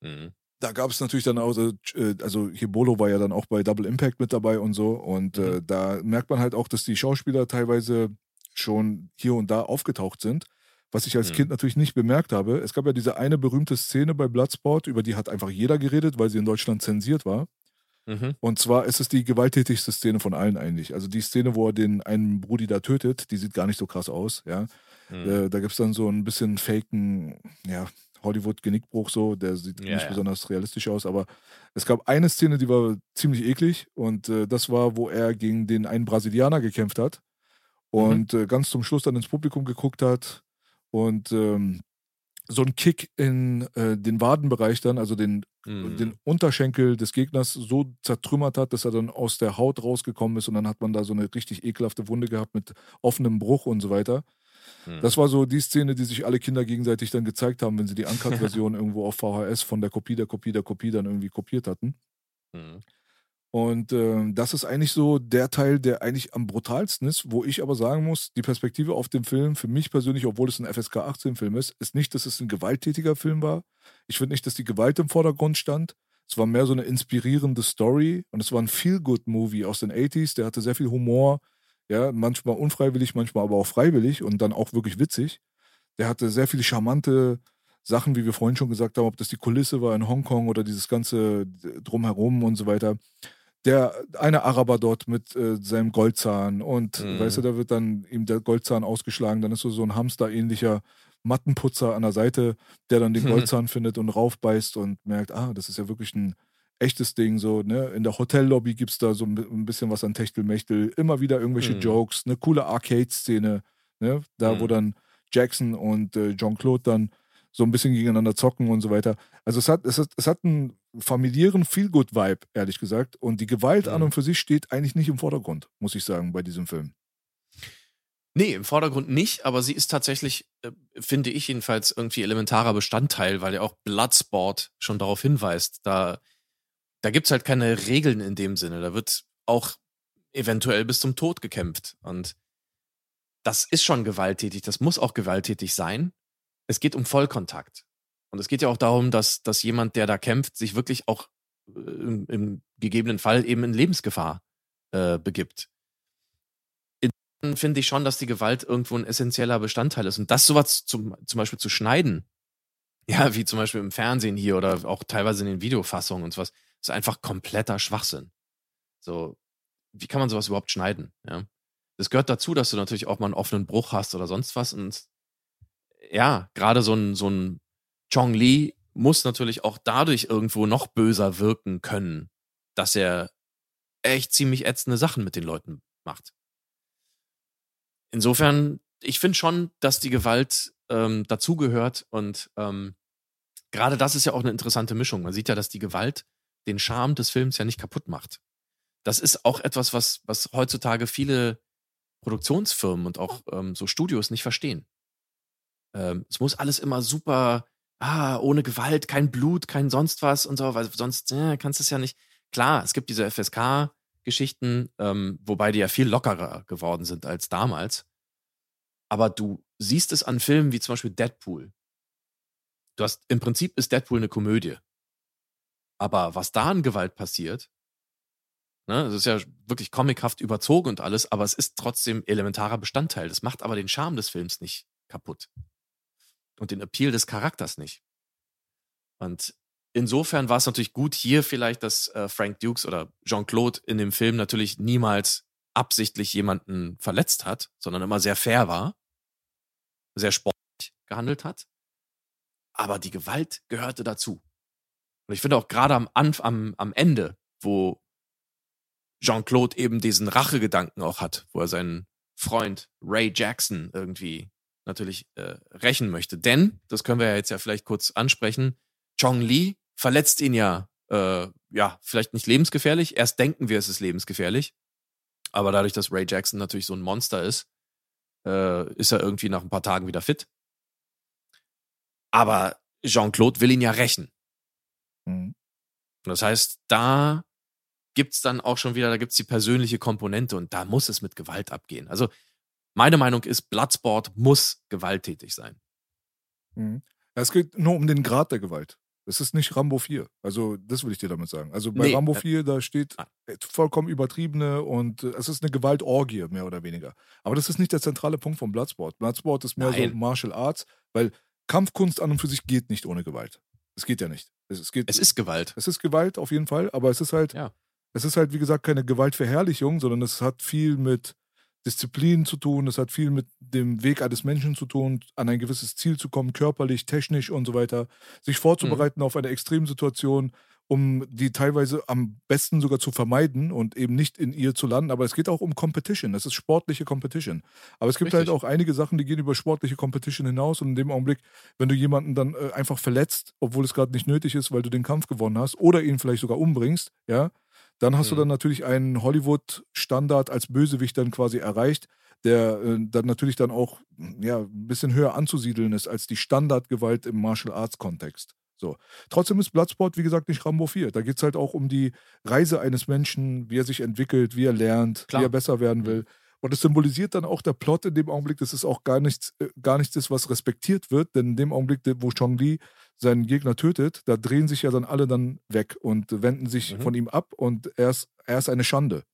Mhm. Da gab es natürlich dann auch, äh, also hier Bolo war ja dann auch bei Double Impact mit dabei und so. Und äh, Mhm. da merkt man halt auch, dass die Schauspieler teilweise schon hier und da aufgetaucht sind. Was ich als Mhm. Kind natürlich nicht bemerkt habe. Es gab ja diese eine berühmte Szene bei Bloodsport, über die hat einfach jeder geredet, weil sie in Deutschland zensiert war. Mhm. Und zwar ist es die gewalttätigste Szene von allen eigentlich. Also die Szene, wo er den einen Brudi da tötet, die sieht gar nicht so krass aus, ja. Mhm. Äh, da gibt es dann so ein bisschen faken, ja, Hollywood-Genickbruch so, der sieht Ja, nicht ja. besonders realistisch aus, aber es gab eine Szene, die war ziemlich eklig und äh, das war, wo er gegen den einen Brasilianer gekämpft hat und Mhm. äh, ganz zum Schluss dann ins Publikum geguckt hat und ähm, so ein Kick in äh, den Wadenbereich dann, also den Mhm. den Unterschenkel des Gegners so zertrümmert hat, dass er dann aus der Haut rausgekommen ist und dann hat man da so eine richtig ekelhafte Wunde gehabt mit offenem Bruch und so weiter. Mhm. Das war so die Szene, die sich alle Kinder gegenseitig dann gezeigt haben, wenn sie die Uncut-Version irgendwo auf VHS von der Kopie der Kopie der Kopie dann irgendwie kopiert hatten. Mhm. Und ähm, das ist eigentlich so der Teil, der eigentlich am brutalsten ist, wo ich aber sagen muss, die Perspektive auf dem Film, für mich persönlich, obwohl es ein FSK 18-Film ist, ist nicht, dass es ein gewalttätiger Film war. Ich finde nicht, dass die Gewalt im Vordergrund stand. Es war mehr so eine inspirierende Story und es war ein Feel-Good-Movie aus den 80s, der hatte sehr viel Humor, ja, manchmal unfreiwillig, manchmal aber auch freiwillig und dann auch wirklich witzig. Der hatte sehr viele charmante Sachen, wie wir vorhin schon gesagt haben, ob das die Kulisse war in Hongkong oder dieses ganze Drumherum und so weiter der eine Araber dort mit äh, seinem Goldzahn und Mhm. weißt du, da wird dann ihm der Goldzahn ausgeschlagen, dann ist so, so ein Hamster-ähnlicher Mattenputzer an der Seite, der dann den Mhm. Goldzahn findet und raufbeißt und merkt, ah, das ist ja wirklich ein echtes Ding, so, ne? In der Hotellobby gibt es da so ein bisschen was an Techtelmechtel, immer wieder irgendwelche Mhm. Jokes, eine coole Arcade-Szene, ne? Da, wo Mhm. dann Jackson und äh, Jean-Claude dann so ein bisschen gegeneinander zocken und so weiter. Also es hat, es hat, es hat einen familiären Feel-Good-Vibe, ehrlich gesagt. Und die Gewalt an Mhm. und für sich steht eigentlich nicht im Vordergrund, muss ich sagen, bei diesem Film. Nee, im Vordergrund nicht, aber sie ist tatsächlich, äh, finde ich jedenfalls, irgendwie elementarer Bestandteil, weil ja auch Bloodsport schon darauf hinweist. Da, da gibt's halt keine Regeln in dem Sinne. Da wird auch eventuell bis zum Tod gekämpft. Und das ist schon gewalttätig, das muss auch gewalttätig sein. Es geht um Vollkontakt. Und es geht ja auch darum, dass, dass jemand, der da kämpft, sich wirklich auch äh, im, im gegebenen Fall eben in Lebensgefahr äh, begibt. In finde ich schon, dass die Gewalt irgendwo ein essentieller Bestandteil ist. Und das sowas zum, zum Beispiel zu schneiden, ja, wie zum Beispiel im Fernsehen hier oder auch teilweise in den Videofassungen und sowas, ist einfach kompletter Schwachsinn. So, wie kann man sowas überhaupt schneiden? Ja. Das gehört dazu, dass du natürlich auch mal einen offenen Bruch hast oder sonst was. Und ja, gerade so ein, so ein Chong Li muss natürlich auch dadurch irgendwo noch böser wirken können, dass er echt ziemlich ätzende Sachen mit den Leuten macht. Insofern, ich finde schon, dass die Gewalt ähm, dazugehört und ähm, gerade das ist ja auch eine interessante Mischung. Man sieht ja, dass die Gewalt den Charme des Films ja nicht kaputt macht. Das ist auch etwas, was, was heutzutage viele Produktionsfirmen und auch ähm, so Studios nicht verstehen. Ähm, es muss alles immer super, ah, ohne Gewalt, kein Blut, kein sonst was und so, weil sonst äh, kannst du es ja nicht. Klar, es gibt diese FSK-Geschichten, ähm, wobei die ja viel lockerer geworden sind als damals. Aber du siehst es an Filmen wie zum Beispiel Deadpool. Du hast, im Prinzip ist Deadpool eine Komödie. Aber was da an Gewalt passiert, Ne? Das ist ja wirklich comichaft überzogen und alles, aber es ist trotzdem elementarer Bestandteil. Das macht aber den Charme des Films nicht kaputt. Und den Appeal des Charakters nicht. Und insofern war es natürlich gut hier vielleicht, dass äh, Frank Dukes oder Jean-Claude in dem Film natürlich niemals absichtlich jemanden verletzt hat, sondern immer sehr fair war, sehr sportlich gehandelt hat. Aber die Gewalt gehörte dazu. Und ich finde auch gerade am, am, am Ende, wo Jean-Claude eben diesen Rachegedanken auch hat, wo er seinen Freund Ray Jackson irgendwie natürlich äh, rächen möchte. Denn, das können wir ja jetzt ja vielleicht kurz ansprechen, Chong Li verletzt ihn ja, äh, ja, vielleicht nicht lebensgefährlich. Erst denken wir, es ist lebensgefährlich. Aber dadurch, dass Ray Jackson natürlich so ein Monster ist, äh, ist er irgendwie nach ein paar Tagen wieder fit. Aber Jean-Claude will ihn ja rächen. Mhm. Das heißt, da gibt's dann auch schon wieder, da gibt's die persönliche Komponente und da muss es mit Gewalt abgehen. Also meine Meinung ist, Bloodsport muss gewalttätig sein. Mhm. Es geht nur um den Grad der Gewalt. Es ist nicht Rambo 4. Also, das will ich dir damit sagen. Also bei nee. Rambo 4, da steht ah. vollkommen übertriebene und äh, es ist eine Gewaltorgie, mehr oder weniger. Aber das ist nicht der zentrale Punkt von Bloodsport. Bloodsport ist mehr Nein. so Martial Arts, weil Kampfkunst an und für sich geht nicht ohne Gewalt. Es geht ja nicht. Es, es, geht, es ist Gewalt. Es ist Gewalt auf jeden Fall, aber es ist halt, ja es ist halt, wie gesagt, keine Gewaltverherrlichung, sondern es hat viel mit Disziplin zu tun, es hat viel mit dem Weg eines Menschen zu tun, an ein gewisses Ziel zu kommen, körperlich, technisch und so weiter, sich vorzubereiten mhm. auf eine Extremsituation, um die teilweise am besten sogar zu vermeiden und eben nicht in ihr zu landen. Aber es geht auch um Competition, es ist sportliche Competition. Aber es gibt halt Richtig. halt auch einige Sachen, die gehen über sportliche Competition hinaus und in dem Augenblick, wenn du jemanden dann äh, einfach verletzt, obwohl es gerade nicht nötig ist, weil du den Kampf gewonnen hast oder ihn vielleicht sogar umbringst, ja, dann hast mhm. du dann natürlich einen Hollywood-Standard als Bösewicht dann quasi erreicht, der äh, dann natürlich dann auch ja, ein bisschen höher anzusiedeln ist als die Standardgewalt im Martial Arts-Kontext. So. Trotzdem ist Bloodsport, wie gesagt, nicht Rambo 4. Da geht es halt auch um die Reise eines Menschen, wie er sich entwickelt, wie er lernt, Klar. wie er besser werden mhm. will. Und es symbolisiert dann auch der Plot in dem Augenblick, dass es auch gar nichts, äh, gar nichts ist, was respektiert wird. Denn in dem Augenblick, wo Chong Li seinen Gegner tötet, da drehen sich ja dann alle dann weg und wenden sich mhm. von ihm ab und er ist, er ist eine Schande.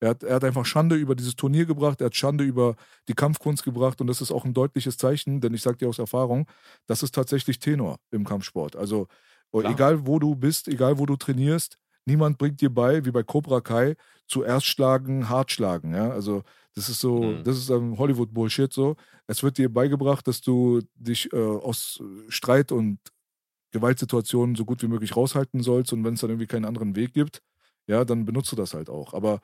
Er hat, er hat einfach Schande über dieses Turnier gebracht, er hat Schande über die Kampfkunst gebracht und das ist auch ein deutliches Zeichen, denn ich sage dir aus Erfahrung, das ist tatsächlich Tenor im Kampfsport. Also Klar. egal wo du bist, egal wo du trainierst, niemand bringt dir bei, wie bei Cobra Kai, zuerst schlagen, hart schlagen. Ja? Also das ist so, mhm. das ist ein Hollywood-Bullshit so. Es wird dir beigebracht, dass du dich äh, aus Streit und Gewaltsituationen so gut wie möglich raushalten sollst und wenn es dann irgendwie keinen anderen Weg gibt, ja, dann benutzt du das halt auch. Aber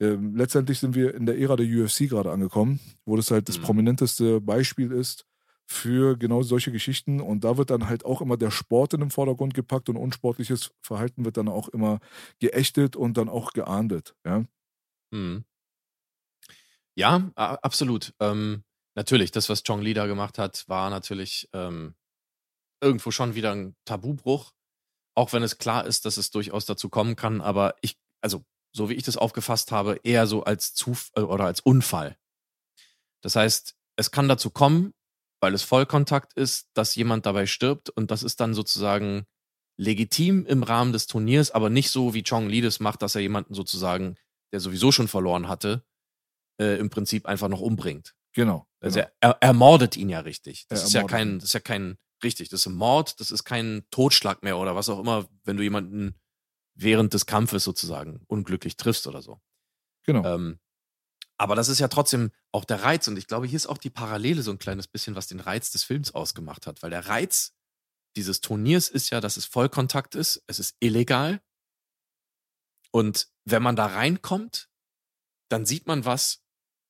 äh, letztendlich sind wir in der Ära der UFC gerade angekommen, wo das halt das mhm. prominenteste Beispiel ist für genau solche Geschichten. Und da wird dann halt auch immer der Sport in den Vordergrund gepackt und unsportliches Verhalten wird dann auch immer geächtet und dann auch geahndet. Ja, mhm. ja absolut. Ähm, natürlich, das, was Chong Li da gemacht hat, war natürlich ähm, irgendwo schon wieder ein Tabubruch. auch wenn es klar ist, dass es durchaus dazu kommen kann, aber ich, also so wie ich das aufgefasst habe, eher so als Zuf äh, oder als Unfall. Das heißt, es kann dazu kommen, weil es Vollkontakt ist, dass jemand dabei stirbt und das ist dann sozusagen legitim im Rahmen des Turniers, aber nicht so, wie Chong Li das macht, dass er jemanden sozusagen, der sowieso schon verloren hatte, äh, im Prinzip einfach noch umbringt. Genau. Also genau. er, er ermordet ihn ja richtig. Das Er ist ja kein, das ist ja kein, richtig, das ist ein Mord, das ist kein Totschlag mehr oder was auch immer, wenn du jemanden während des Kampfes sozusagen unglücklich triffst oder so. genau. Ähm, aber das ist ja trotzdem auch der Reiz und ich glaube, hier ist auch die Parallele so ein kleines bisschen, was den Reiz des Films ausgemacht hat, weil der Reiz dieses Turniers ist ja, dass es Vollkontakt ist, es ist illegal und wenn man da reinkommt, dann sieht man was,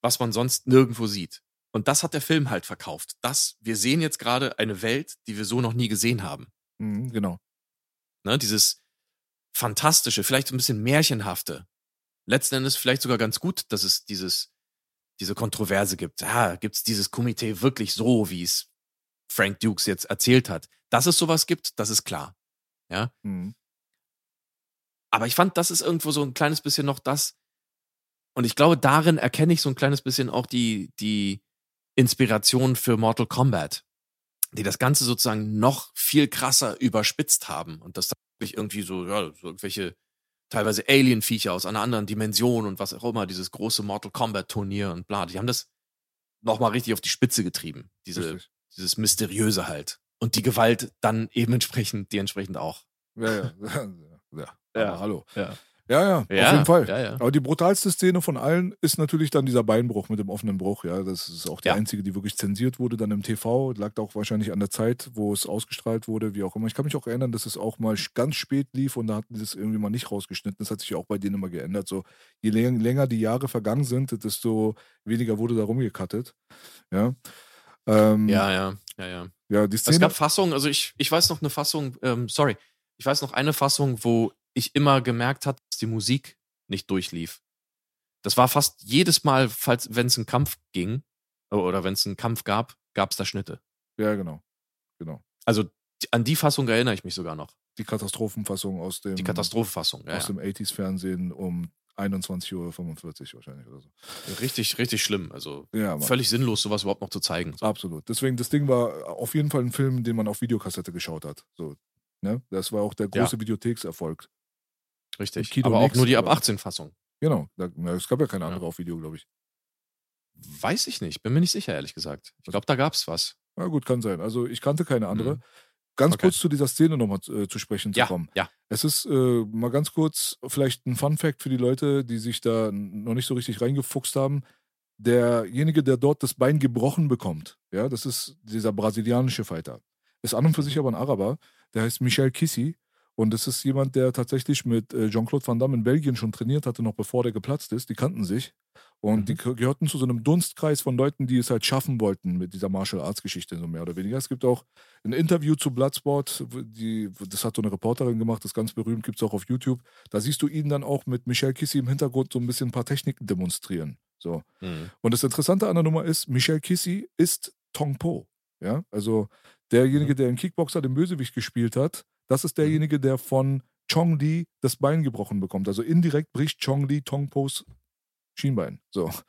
was man sonst nirgendwo sieht. Und das hat der Film halt verkauft. Das, wir sehen jetzt gerade eine Welt, die wir so noch nie gesehen haben. Mhm, genau. Ne, dieses fantastische, vielleicht so ein bisschen märchenhafte. Letzten Endes vielleicht sogar ganz gut, dass es dieses, diese Kontroverse gibt. Ja, gibt es dieses Komitee wirklich so, wie es Frank Dukes jetzt erzählt hat? Dass es sowas gibt, das ist klar. Ja. Mhm. Aber ich fand, das ist irgendwo so ein kleines bisschen noch das. Und ich glaube, darin erkenne ich so ein kleines bisschen auch die, die Inspiration für Mortal Kombat, die das Ganze sozusagen noch viel krasser überspitzt haben und das wirklich irgendwie so, ja, so irgendwelche teilweise Alien-Viecher aus einer anderen Dimension und was auch immer, dieses große Mortal Kombat-Turnier und bla, die haben das nochmal richtig auf die Spitze getrieben. Diese, Richtig. dieses Mysteriöse halt. Und die Gewalt dann eben entsprechend, die entsprechend auch. Ja, ja. ja. Ja. Aber hallo. Ja. Ja, ja, Ja, auf jeden Fall. ja, ja. Aber die brutalste Szene von allen ist natürlich dann dieser Beinbruch mit dem offenen Bruch. Ja, das ist auch die einzige, die wirklich zensiert wurde dann im TV. Lag auch wahrscheinlich an der Zeit, wo es ausgestrahlt wurde, wie auch immer. Ich kann mich auch erinnern, dass es auch mal ganz spät lief und da hatten die das irgendwie mal nicht rausgeschnitten. Das hat sich auch bei denen immer geändert. So, je läng länger die Jahre vergangen sind, desto weniger wurde da rumgekattet. Ja. Ähm, Ja, ja, ja, ja. ja, die Es Szene. gab Fassungen, also ich, ich weiß noch eine Fassung, ähm, sorry, ich weiß noch eine Fassung, wo ich immer gemerkt habe, dass die Musik nicht durchlief. Das war fast jedes Mal, falls, wenn es einen Kampf ging, oder wenn es einen Kampf gab, gab es da Schnitte. ja, genau. Genau. Also an die Fassung erinnere ich mich sogar noch. Die Katastrophenfassung aus dem, Die Katastrophenfassung. Ja, aus ja. dem 80s-Fernsehen um 21.45 Uhr wahrscheinlich oder so. Richtig, richtig schlimm. Also Ja, völlig sinnlos, sowas überhaupt noch zu zeigen. So. Absolut. Deswegen, das Ding war auf jeden Fall ein Film, den man auf Videokassette geschaut hat. So, ne? Das war auch der Ja. große Videothekserfolg. Richtig. Kino Aber auch nur die ab aber- 18 Fassung. Genau. Na, es gab ja keine Ja. andere auf Video, glaube ich. Weiß ich nicht, bin mir nicht sicher, ehrlich gesagt. Ich glaube, da gab es was. Na gut, kann sein. Also ich kannte keine andere. Mhm. Ganz Okay. kurz zu dieser Szene nochmal äh, zu sprechen zu Ja, kommen. ja. Es ist äh, mal ganz kurz vielleicht ein Fun-Fact für die Leute, die sich da noch nicht so richtig reingefuchst haben. Derjenige, der dort das Bein gebrochen bekommt, ja, das ist dieser brasilianische Fighter. Ist an und für sich aber ein Araber, der heißt Michel Kissi. Und das ist jemand, der tatsächlich mit äh, Jean-Claude Van Damme in Belgien schon trainiert hatte, noch bevor der geplatzt ist. Die kannten sich. Und Mhm. die ge- gehörten zu so einem Dunstkreis von Leuten, die es halt schaffen wollten mit dieser Martial Arts Geschichte, so mehr oder weniger. Es gibt auch ein Interview zu Bloodsport, die, das hat so eine Reporterin gemacht, das ist ganz berühmt, gibt es auch auf YouTube. Da siehst du ihn dann auch mit Michel Kissi im Hintergrund so ein bisschen ein paar Techniken demonstrieren. So. Mhm. Und das Interessante an der Nummer ist, Michel Kissi ist Tong Po. Ja, also derjenige, der in Kickboxer den Bösewicht gespielt hat, das ist derjenige, der von Chong Li das Bein gebrochen bekommt. Also indirekt bricht Chong Li Tong Pos Schienbein. So.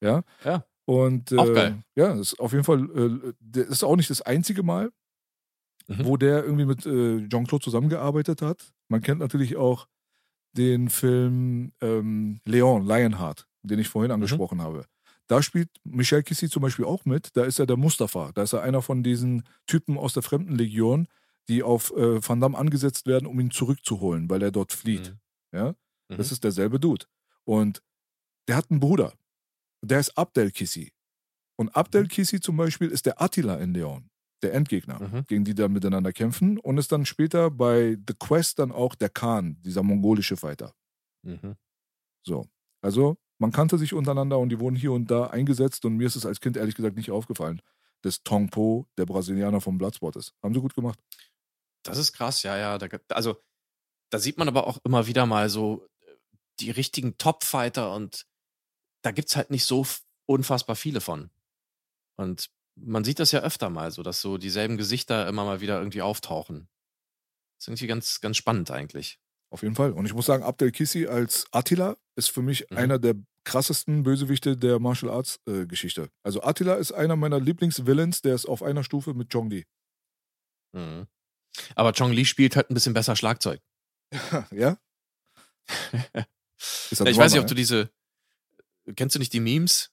Ja. Ja. Und äh, ja, ist auf jeden Fall, äh, das ist auch nicht das einzige Mal, Mhm. wo der irgendwie mit äh, Jean-Claude zusammengearbeitet hat. Man kennt natürlich auch den Film ähm, Leon, Lionheart, den ich vorhin angesprochen habe. Da spielt Michel Kissi zum Beispiel auch mit. Da ist er der Mustafa. Da ist er einer von diesen Typen aus der Fremdenlegion, die auf äh, Van Damme angesetzt werden, um ihn zurückzuholen, weil er dort flieht. Mhm. Ja? Das Mhm. ist derselbe Dude. Und der hat einen Bruder. Der ist Abdel Kissi. Und Abdel Kissi zum Beispiel ist der Attila in Leon, der Endgegner, Mhm. gegen die dann miteinander kämpfen. Und ist dann später bei The Quest dann auch der Khan, dieser mongolische Fighter. Mhm. So. Also, man kannte sich untereinander und die wurden hier und da eingesetzt. Und mir ist es als Kind ehrlich gesagt nicht aufgefallen, dass Tong Po der Brasilianer vom Bloodsport ist. Haben sie gut gemacht. Das ist krass, ja, ja. Da, gibt- also, da sieht man aber auch immer wieder mal so äh, die richtigen Top-Fighter und da gibt's halt nicht so unfassbar viele von. Und man sieht das ja öfter mal so, dass so dieselben Gesichter immer mal wieder irgendwie auftauchen. ist irgendwie ganz, ganz spannend eigentlich. Auf jeden Fall. Und ich muss sagen, Abdel Kissi als Attila ist für mich mhm. einer der krassesten Bösewichte der Martial Arts äh, Geschichte. Also Attila ist einer meiner Lieblingsvillains, der ist auf einer Stufe mit Chong Li. Mhm. Aber Chong Li spielt halt ein bisschen besser Schlagzeug. ja? ja ich weiß nicht, ob du diese. Kennst du nicht die Memes?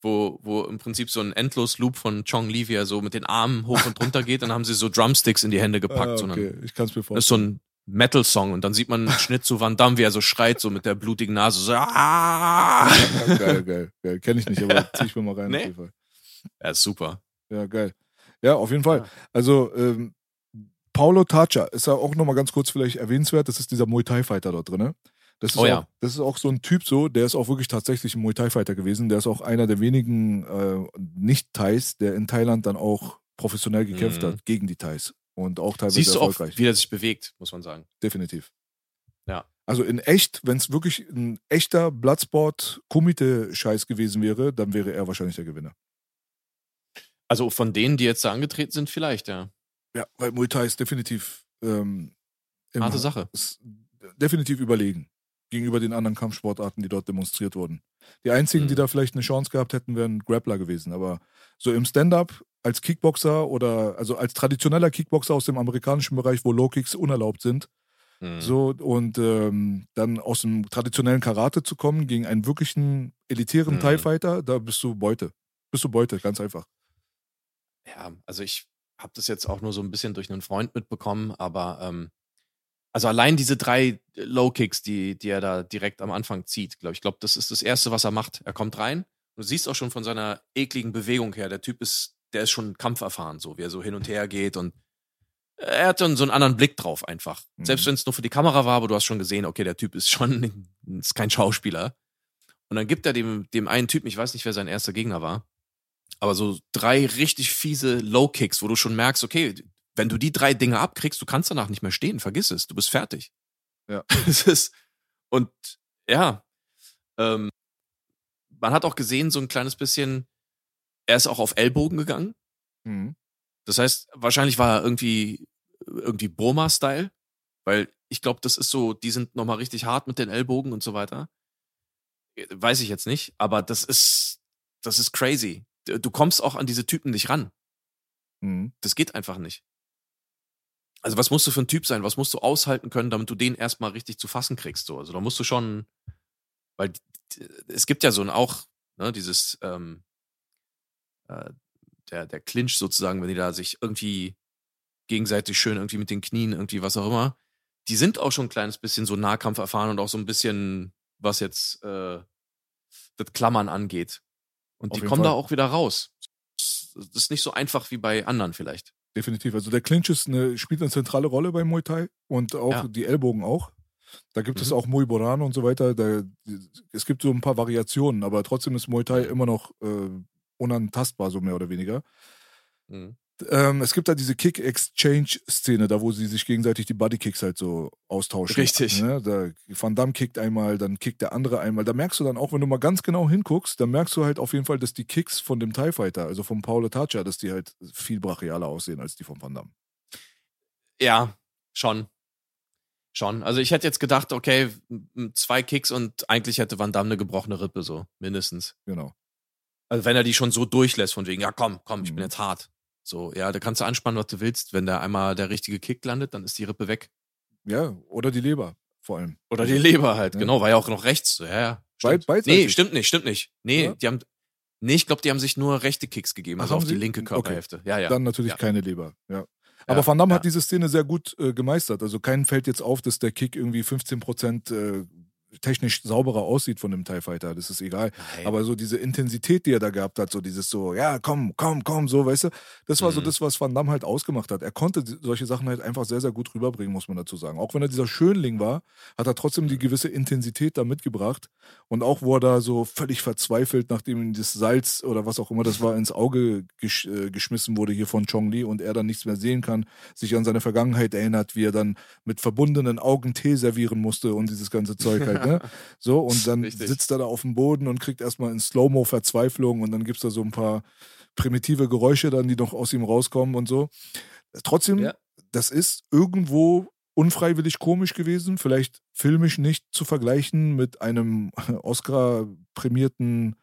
Wo, wo im Prinzip so ein Endlos-Loop von Chong Li, wie er so mit den Armen hoch und runter geht, dann haben sie so Drumsticks in die Hände gepackt. Ah, okay. ich kann es mir vorstellen. Das ist so ein Metal-Song und dann sieht man einen Schnitt zu Van Damme, wie er so schreit, so mit der blutigen Nase. So, ah! ja, geil, geil, geil. Kenn ich nicht, aber zieh ich mir mal rein. Nee? Ja, ist super. Ja, geil. Ja, auf jeden Fall. Also, ähm, Paulo Tacha ist ja auch nochmal ganz kurz vielleicht erwähnenswert. Das ist dieser Muay Thai-Fighter dort drin. Das ist, oh, auch, ja. das ist auch so ein Typ so, der ist auch wirklich tatsächlich ein Muay Thai-Fighter gewesen. Der ist auch einer der wenigen äh, Nicht-Thais, der in Thailand dann auch professionell gekämpft mhm. hat gegen die Thais und auch teilweise Siehst erfolgreich. auch, wie er sich bewegt, muss man sagen. Definitiv. Ja. Also in echt, wenn es wirklich ein echter Bloodsport-Kumite-Scheiß gewesen wäre, dann wäre er wahrscheinlich der Gewinner. Also von denen, die jetzt da angetreten sind, vielleicht, ja. Ja, weil Muay Thai ist definitiv ähm, harte Sache. Definitiv überlegen gegenüber den anderen Kampfsportarten, die dort demonstriert wurden. Die einzigen, mhm. die da vielleicht eine Chance gehabt hätten, wären Grappler gewesen. Aber so im Stand-up als Kickboxer oder also als traditioneller Kickboxer aus dem amerikanischen Bereich, wo Low-Kicks unerlaubt sind, mhm. so und ähm, dann aus dem traditionellen Karate zu kommen gegen einen wirklichen elitären mhm. TIE Fighter, da bist du Beute. Bist du Beute, ganz einfach. Ja, also ich habe das jetzt auch nur so ein bisschen durch einen Freund mitbekommen, aber ähm, also allein diese drei Low Kicks, die, die er da direkt am Anfang zieht, glaube ich, glaube, das ist das Erste, was er macht. Er kommt rein. Du siehst auch schon von seiner ekligen Bewegung her, der Typ ist, der ist schon kampferfahren, so wie er so hin und her geht und er hat dann so einen anderen Blick drauf einfach. Mhm. Selbst wenn es nur für die Kamera war, aber du hast schon gesehen, okay, der Typ ist schon ist kein Schauspieler. Und dann gibt er dem, dem einen Typen, ich weiß nicht, wer sein erster Gegner war, aber so drei richtig fiese Low Kicks, wo du schon merkst, okay, wenn du die drei Dinge abkriegst, du kannst danach nicht mehr stehen, vergiss es, du bist fertig. Ja. es ist, und ja, ähm, man hat auch gesehen, so ein kleines bisschen, er ist auch auf Ellbogen gegangen. Mhm. Das heißt, wahrscheinlich war er irgendwie, irgendwie Burma-Style, weil ich glaube, das ist so, die sind nochmal richtig hart mit den Ellbogen und so weiter. Weiß ich jetzt nicht, aber das ist, das ist crazy. Du kommst auch an diese Typen nicht ran. Mhm. Das geht einfach nicht. Also was musst du für ein Typ sein? Was musst du aushalten können, damit du den erstmal richtig zu fassen kriegst? So? Also da musst du schon, weil es gibt ja so ein auch, ne, dieses, ähm, äh, der, der Clinch sozusagen, wenn die da sich irgendwie gegenseitig schön irgendwie mit den Knien, irgendwie was auch immer, die sind auch schon ein kleines bisschen so Nahkampf erfahren und auch so ein bisschen, was jetzt äh, das Klammern angeht. Und Auf die kommen Fall. da auch wieder raus. Das ist nicht so einfach wie bei anderen vielleicht. Definitiv. Also der Clinch ist eine, spielt eine zentrale Rolle beim Muay Thai und auch ja. die Ellbogen auch. Da gibt mhm. es auch Muay Boran und so weiter. Da, es gibt so ein paar Variationen, aber trotzdem ist Muay Thai immer noch äh, unantastbar, so mehr oder weniger. Mhm. Ähm, es gibt da diese Kick-Exchange-Szene, da wo sie sich gegenseitig die Bodykicks halt so austauschen. Richtig. Ne? Da, Van Damme kickt einmal, dann kickt der andere einmal. Da merkst du dann auch, wenn du mal ganz genau hinguckst, dann merkst du halt auf jeden Fall, dass die Kicks von dem TIE Fighter, also von Paolo Tacha, dass die halt viel brachialer aussehen als die von Van Damme. Ja, schon. Schon. Also ich hätte jetzt gedacht, okay, zwei Kicks und eigentlich hätte Van Damme eine gebrochene Rippe, so, mindestens. Genau. Also wenn er die schon so durchlässt, von wegen, ja komm, komm, ich mhm. bin jetzt hart. So, ja, da kannst du anspannen, was du willst. Wenn da einmal der richtige Kick landet, dann ist die Rippe weg. Ja, oder die Leber vor allem. Oder die Leber halt, ja. genau, war ja auch noch rechts. Ja, ja. Stimmt. Beid, nee, stimmt nicht, stimmt nicht. Nee, ja? die haben, nee, ich glaube, die haben sich nur rechte Kicks gegeben, also Ach, auf die linke Körperhälfte. Okay. Ja, ja. Dann natürlich keine Leber, ja. Aber Van Damme hat diese Szene sehr gut äh, gemeistert. Also keinen fällt jetzt auf, dass der Kick irgendwie 15 Prozent äh, technisch sauberer aussieht von dem TIE Fighter, das ist egal. Nein. Aber so diese Intensität, die er da gehabt hat, so dieses so, ja, komm, komm, komm, so, weißt du, das war mhm. so das, was Van Damme halt ausgemacht hat. Er konnte solche Sachen halt einfach sehr, sehr gut rüberbringen, muss man dazu sagen. Auch wenn er dieser Schönling war, hat er trotzdem die gewisse Intensität da mitgebracht. Und auch, wo er da so völlig verzweifelt, nachdem ihm das Salz oder was auch immer das war, ins Auge gesch äh, geschmissen wurde hier von Chong Li und er dann nichts mehr sehen kann, sich an seine Vergangenheit erinnert, wie er dann mit verbundenen Augen Tee servieren musste und dieses ganze Zeug halt. Ne? So, und dann Richtig. sitzt er da auf dem Boden und kriegt erstmal in Slow-Mo Verzweiflung und dann gibt es da so ein paar primitive Geräusche dann, die noch aus ihm rauskommen und so. Trotzdem, ja. das ist irgendwo unfreiwillig komisch gewesen, vielleicht filmisch nicht zu vergleichen mit einem Oscar-prämierten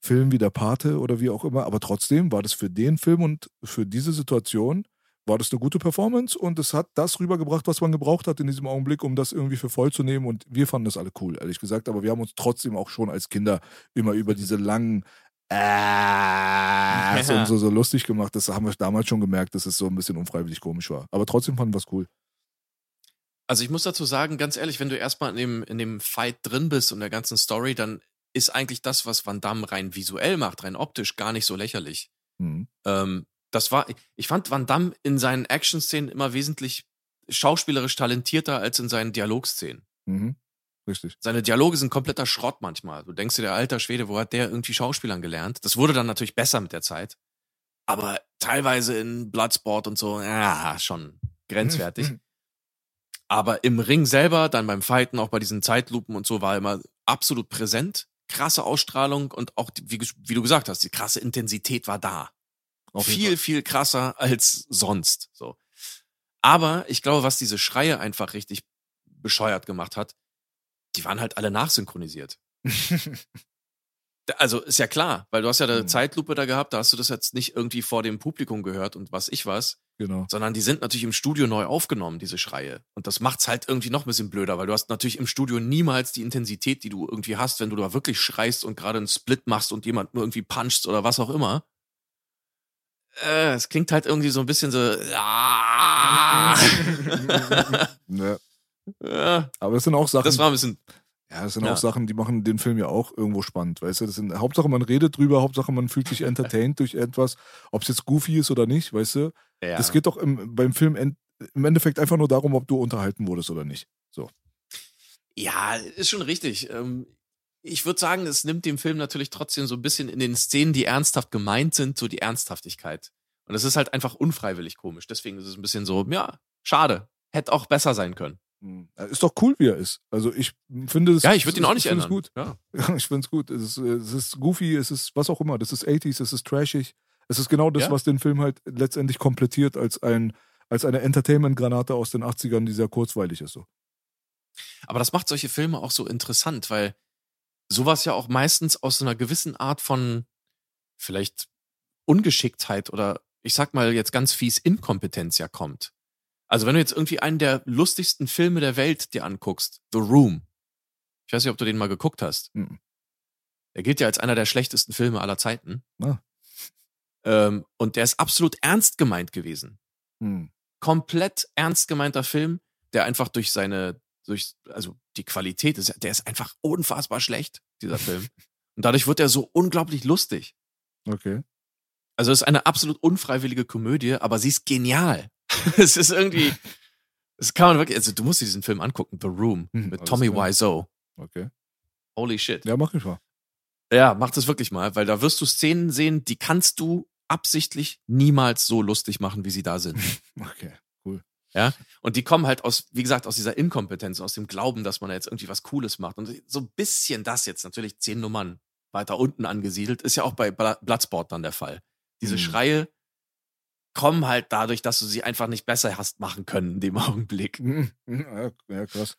Film wie Der Pate oder wie auch immer, aber trotzdem war das für den Film und für diese Situation war das eine gute Performance und es hat das rübergebracht, was man gebraucht hat in diesem Augenblick, um das irgendwie für voll zu nehmen und wir fanden das alle cool, ehrlich gesagt, aber wir haben uns trotzdem auch schon als Kinder immer über diese langen äh, und so, so lustig gemacht. Das haben wir damals schon gemerkt, dass es so ein bisschen unfreiwillig komisch war. Aber trotzdem fanden wir es cool. Also ich muss dazu sagen, ganz ehrlich, wenn du erstmal in dem, in dem Fight drin bist und der ganzen Story, dann ist eigentlich das, was Van Damme rein visuell macht, rein optisch, gar nicht so lächerlich. Mhm. Ähm, das war, ich fand Van Damme in seinen Action-Szenen immer wesentlich schauspielerisch talentierter als in seinen Dialogszenen. Mhm. Richtig. Seine Dialoge sind kompletter Schrott manchmal. Du denkst dir, der alter Schwede, wo hat der irgendwie Schauspielern gelernt? Das wurde dann natürlich besser mit der Zeit. Aber teilweise in Bloodsport und so, ja, schon grenzwertig. Aber im Ring selber, dann beim Fighten, auch bei diesen Zeitlupen und so, war er immer absolut präsent. Krasse Ausstrahlung und auch, wie, wie du gesagt hast, die krasse Intensität war da. Viel, viel krasser als sonst. So. Aber ich glaube, was diese Schreie einfach richtig bescheuert gemacht hat, die waren halt alle nachsynchronisiert. also ist ja klar, weil du hast ja eine mhm. Zeitlupe da gehabt, da hast du das jetzt nicht irgendwie vor dem Publikum gehört und was ich was. Genau. Sondern die sind natürlich im Studio neu aufgenommen, diese Schreie. Und das macht's halt irgendwie noch ein bisschen blöder, weil du hast natürlich im Studio niemals die Intensität, die du irgendwie hast, wenn du da wirklich schreist und gerade einen Split machst und jemand nur irgendwie punchst oder was auch immer äh, es klingt halt irgendwie so ein bisschen so. ja. ja. Aber das sind auch Sachen. Das war ein bisschen. Ja, das sind ja. auch Sachen, die machen den Film ja auch irgendwo spannend, weißt du? Das sind Hauptsache man redet drüber, Hauptsache man fühlt sich entertained durch etwas, ob es jetzt goofy ist oder nicht, weißt du? Ja. Das geht doch im, beim Film en, im Endeffekt einfach nur darum, ob du unterhalten wurdest oder nicht. So. Ja, ist schon richtig. Ähm, ich würde sagen, es nimmt dem Film natürlich trotzdem so ein bisschen in den Szenen, die ernsthaft gemeint sind, so die Ernsthaftigkeit. Und es ist halt einfach unfreiwillig komisch. Deswegen ist es ein bisschen so, ja, schade. Hätte auch besser sein können. Hm. Ist doch cool, wie er ist. Also ich finde es. Ja, ich würde ihn auch nicht ändern. Gut. Ja. Ich finde es gut. Es ist, es ist goofy, es ist was auch immer. Das ist 80s, es ist trashig. Es ist genau das, ja. was den Film halt letztendlich komplettiert als ein als eine Entertainment-Granate aus den 80ern, die sehr kurzweilig ist. So. Aber das macht solche Filme auch so interessant, weil sowas ja auch meistens aus einer gewissen Art von vielleicht Ungeschicktheit oder ich sag mal jetzt ganz fies Inkompetenz ja kommt. Also wenn du jetzt irgendwie einen der lustigsten Filme der Welt dir anguckst, The Room. Ich weiß nicht, ob du den mal geguckt hast. Mhm. Der gilt ja als einer der schlechtesten Filme aller Zeiten. Ah. Ähm, und der ist absolut ernst gemeint gewesen. Mhm. Komplett ernst gemeinter Film, der einfach durch seine durch, also die Qualität ist, der ist einfach unfassbar schlecht, dieser Film. Und dadurch wird er so unglaublich lustig. Okay. Also es ist eine absolut unfreiwillige Komödie, aber sie ist genial. es ist irgendwie, das kann man wirklich, also du musst dir diesen Film angucken, The Room, hm, mit Tommy Wiseau. Okay. Holy shit. Ja, mach ich mal. Ja, mach das wirklich mal, weil da wirst du Szenen sehen, die kannst du absichtlich niemals so lustig machen, wie sie da sind. okay. Ja, und die kommen halt aus, wie gesagt, aus dieser Inkompetenz, aus dem Glauben, dass man da jetzt irgendwie was Cooles macht. Und so ein bisschen das jetzt natürlich zehn Nummern weiter unten angesiedelt, ist ja auch bei Bloodsport dann der Fall. Diese mhm. Schreie kommen halt dadurch, dass du sie einfach nicht besser hast machen können in dem Augenblick. Mhm. Ja, ja krass.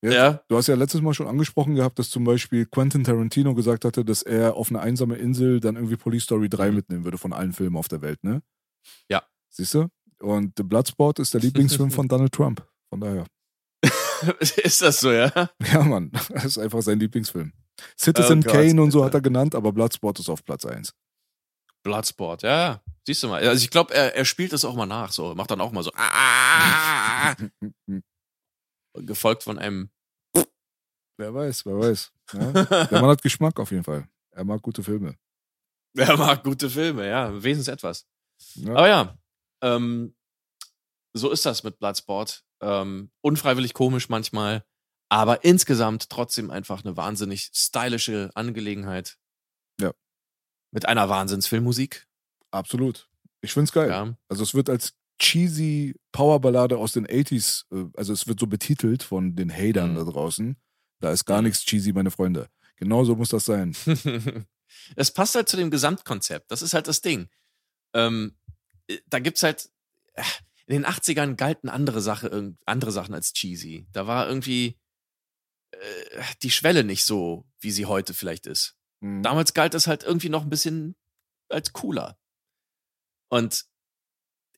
Jetzt, ja. Du hast ja letztes Mal schon angesprochen gehabt, dass zum Beispiel Quentin Tarantino gesagt hatte, dass er auf eine einsame Insel dann irgendwie Police Story 3 mhm. mitnehmen würde von allen Filmen auf der Welt, ne? Ja. Siehst du? Und The Bloodsport ist der Lieblingsfilm von Donald Trump. Von daher. ist das so, ja? Ja, Mann. Das ist einfach sein Lieblingsfilm. Citizen oh Kane und so hat er genannt, aber Bloodsport ist auf Platz 1. Bloodsport, ja. Siehst du mal. Also ich glaube, er, er spielt das auch mal nach, so. Macht dann auch mal so. Ah, gefolgt von einem. Wer weiß, wer weiß. Ja? Der Mann hat Geschmack auf jeden Fall. Er mag gute Filme. Er mag gute Filme, ja. Wesens etwas. Ja. Aber ja, ähm, so ist das mit Bloodsport. Ähm, unfreiwillig komisch manchmal, aber insgesamt trotzdem einfach eine wahnsinnig stylische Angelegenheit. Ja. Mit einer Wahnsinnsfilmmusik. Absolut. Ich find's geil. Ja. Also es wird als cheesy Powerballade aus den 80s, äh, also es wird so betitelt von den Hatern mhm. da draußen. Da ist gar mhm. nichts cheesy, meine Freunde. Genauso muss das sein. es passt halt zu dem Gesamtkonzept. Das ist halt das Ding. Ähm, äh, da gibt's halt, in den 80ern galten andere, Sache, andere Sachen als cheesy. Da war irgendwie äh, die Schwelle nicht so, wie sie heute vielleicht ist. Mhm. Damals galt es halt irgendwie noch ein bisschen als cooler. Und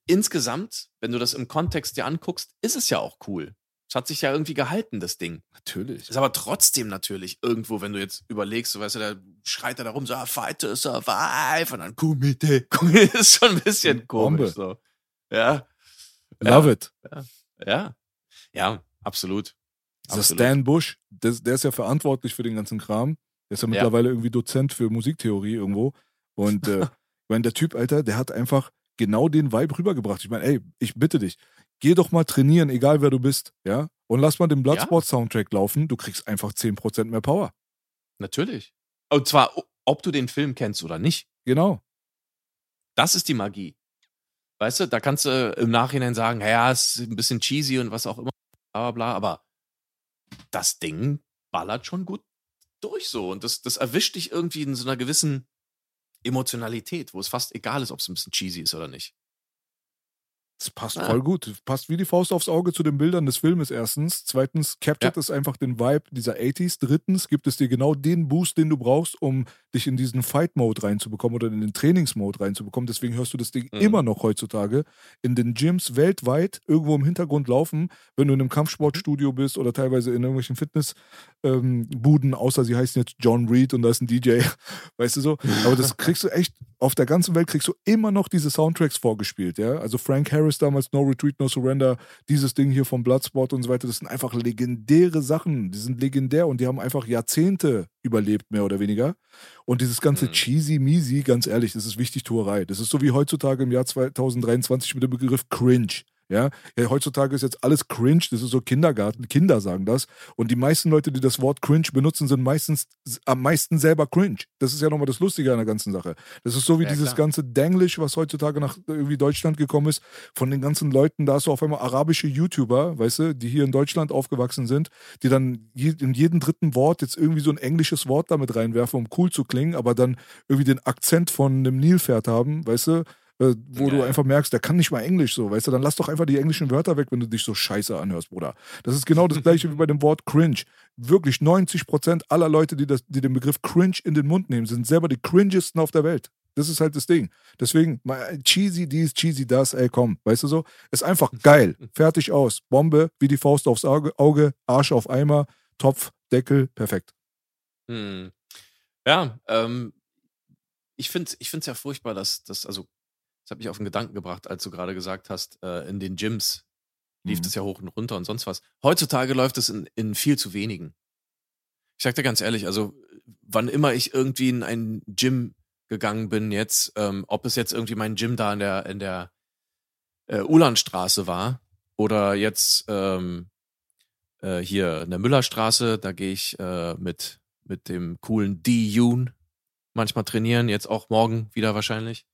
insgesamt, wenn du das im Kontext dir anguckst, ist es ja auch cool. Es hat sich ja irgendwie gehalten, das Ding. Natürlich. Ist aber trotzdem natürlich irgendwo, wenn du jetzt überlegst, so weißt du, da schreit er da rum, so, ah, fight to survive, und dann Kumite. Kumite ist schon ein bisschen Bombe. komisch, so. Ja. Love it. Ja. Ja, absolut. Dieser Absolut. Stan Bush, der, der ist ja verantwortlich für den ganzen Kram. Der ist ja Ja. mittlerweile irgendwie Dozent für Musiktheorie irgendwo. Und äh, ich meine, der Typ, Alter, der hat einfach genau den Vibe rübergebracht. Ich meine, ey, ich bitte dich, geh doch mal trainieren, egal wer du bist, ja? Und lass mal den Bloodsport-Soundtrack laufen, du kriegst einfach 10% mehr Power. Natürlich. Und zwar, ob du den Film kennst oder nicht. Genau. Das ist die Magie. Weißt du, da kannst du im Nachhinein sagen, ja, es ist ein bisschen cheesy und was auch immer, bla bla bla, aber das Ding ballert schon gut durch so. Und das, das erwischt dich irgendwie in so einer gewissen Emotionalität, wo es fast egal ist, ob es ein bisschen cheesy ist oder nicht. Das passt Ah. voll gut. Passt wie die Faust aufs Auge zu den Bildern des Filmes erstens. Zweitens, captured Ja. es einfach den Vibe dieser 80s. Drittens, gibt es dir genau den Boost, den du brauchst, um dich in diesen Fight-Mode reinzubekommen oder in den Trainings-Mode reinzubekommen. Deswegen hörst du das Ding Mhm. immer noch heutzutage in den Gyms weltweit irgendwo im Hintergrund laufen, wenn du in einem Kampfsportstudio bist oder teilweise in irgendwelchen Fitnessbuden, außer sie heißen jetzt John Reed und da ist ein DJ. Weißt du so? Aber das kriegst du echt, auf der ganzen Welt kriegst du immer noch diese Soundtracks vorgespielt, ja. Also Frank Harris damals, No Retreat, No Surrender, dieses Ding hier vom Bloodsport und so weiter, das sind einfach legendäre Sachen. Die sind legendär und die haben einfach Jahrzehnte überlebt, mehr oder weniger. Und dieses ganze Mhm. cheesy measy, ganz ehrlich, das ist wichtig Tuerei. Das ist so wie heutzutage im Jahr 2023 mit dem Begriff cringe. Ja? ja, heutzutage ist jetzt alles cringe, das ist so Kindergarten, Kinder sagen das. Und die meisten Leute, die das Wort cringe benutzen, sind meistens am meisten selber cringe. Das ist ja nochmal das Lustige an der ganzen Sache. Das ist so wie Ja, dieses klar. ganze Denglisch, was heutzutage nach irgendwie Deutschland gekommen ist, von den ganzen Leuten, da hast du auf einmal arabische YouTuber, weißt du, die hier in Deutschland aufgewachsen sind, die dann je, in jedem dritten Wort jetzt irgendwie so ein englisches Wort damit reinwerfen, um cool zu klingen, aber dann irgendwie den Akzent von einem Nilpferd haben, weißt du, äh, wo Ja, du einfach merkst, der kann nicht mal Englisch so, weißt du, dann lass doch einfach die englischen Wörter weg, wenn du dich so scheiße anhörst, Bruder. Das ist genau das gleiche wie bei dem Wort cringe. Wirklich 90% aller Leute, die, das, die den Begriff cringe in den Mund nehmen, sind selber die cringesten auf der Welt. Das ist halt das Ding. Deswegen, mal cheesy dies, cheesy das, ey, komm, weißt du so? Ist einfach geil. Fertig aus. Bombe, wie die Faust aufs Auge, Auge Arsch auf Eimer, Topf, Deckel, perfekt. Hm. Ja, ähm, ich finde es ich find's ja furchtbar, dass das, also, das hat mich auf den Gedanken gebracht, als du gerade gesagt hast, äh, in den Gyms lief Mhm. das ja hoch und runter und sonst was. Heutzutage läuft es in, in viel zu wenigen. Ich sag dir ganz ehrlich, also, wann immer ich irgendwie in ein Gym gegangen bin jetzt, ähm, ob es jetzt irgendwie mein Gym da in der, in der äh, Ulanstraße war oder jetzt ähm, äh, hier in der Müllerstraße, da gehe ich äh, mit, mit dem coolen D-Yoon manchmal trainieren, jetzt auch morgen wieder wahrscheinlich.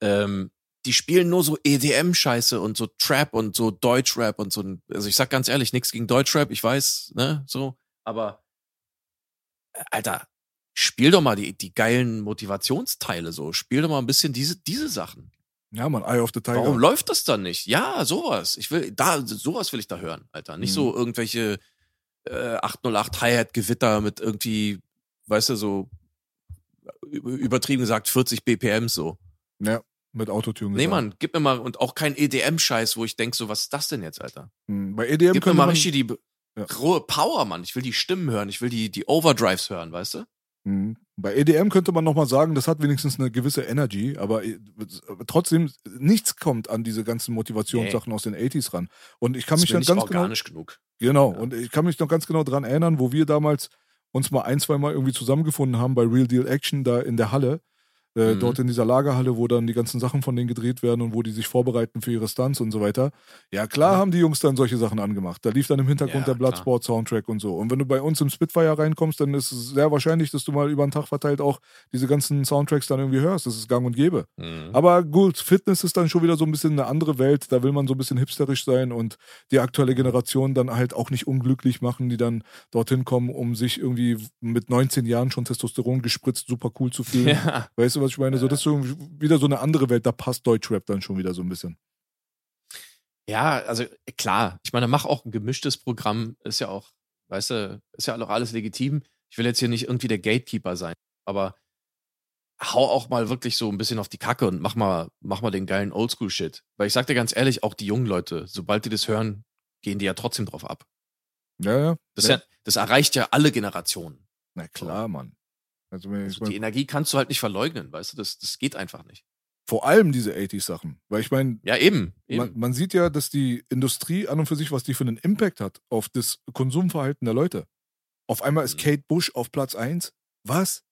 Ähm, die spielen nur so EDM-Scheiße und so Trap und so Deutschrap und so. Also ich sag ganz ehrlich, nichts gegen Deutschrap, ich weiß, ne, so, aber äh, Alter, spiel doch mal die, die geilen Motivationsteile so. Spiel doch mal ein bisschen diese, diese Sachen. Ja, man, Eye of the Tiger. Warum läuft das dann nicht? Ja, sowas. Ich will, da, sowas will ich da hören, Alter. Nicht Mhm. so irgendwelche äh, 808 Hi-Hat-Gewitter mit irgendwie, weißt du, so übertrieben gesagt 40 BPM so. Ja, mit Autotune. Nee. Mann, gib mir mal, und auch kein EDM-Scheiß, wo ich denk so, was ist das denn jetzt, Alter? Hm, Bei EDM Gib mir mal richtig die Ja. rohe Power, Mann. Ich will die Stimmen hören, ich will die, die Overdrives hören, weißt du? Hm. Bei EDM könnte man nochmal sagen, das hat wenigstens eine gewisse Energy, aber äh, trotzdem, nichts kommt an diese ganzen Motivationssachen aus den 80s ran. Und ich kann das mich dann ganz genau, organisch genug. genau, Ja. und ich kann mich noch ganz genau dran erinnern, wo wir damals uns mal ein, zwei Mal irgendwie zusammengefunden haben bei Real Deal Action da in der Halle. Äh, Mhm. Dort in dieser Lagerhalle, wo dann die ganzen Sachen von denen gedreht werden und wo die sich vorbereiten für ihre Stunts und so weiter. Ja, klar Mhm. haben die Jungs dann solche Sachen angemacht. Da lief dann im Hintergrund Ja, der Bloodsport-Soundtrack und so. Und wenn du bei uns im Spitfire reinkommst, dann ist es sehr wahrscheinlich, dass du mal über den Tag verteilt auch diese ganzen Soundtracks dann irgendwie hörst. Das ist gang und gäbe. Mhm. Aber gut, Fitness ist dann schon wieder so ein bisschen eine andere Welt. Da will man so ein bisschen hipsterisch sein und die aktuelle Generation dann halt auch nicht unglücklich machen, die dann dorthin kommen, um sich irgendwie mit 19 Jahren schon Testosteron gespritzt super cool zu fühlen. Ja. Weißt du, was ich meine? So, das ist so wieder so eine andere Welt. Da passt Deutschrap dann schon wieder so ein bisschen. Ja, also klar. Ich meine, mach auch ein gemischtes Programm. Ist ja auch, weißt du, ist ja auch alles legitim. Ich will jetzt hier nicht irgendwie der Gatekeeper sein, aber hau auch mal wirklich so ein bisschen auf die Kacke und mach mal, mach mal den geilen Oldschool-Shit. Weil ich sag dir ganz ehrlich, auch die jungen Leute, sobald die das hören, gehen die ja trotzdem drauf ab. Ja, ja. Das, ja. ja, das erreicht ja alle Generationen. Na klar, Mann. Also, Also die Energie kannst du halt nicht verleugnen, weißt du, das, das geht einfach nicht. vor allem diese 80s-Sachen. Weil ich meine, Ja, eben. eben. man, man sieht ja, dass die Industrie an und für sich, was die für einen Impact hat auf das Konsumverhalten der Leute. Auf einmal ist Mhm. Kate Bush auf Platz 1. Was?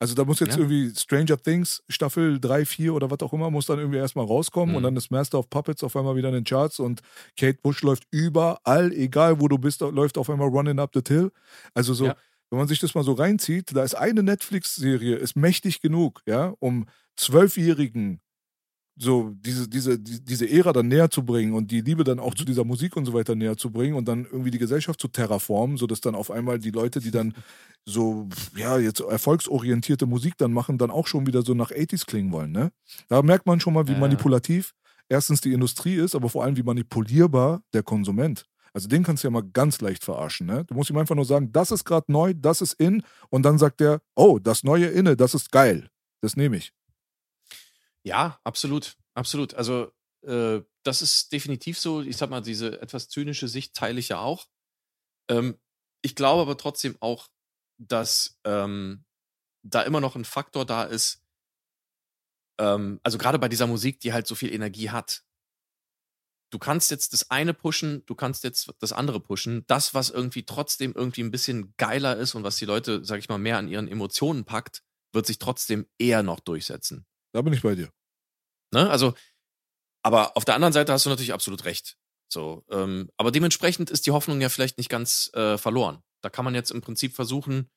Also da muss jetzt Ja. irgendwie Stranger Things Staffel 3, 4 oder was auch immer, muss dann irgendwie erstmal rauskommen und Mhm. dann ist Master of Puppets auf einmal wieder in den Charts und Kate Bush läuft überall, egal wo du bist, läuft auf einmal Running Up the Hill. Also so, Ja. Wenn man sich das mal so reinzieht, da ist eine Netflix-Serie, ist mächtig genug, ja, um Zwölfjährigen so diese, diese, die- diese Ära dann näher zu bringen und die Liebe dann auch zu dieser Musik und so weiter näher zu bringen und dann irgendwie die Gesellschaft zu terraformen, sodass dann auf einmal die Leute, die dann so, ja, jetzt erfolgsorientierte Musik dann machen, dann auch schon wieder so nach 80s klingen wollen, ne? Da merkt man schon mal, wie manipulativ erstens die Industrie ist, aber vor allem wie manipulierbar der Konsument. Also den kannst du ja mal ganz leicht verarschen, ne? Du musst ihm einfach nur sagen, das ist gerade neu, das ist in und dann sagt er, oh, das neue inne, das ist geil. Das nehme ich. Ja, absolut, absolut. Also äh, das ist definitiv so. Ich sag mal, diese etwas zynische Sicht teile ich ja auch. Ähm, ich glaube aber trotzdem auch, dass ähm, da immer noch ein Faktor da ist. Ähm, also gerade bei dieser Musik, die halt so viel Energie hat. Du kannst jetzt das eine pushen, du kannst jetzt das andere pushen. Das, was irgendwie trotzdem irgendwie ein bisschen geiler ist und was die Leute, sag ich mal, mehr an ihren Emotionen packt, wird sich trotzdem eher noch durchsetzen. Da bin ich bei dir. Ne? Also, aber auf der anderen Seite hast du natürlich absolut recht. So, ähm, aber dementsprechend ist die Hoffnung ja vielleicht nicht ganz äh, verloren. Da kann man jetzt im Prinzip versuchen,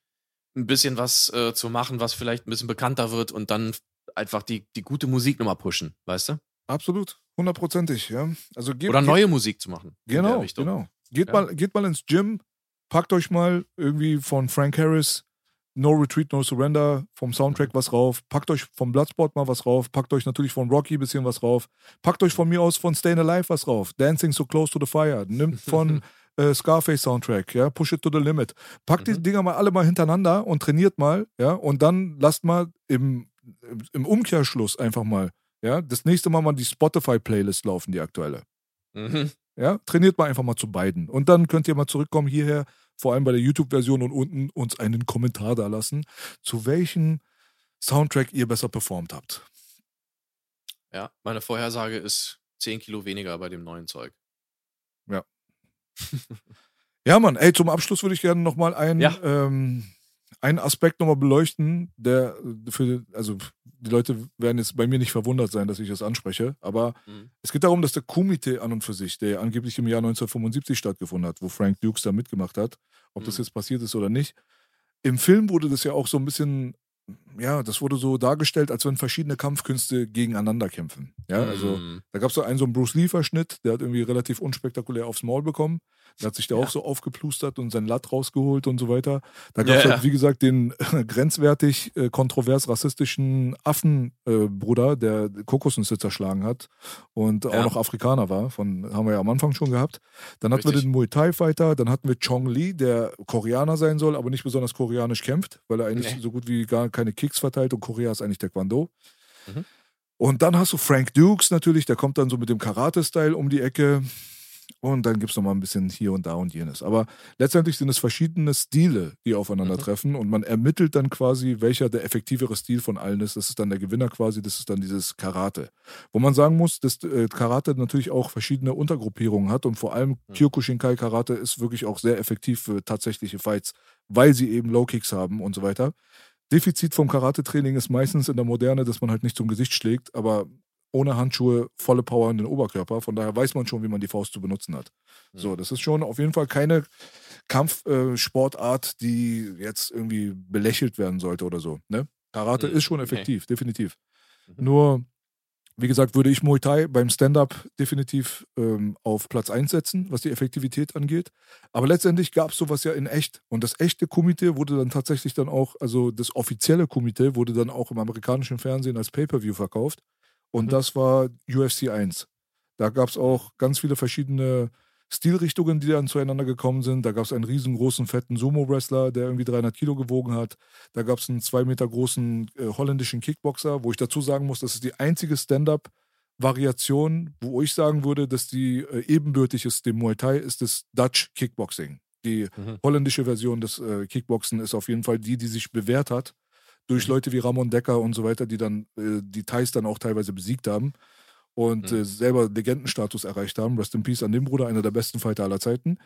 ein bisschen was äh, zu machen, was vielleicht ein bisschen bekannter wird und dann einfach die, die gute Musik nochmal pushen, weißt du? Absolut, hundertprozentig, ja. Also geht, Oder geht- neue Musik zu machen. Genau, genau. Geht, Ja. mal, geht mal ins Gym, packt euch mal irgendwie von Frank Harris No Retreat, No Surrender vom. Soundtrack was rauf, packt euch vom Bloodsport mal was rauf, packt euch natürlich von Rocky ein bisschen was rauf, packt euch von mir aus von Stayin' Alive was rauf, Dancing So Close to the Fire, nimmt von äh, Scarface Soundtrack, ja, Push It to the Limit. Packt die Mhm. Dinger mal alle mal hintereinander und trainiert mal, ja, und dann lasst mal im, im Umkehrschluss einfach mal, ja, das nächste Mal mal die Spotify-Playlist laufen, die aktuelle. Mhm. Ja, trainiert mal einfach mal zu beiden. Und dann könnt ihr mal zurückkommen hierher, vor allem bei der YouTube-Version und unten uns einen Kommentar da lassen, zu welchem Soundtrack ihr besser performt habt. Ja, meine Vorhersage ist 10 Kilo weniger bei dem neuen Zeug. Ja, Mann, ey, zum Abschluss würde ich gerne nochmal einen, Ja. ähm, einen Aspekt nochmal beleuchten, der für, also die Leute werden jetzt bei mir nicht verwundert sein, dass ich das anspreche, aber Mhm. es geht darum, dass der Kumite an und für sich, der angeblich im Jahr 1975 stattgefunden hat, wo Frank Dukes da mitgemacht hat, ob das Mhm. jetzt passiert ist oder nicht. Im Film wurde das ja auch so ein bisschen, ja, das wurde so dargestellt, als wenn verschiedene Kampfkünste gegeneinander kämpfen. Ja, also Mhm. da gab es so einen so einen Bruce Lee-Verschnitt, der hat irgendwie relativ unspektakulär aufs Maul bekommen. Da hat sich der Ja. auch so aufgeplustert und sein Latt rausgeholt und so weiter. Da gab es Ja, halt, wie gesagt, den grenzwertig äh, kontrovers rassistischen Affenbruder, der Kokosnüsse zerschlagen hat und auch noch Afrikaner war. Von haben wir ja am Anfang schon gehabt. Dann hatten wir Richtig. den Muay Thai Fighter, dann hatten wir Chong Lee, der Koreaner sein soll, aber nicht besonders koreanisch kämpft, weil er eigentlich Nee. so gut wie gar keine Kicks verteilt und Korea ist eigentlich Taekwondo. Mhm. Und dann hast du Frank Dukes natürlich, der kommt dann so mit dem Karate-Style um die Ecke. Und dann gibt es nochmal ein bisschen hier und da und jenes. Aber letztendlich sind es verschiedene Stile, die aufeinandertreffen. Und man ermittelt dann quasi, welcher der effektivere Stil von allen ist. Das ist dann der Gewinner quasi, das ist dann dieses Karate. Wo man sagen muss, dass äh, Karate natürlich auch verschiedene Untergruppierungen hat. Und vor allem Mhm. Kyokushinkai Karate ist wirklich auch sehr effektiv für tatsächliche Fights, weil sie eben Low Kicks haben und so weiter. Defizit vom Karate-Training ist meistens in der Moderne, dass man halt nicht zum Gesicht schlägt, aber ohne Handschuhe volle Power in den Oberkörper. Von daher weiß man schon, wie man die Faust zu benutzen hat. So, das ist schon auf jeden Fall keine Kampfsportart, die jetzt irgendwie belächelt werden sollte oder so. Ne? Karate Mhm. ist schon effektiv, definitiv. Mhm. Nur, wie gesagt, würde ich Muay Thai beim Stand-up definitiv ähm, auf Platz 1 setzen, was die Effektivität angeht. Aber letztendlich gab es sowas ja in echt. Und das echte Komitee wurde dann tatsächlich dann auch, also das offizielle Komitee wurde dann auch im amerikanischen Fernsehen als Pay-Per-View verkauft. Und Mhm. das war UFC 1. Da gab es auch ganz viele verschiedene Stilrichtungen, die dann zueinander gekommen sind. Da gab es einen riesengroßen, fetten Sumo-Wrestler, der irgendwie 300 Kilo gewogen hat. Da gab es einen zwei Meter großen äh, holländischen Kickboxer, wo ich dazu sagen muss, das ist die einzige Stand-Up-Variation, wo ich sagen würde, dass die äh, ebenbürtig ist dem Muay Thai, ist das Dutch Kickboxing. Die mhm. holländische Version des äh, Kickboxen ist auf jeden Fall die, die sich bewährt hat durch. Leute wie Ramon Decker und so weiter, die dann äh, die Thais dann auch teilweise besiegt haben und mhm. äh, selber Legendenstatus erreicht haben. Rest in Peace an dem Bruder, einer der besten Fighter aller Zeiten.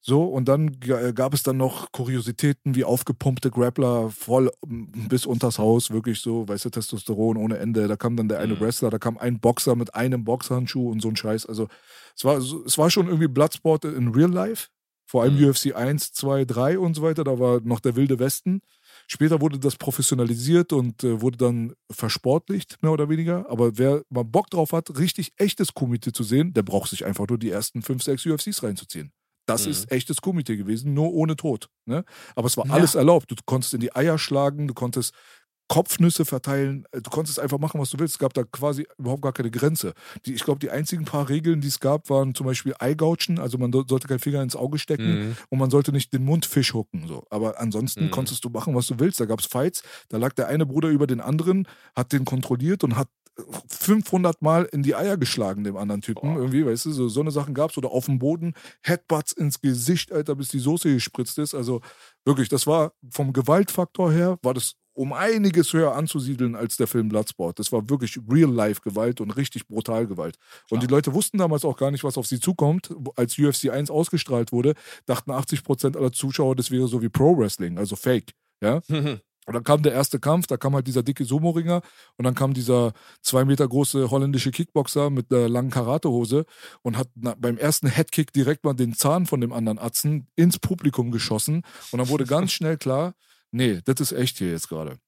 So, und dann äh, gab es dann noch Kuriositäten wie aufgepumpte Grappler voll bis unters Haus, wirklich so, weißt du, Testosteron ohne Ende. Da kam dann der eine mhm. Wrestler, da kam ein Boxer mit einem Boxhandschuh und so ein Scheiß. Also, es war, es war schon irgendwie Bloodsport in Real Life. Vor allem mhm. UFC 1, 2, 3 und so weiter. Da war noch der wilde Westen. Später wurde das professionalisiert und äh, wurde dann versportlicht, mehr oder weniger. Aber wer mal Bock drauf hat, richtig echtes Komitee zu sehen, der braucht sich einfach nur die ersten 5, 6 UFCs reinzuziehen. Das mhm. ist echtes Komitee gewesen, nur ohne Tod. Ne? Aber es war ja. alles erlaubt. Du konntest in die Eier schlagen, du konntest Kopfnüsse verteilen. Äh, du konntest einfach machen, was du willst. Es gab da quasi überhaupt gar keine Grenze. Die, ich glaube, die einzigen paar Regeln, die es gab, waren zum Beispiel Eigautschen. Also man sollte keinen Finger ins Auge stecken mhm. und man sollte nicht den Mund Fisch hucken. So. Aber ansonsten mhm. konntest du machen, was du willst. Da gab es Fights. Da lag der eine Bruder über den anderen, hat den kontrolliert und hat 500 Mal in die Eier geschlagen, dem anderen Typen. Boah. Irgendwie, weißt du, so, so eine Sachen gab es. Oder auf dem Boden, Headbutts ins Gesicht, Alter, bis die Soße gespritzt ist. Also wirklich, das war vom Gewaltfaktor her, war das um einiges höher anzusiedeln als der Film Bloodsport. Das war wirklich Real-Life-Gewalt und richtig brutal Gewalt. Und die Leute wussten damals auch gar nicht, was auf sie zukommt. Als UFC 1 ausgestrahlt wurde, dachten 80 Prozent aller Zuschauer, das wäre so wie Pro-Wrestling, also Fake. Ja? Und dann kam der erste Kampf, da kam halt dieser dicke Sumo-Ringer und dann kam dieser zwei Meter große holländische Kickboxer mit einer langen Karatehose und hat beim ersten Headkick direkt mal den Zahn von dem anderen Atzen ins Publikum geschossen. Und dann wurde ganz schnell klar, nee, das ist echt hier jetzt gerade.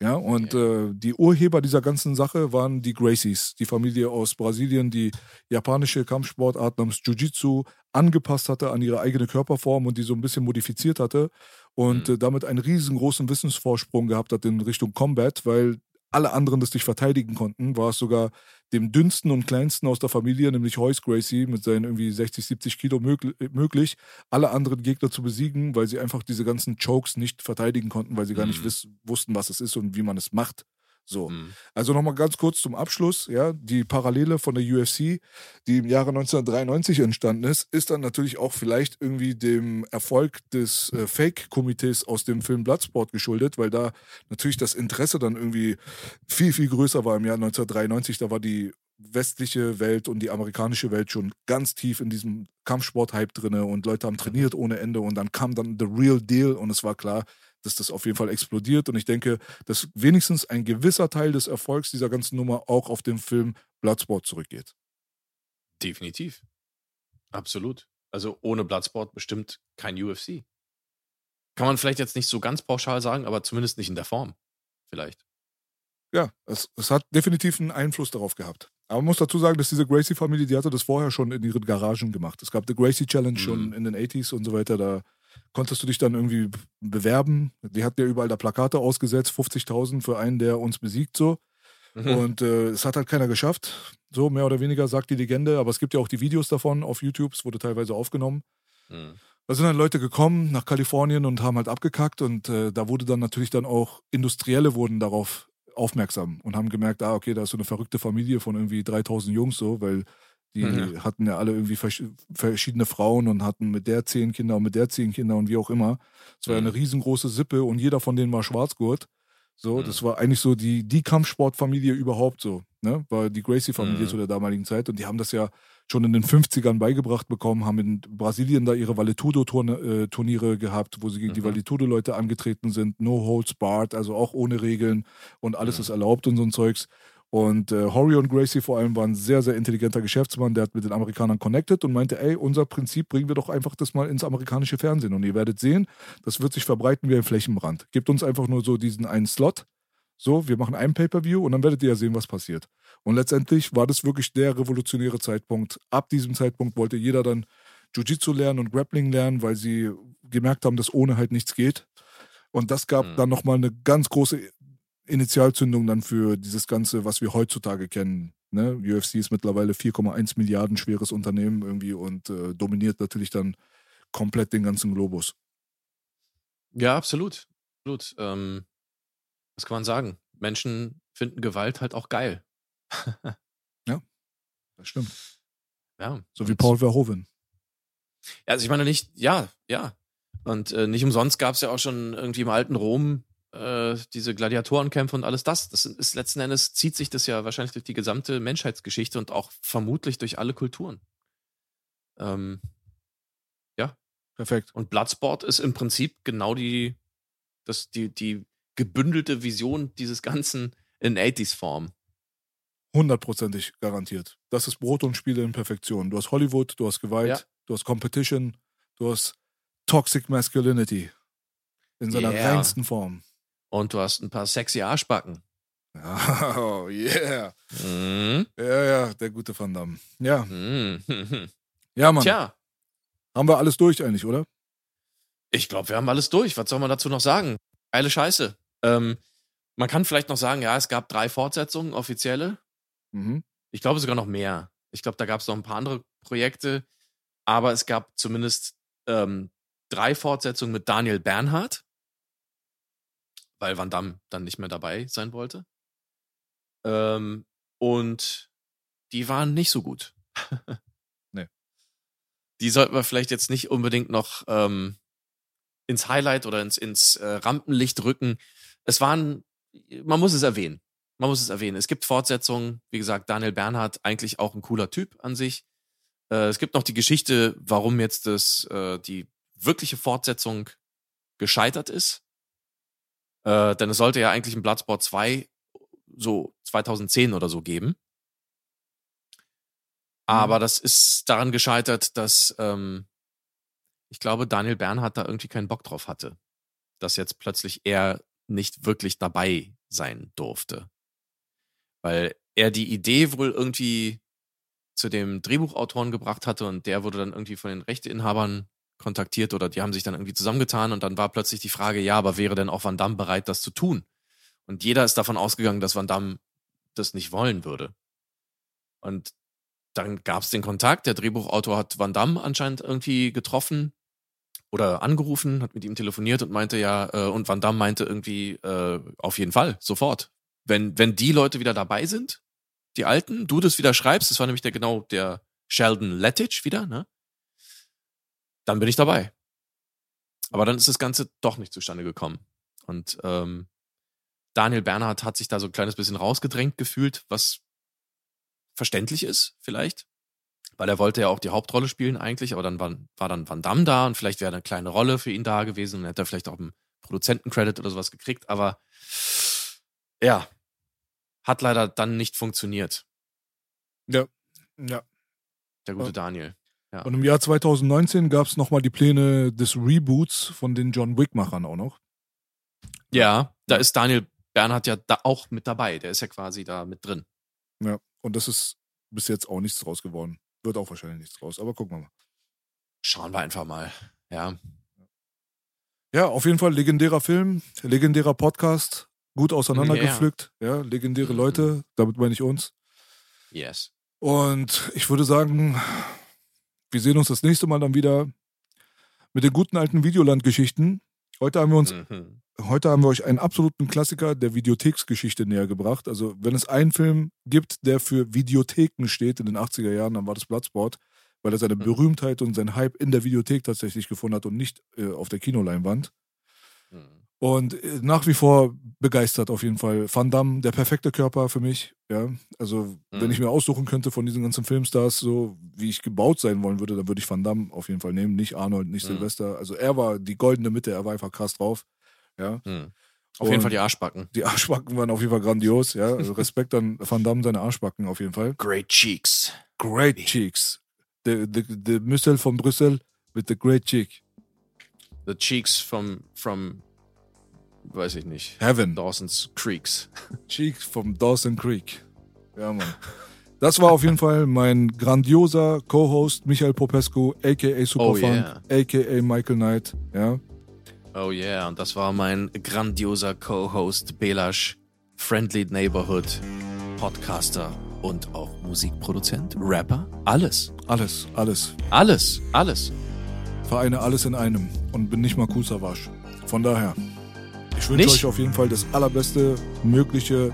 Ja, und okay. äh, die Urheber dieser ganzen Sache waren die Gracies, die Familie aus Brasilien, die japanische Kampfsportart namens Jiu-Jitsu angepasst hatte an ihre eigene Körperform und die so ein bisschen modifiziert hatte und mhm. äh, damit einen riesengroßen Wissensvorsprung gehabt hat in Richtung Combat, weil alle anderen das nicht verteidigen konnten, war es sogar dem dünnsten und kleinsten aus der Familie, nämlich Hoyce Gracie mit seinen irgendwie 60, 70 Kilo möglich, alle anderen Gegner zu besiegen, weil sie einfach diese ganzen Chokes nicht verteidigen konnten, weil sie gar nicht mhm. wussten, was es ist und wie man es macht. So. Mhm. Also nochmal ganz kurz zum Abschluss, ja, die Parallele von der UFC, die im Jahre 1993 entstanden ist, ist dann natürlich auch vielleicht irgendwie dem Erfolg des äh, Fake-Komitees aus dem Film Bloodsport geschuldet, weil da natürlich das Interesse dann irgendwie viel, viel größer war im Jahr 1993. Da war die westliche Welt und die amerikanische Welt schon ganz tief in diesem Kampfsport-Hype drinne und Leute haben trainiert ohne Ende und dann kam dann The Real Deal und es war klar, dass das auf jeden Fall explodiert. Und ich denke, dass wenigstens ein gewisser Teil des Erfolgs dieser ganzen Nummer auch auf den Film Bloodsport zurückgeht. Definitiv. Absolut. Also ohne Bloodsport bestimmt kein UFC. Kann man vielleicht jetzt nicht so ganz pauschal sagen, aber zumindest nicht in der Form. Vielleicht. Ja, es, es hat definitiv einen Einfluss darauf gehabt. Aber man muss dazu sagen, dass diese Gracie-Familie, die hatte das vorher schon in ihren Garagen gemacht. Es gab die Gracie Challenge mhm. schon in den 80s und so weiter. Da konntest du dich dann irgendwie bewerben. Die hat ja überall da Plakate ausgesetzt, 50.000 für einen, der uns besiegt, so. Mhm. Und äh, es hat halt keiner geschafft, so mehr oder weniger, sagt die Legende. Aber es gibt ja auch die Videos davon auf YouTube, es wurde teilweise aufgenommen. Mhm. Da sind dann Leute gekommen nach Kalifornien und haben halt abgekackt und äh, da wurde dann natürlich dann auch Industrielle wurden darauf aufmerksam und haben gemerkt, ah, okay, da ist so eine verrückte Familie von irgendwie 3000 Jungs so, weil die mhm. hatten ja alle irgendwie verschiedene Frauen und hatten mit der zehn Kinder und mit der zehn Kinder und wie auch immer. Es war mhm. eine riesengroße Sippe und jeder von denen war Schwarzgurt. So, mhm. das war eigentlich so die, die Kampfsportfamilie überhaupt so, ne? War die Gracie-Familie mhm. zu der damaligen Zeit und die haben das ja schon in den 50ern beigebracht bekommen, haben in Brasilien da ihre Valetudo-Turniere äh, gehabt, wo sie gegen mhm. die Valetudo-Leute angetreten sind, no holds barred, also auch ohne Regeln und alles mhm. ist erlaubt und so ein Zeugs. Und äh, Horry und Gracie vor allem waren ein sehr, sehr intelligenter Geschäftsmann, der hat mit den Amerikanern connected und meinte, ey, unser Prinzip bringen wir doch einfach das mal ins amerikanische Fernsehen. Und ihr werdet sehen, das wird sich verbreiten wie ein Flächenbrand. Gebt uns einfach nur so diesen einen Slot. So, wir machen ein Pay-Per-View und dann werdet ihr ja sehen, was passiert. Und letztendlich war das wirklich der revolutionäre Zeitpunkt. Ab diesem Zeitpunkt wollte jeder dann Jiu-Jitsu lernen und Grappling lernen, weil sie gemerkt haben, dass ohne halt nichts geht. Und das gab mhm. dann nochmal eine ganz große Initialzündung dann für dieses Ganze, was wir heutzutage kennen Ne? UFC ist mittlerweile 4,1 Milliarden schweres Unternehmen irgendwie und äh, dominiert natürlich dann komplett den ganzen Globus. Ja, absolut. Absolut. Ähm, was kann man sagen? Menschen finden Gewalt halt auch geil. Das stimmt. Ja. So wie Paul Verhoeven. Ja, also ich meine nicht, ja, ja. Und äh, nicht umsonst gab es ja auch schon irgendwie im alten Rom äh, diese Gladiatorenkämpfe und alles das. Das ist letzten Endes zieht sich das ja wahrscheinlich durch die gesamte Menschheitsgeschichte und auch vermutlich durch alle Kulturen. Ähm, Perfekt. und Bloodsport ist im Prinzip genau die, das, die, die gebündelte Vision dieses Ganzen in 80s-Form. Hundertprozentig garantiert. Das ist Brot und Spiele in Perfektion. Du hast Hollywood, du hast Gewalt, Ja. du hast Competition, du hast Toxic Masculinity in seiner Yeah. reinsten Form. Und du hast ein paar sexy Arschbacken. Oh, yeah. Mhm. Ja, ja, der gute Van Damme. Ja, Mhm. ja, Mann. Tja, Haben wir alles durch eigentlich, oder? Ich glaube, wir haben alles durch. Was soll man dazu noch sagen? Geile Scheiße. Ähm, man kann vielleicht noch sagen, ja, es gab drei Fortsetzungen, offizielle. Mhm. Ich glaube sogar noch mehr. Ich glaube, da gab es noch ein paar andere Projekte. Aber es gab zumindest ähm, drei Fortsetzungen mit Daniel Bernhardt, weil Van Damme dann nicht mehr dabei sein wollte. Ähm, und die waren nicht so gut. Nee. Die sollten wir vielleicht jetzt nicht unbedingt noch ähm, ins Highlight oder ins, ins äh, Rampenlicht rücken. Es waren, man muss es erwähnen. Man muss es erwähnen. Es gibt Fortsetzungen. Wie gesagt, Daniel Bernhardt, eigentlich auch ein cooler Typ an sich. Äh, es gibt noch die Geschichte, warum jetzt das, äh, die wirkliche Fortsetzung gescheitert ist. Äh, denn es sollte ja eigentlich ein Bloodsport 2 so 2010 oder so geben. Aber das ist daran gescheitert, dass ähm, ich glaube, Daniel Bernhardt da irgendwie keinen Bock drauf hatte. Dass jetzt plötzlich er nicht wirklich dabei sein durfte. Weil er die Idee wohl irgendwie zu dem Drehbuchautoren gebracht hatte und der wurde dann irgendwie von den Rechteinhabern kontaktiert oder die haben sich dann irgendwie zusammengetan und dann war plötzlich die Frage, ja, aber wäre denn auch Van Damme bereit, das zu tun? Und jeder ist davon ausgegangen, dass Van Damme das nicht wollen würde. Und dann gab es den Kontakt, der Drehbuchautor hat Van Damme anscheinend irgendwie getroffen oder angerufen, hat mit ihm telefoniert und meinte ja, äh, und Van Damme meinte irgendwie, äh, auf jeden Fall, sofort. Wenn, wenn die Leute wieder dabei sind, die Alten, du das wieder schreibst, das war nämlich der genau der Sheldon Lettich wieder, ne? Dann bin ich dabei. Aber dann ist das Ganze doch nicht zustande gekommen. Und ähm, Daniel Bernhardt hat sich da so ein kleines bisschen rausgedrängt gefühlt, was verständlich ist, vielleicht. Weil er wollte ja auch die Hauptrolle spielen eigentlich, aber dann war, war dann Van Damme da und vielleicht wäre eine kleine Rolle für ihn da gewesen und hätte er vielleicht auch einen Produzentencredit oder sowas gekriegt, aber ja, hat leider dann nicht funktioniert, Ja. der gute Ja. Daniel. Und im Jahr 2019 gab es nochmal die Pläne des Reboots von den John Wick-Machern auch noch. Ja, da ist Daniel Bernhardt ja da auch mit dabei, der ist ja quasi da mit drin. Ja. Und das ist bis jetzt auch nichts draus geworden. Wird auch wahrscheinlich nichts draus, aber gucken wir mal. Schauen wir einfach mal. Ja, Ja, auf jeden Fall legendärer Film, legendärer Podcast, gut auseinandergepflückt. Ja, legendäre Mhm. Leute, damit meine ich uns. yes. Und ich würde sagen, wir sehen uns das nächste Mal dann wieder mit den guten alten Videoland-Geschichten. Heute haben wir uns Mhm. Heute haben wir euch einen absoluten Klassiker der Videotheksgeschichte näher gebracht. Also, wenn es einen Film gibt, der für Videotheken steht in den 80er Jahren, dann war das Bloodsport, weil er seine Mhm. Berühmtheit und seinen Hype in der Videothek tatsächlich gefunden hat und nicht äh, auf der Kinoleinwand. Mhm. Und äh, nach wie vor begeistert auf jeden Fall. Van Damme, der perfekte Körper für mich. Ja, also wenn Mhm. ich mir aussuchen könnte von diesen ganzen Filmstars, so wie ich gebaut sein wollen würde, dann würde ich Van Damme auf jeden Fall nehmen. Nicht Arnold, nicht Mhm. Sylvester. Also er war die goldene Mitte, er war einfach krass drauf. Ja, Mhm. Auf jeden Und- Fall die Arschbacken. die Arschbacken waren auf jeden Fall grandios. Ja, also Respekt an Van Damme, seine Arschbacken auf jeden Fall. Great Cheeks. Great cheeks. The, the, the Müssel von Brüssel with the great cheek. The Cheeks from, from, weiß ich nicht, Heaven. Dawson's Creeks. Cheeks vom Dawson Creek. Ja, Mann. Das war auf jeden Fall mein grandioser Co-Host Michael Popescu, a.k.a. Superfunk, yeah. a.k.a. Michael Knight. Ja, Oh yeah, und das war mein grandioser Co-Host Belash, Friendly Neighborhood Podcaster und auch Musikproduzent, Rapper, alles. Alles, alles. Alles, alles. Vereine alles in einem und bin nicht mal Kusawasch. Von daher, ich wünsche euch auf jeden Fall das allerbeste mögliche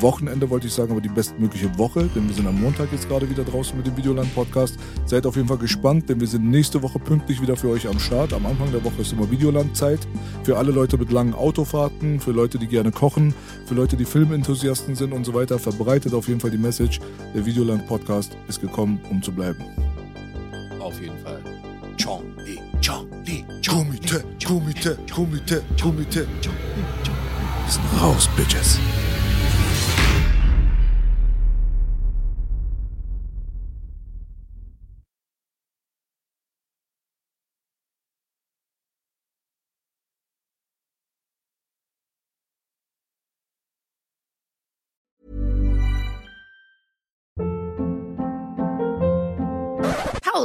Wochenende, wollte ich sagen, aber die bestmögliche Woche, denn wir sind am Montag jetzt gerade wieder draußen mit dem Videoland-Podcast. Seid auf jeden Fall gespannt, denn wir sind nächste Woche pünktlich wieder für euch am Start. Am Anfang der Woche ist immer Videoland-Zeit. Für alle Leute mit langen Autofahrten, für Leute, die gerne kochen, für Leute, die Filmenthusiasten sind und so weiter. Verbreitet auf jeden Fall die Message, der Videoland-Podcast ist gekommen, um zu bleiben. Auf jeden Fall. Charlie, Charlie, Komitee, Komitee, Komitee, Komitee. Wir sind raus, Bitches.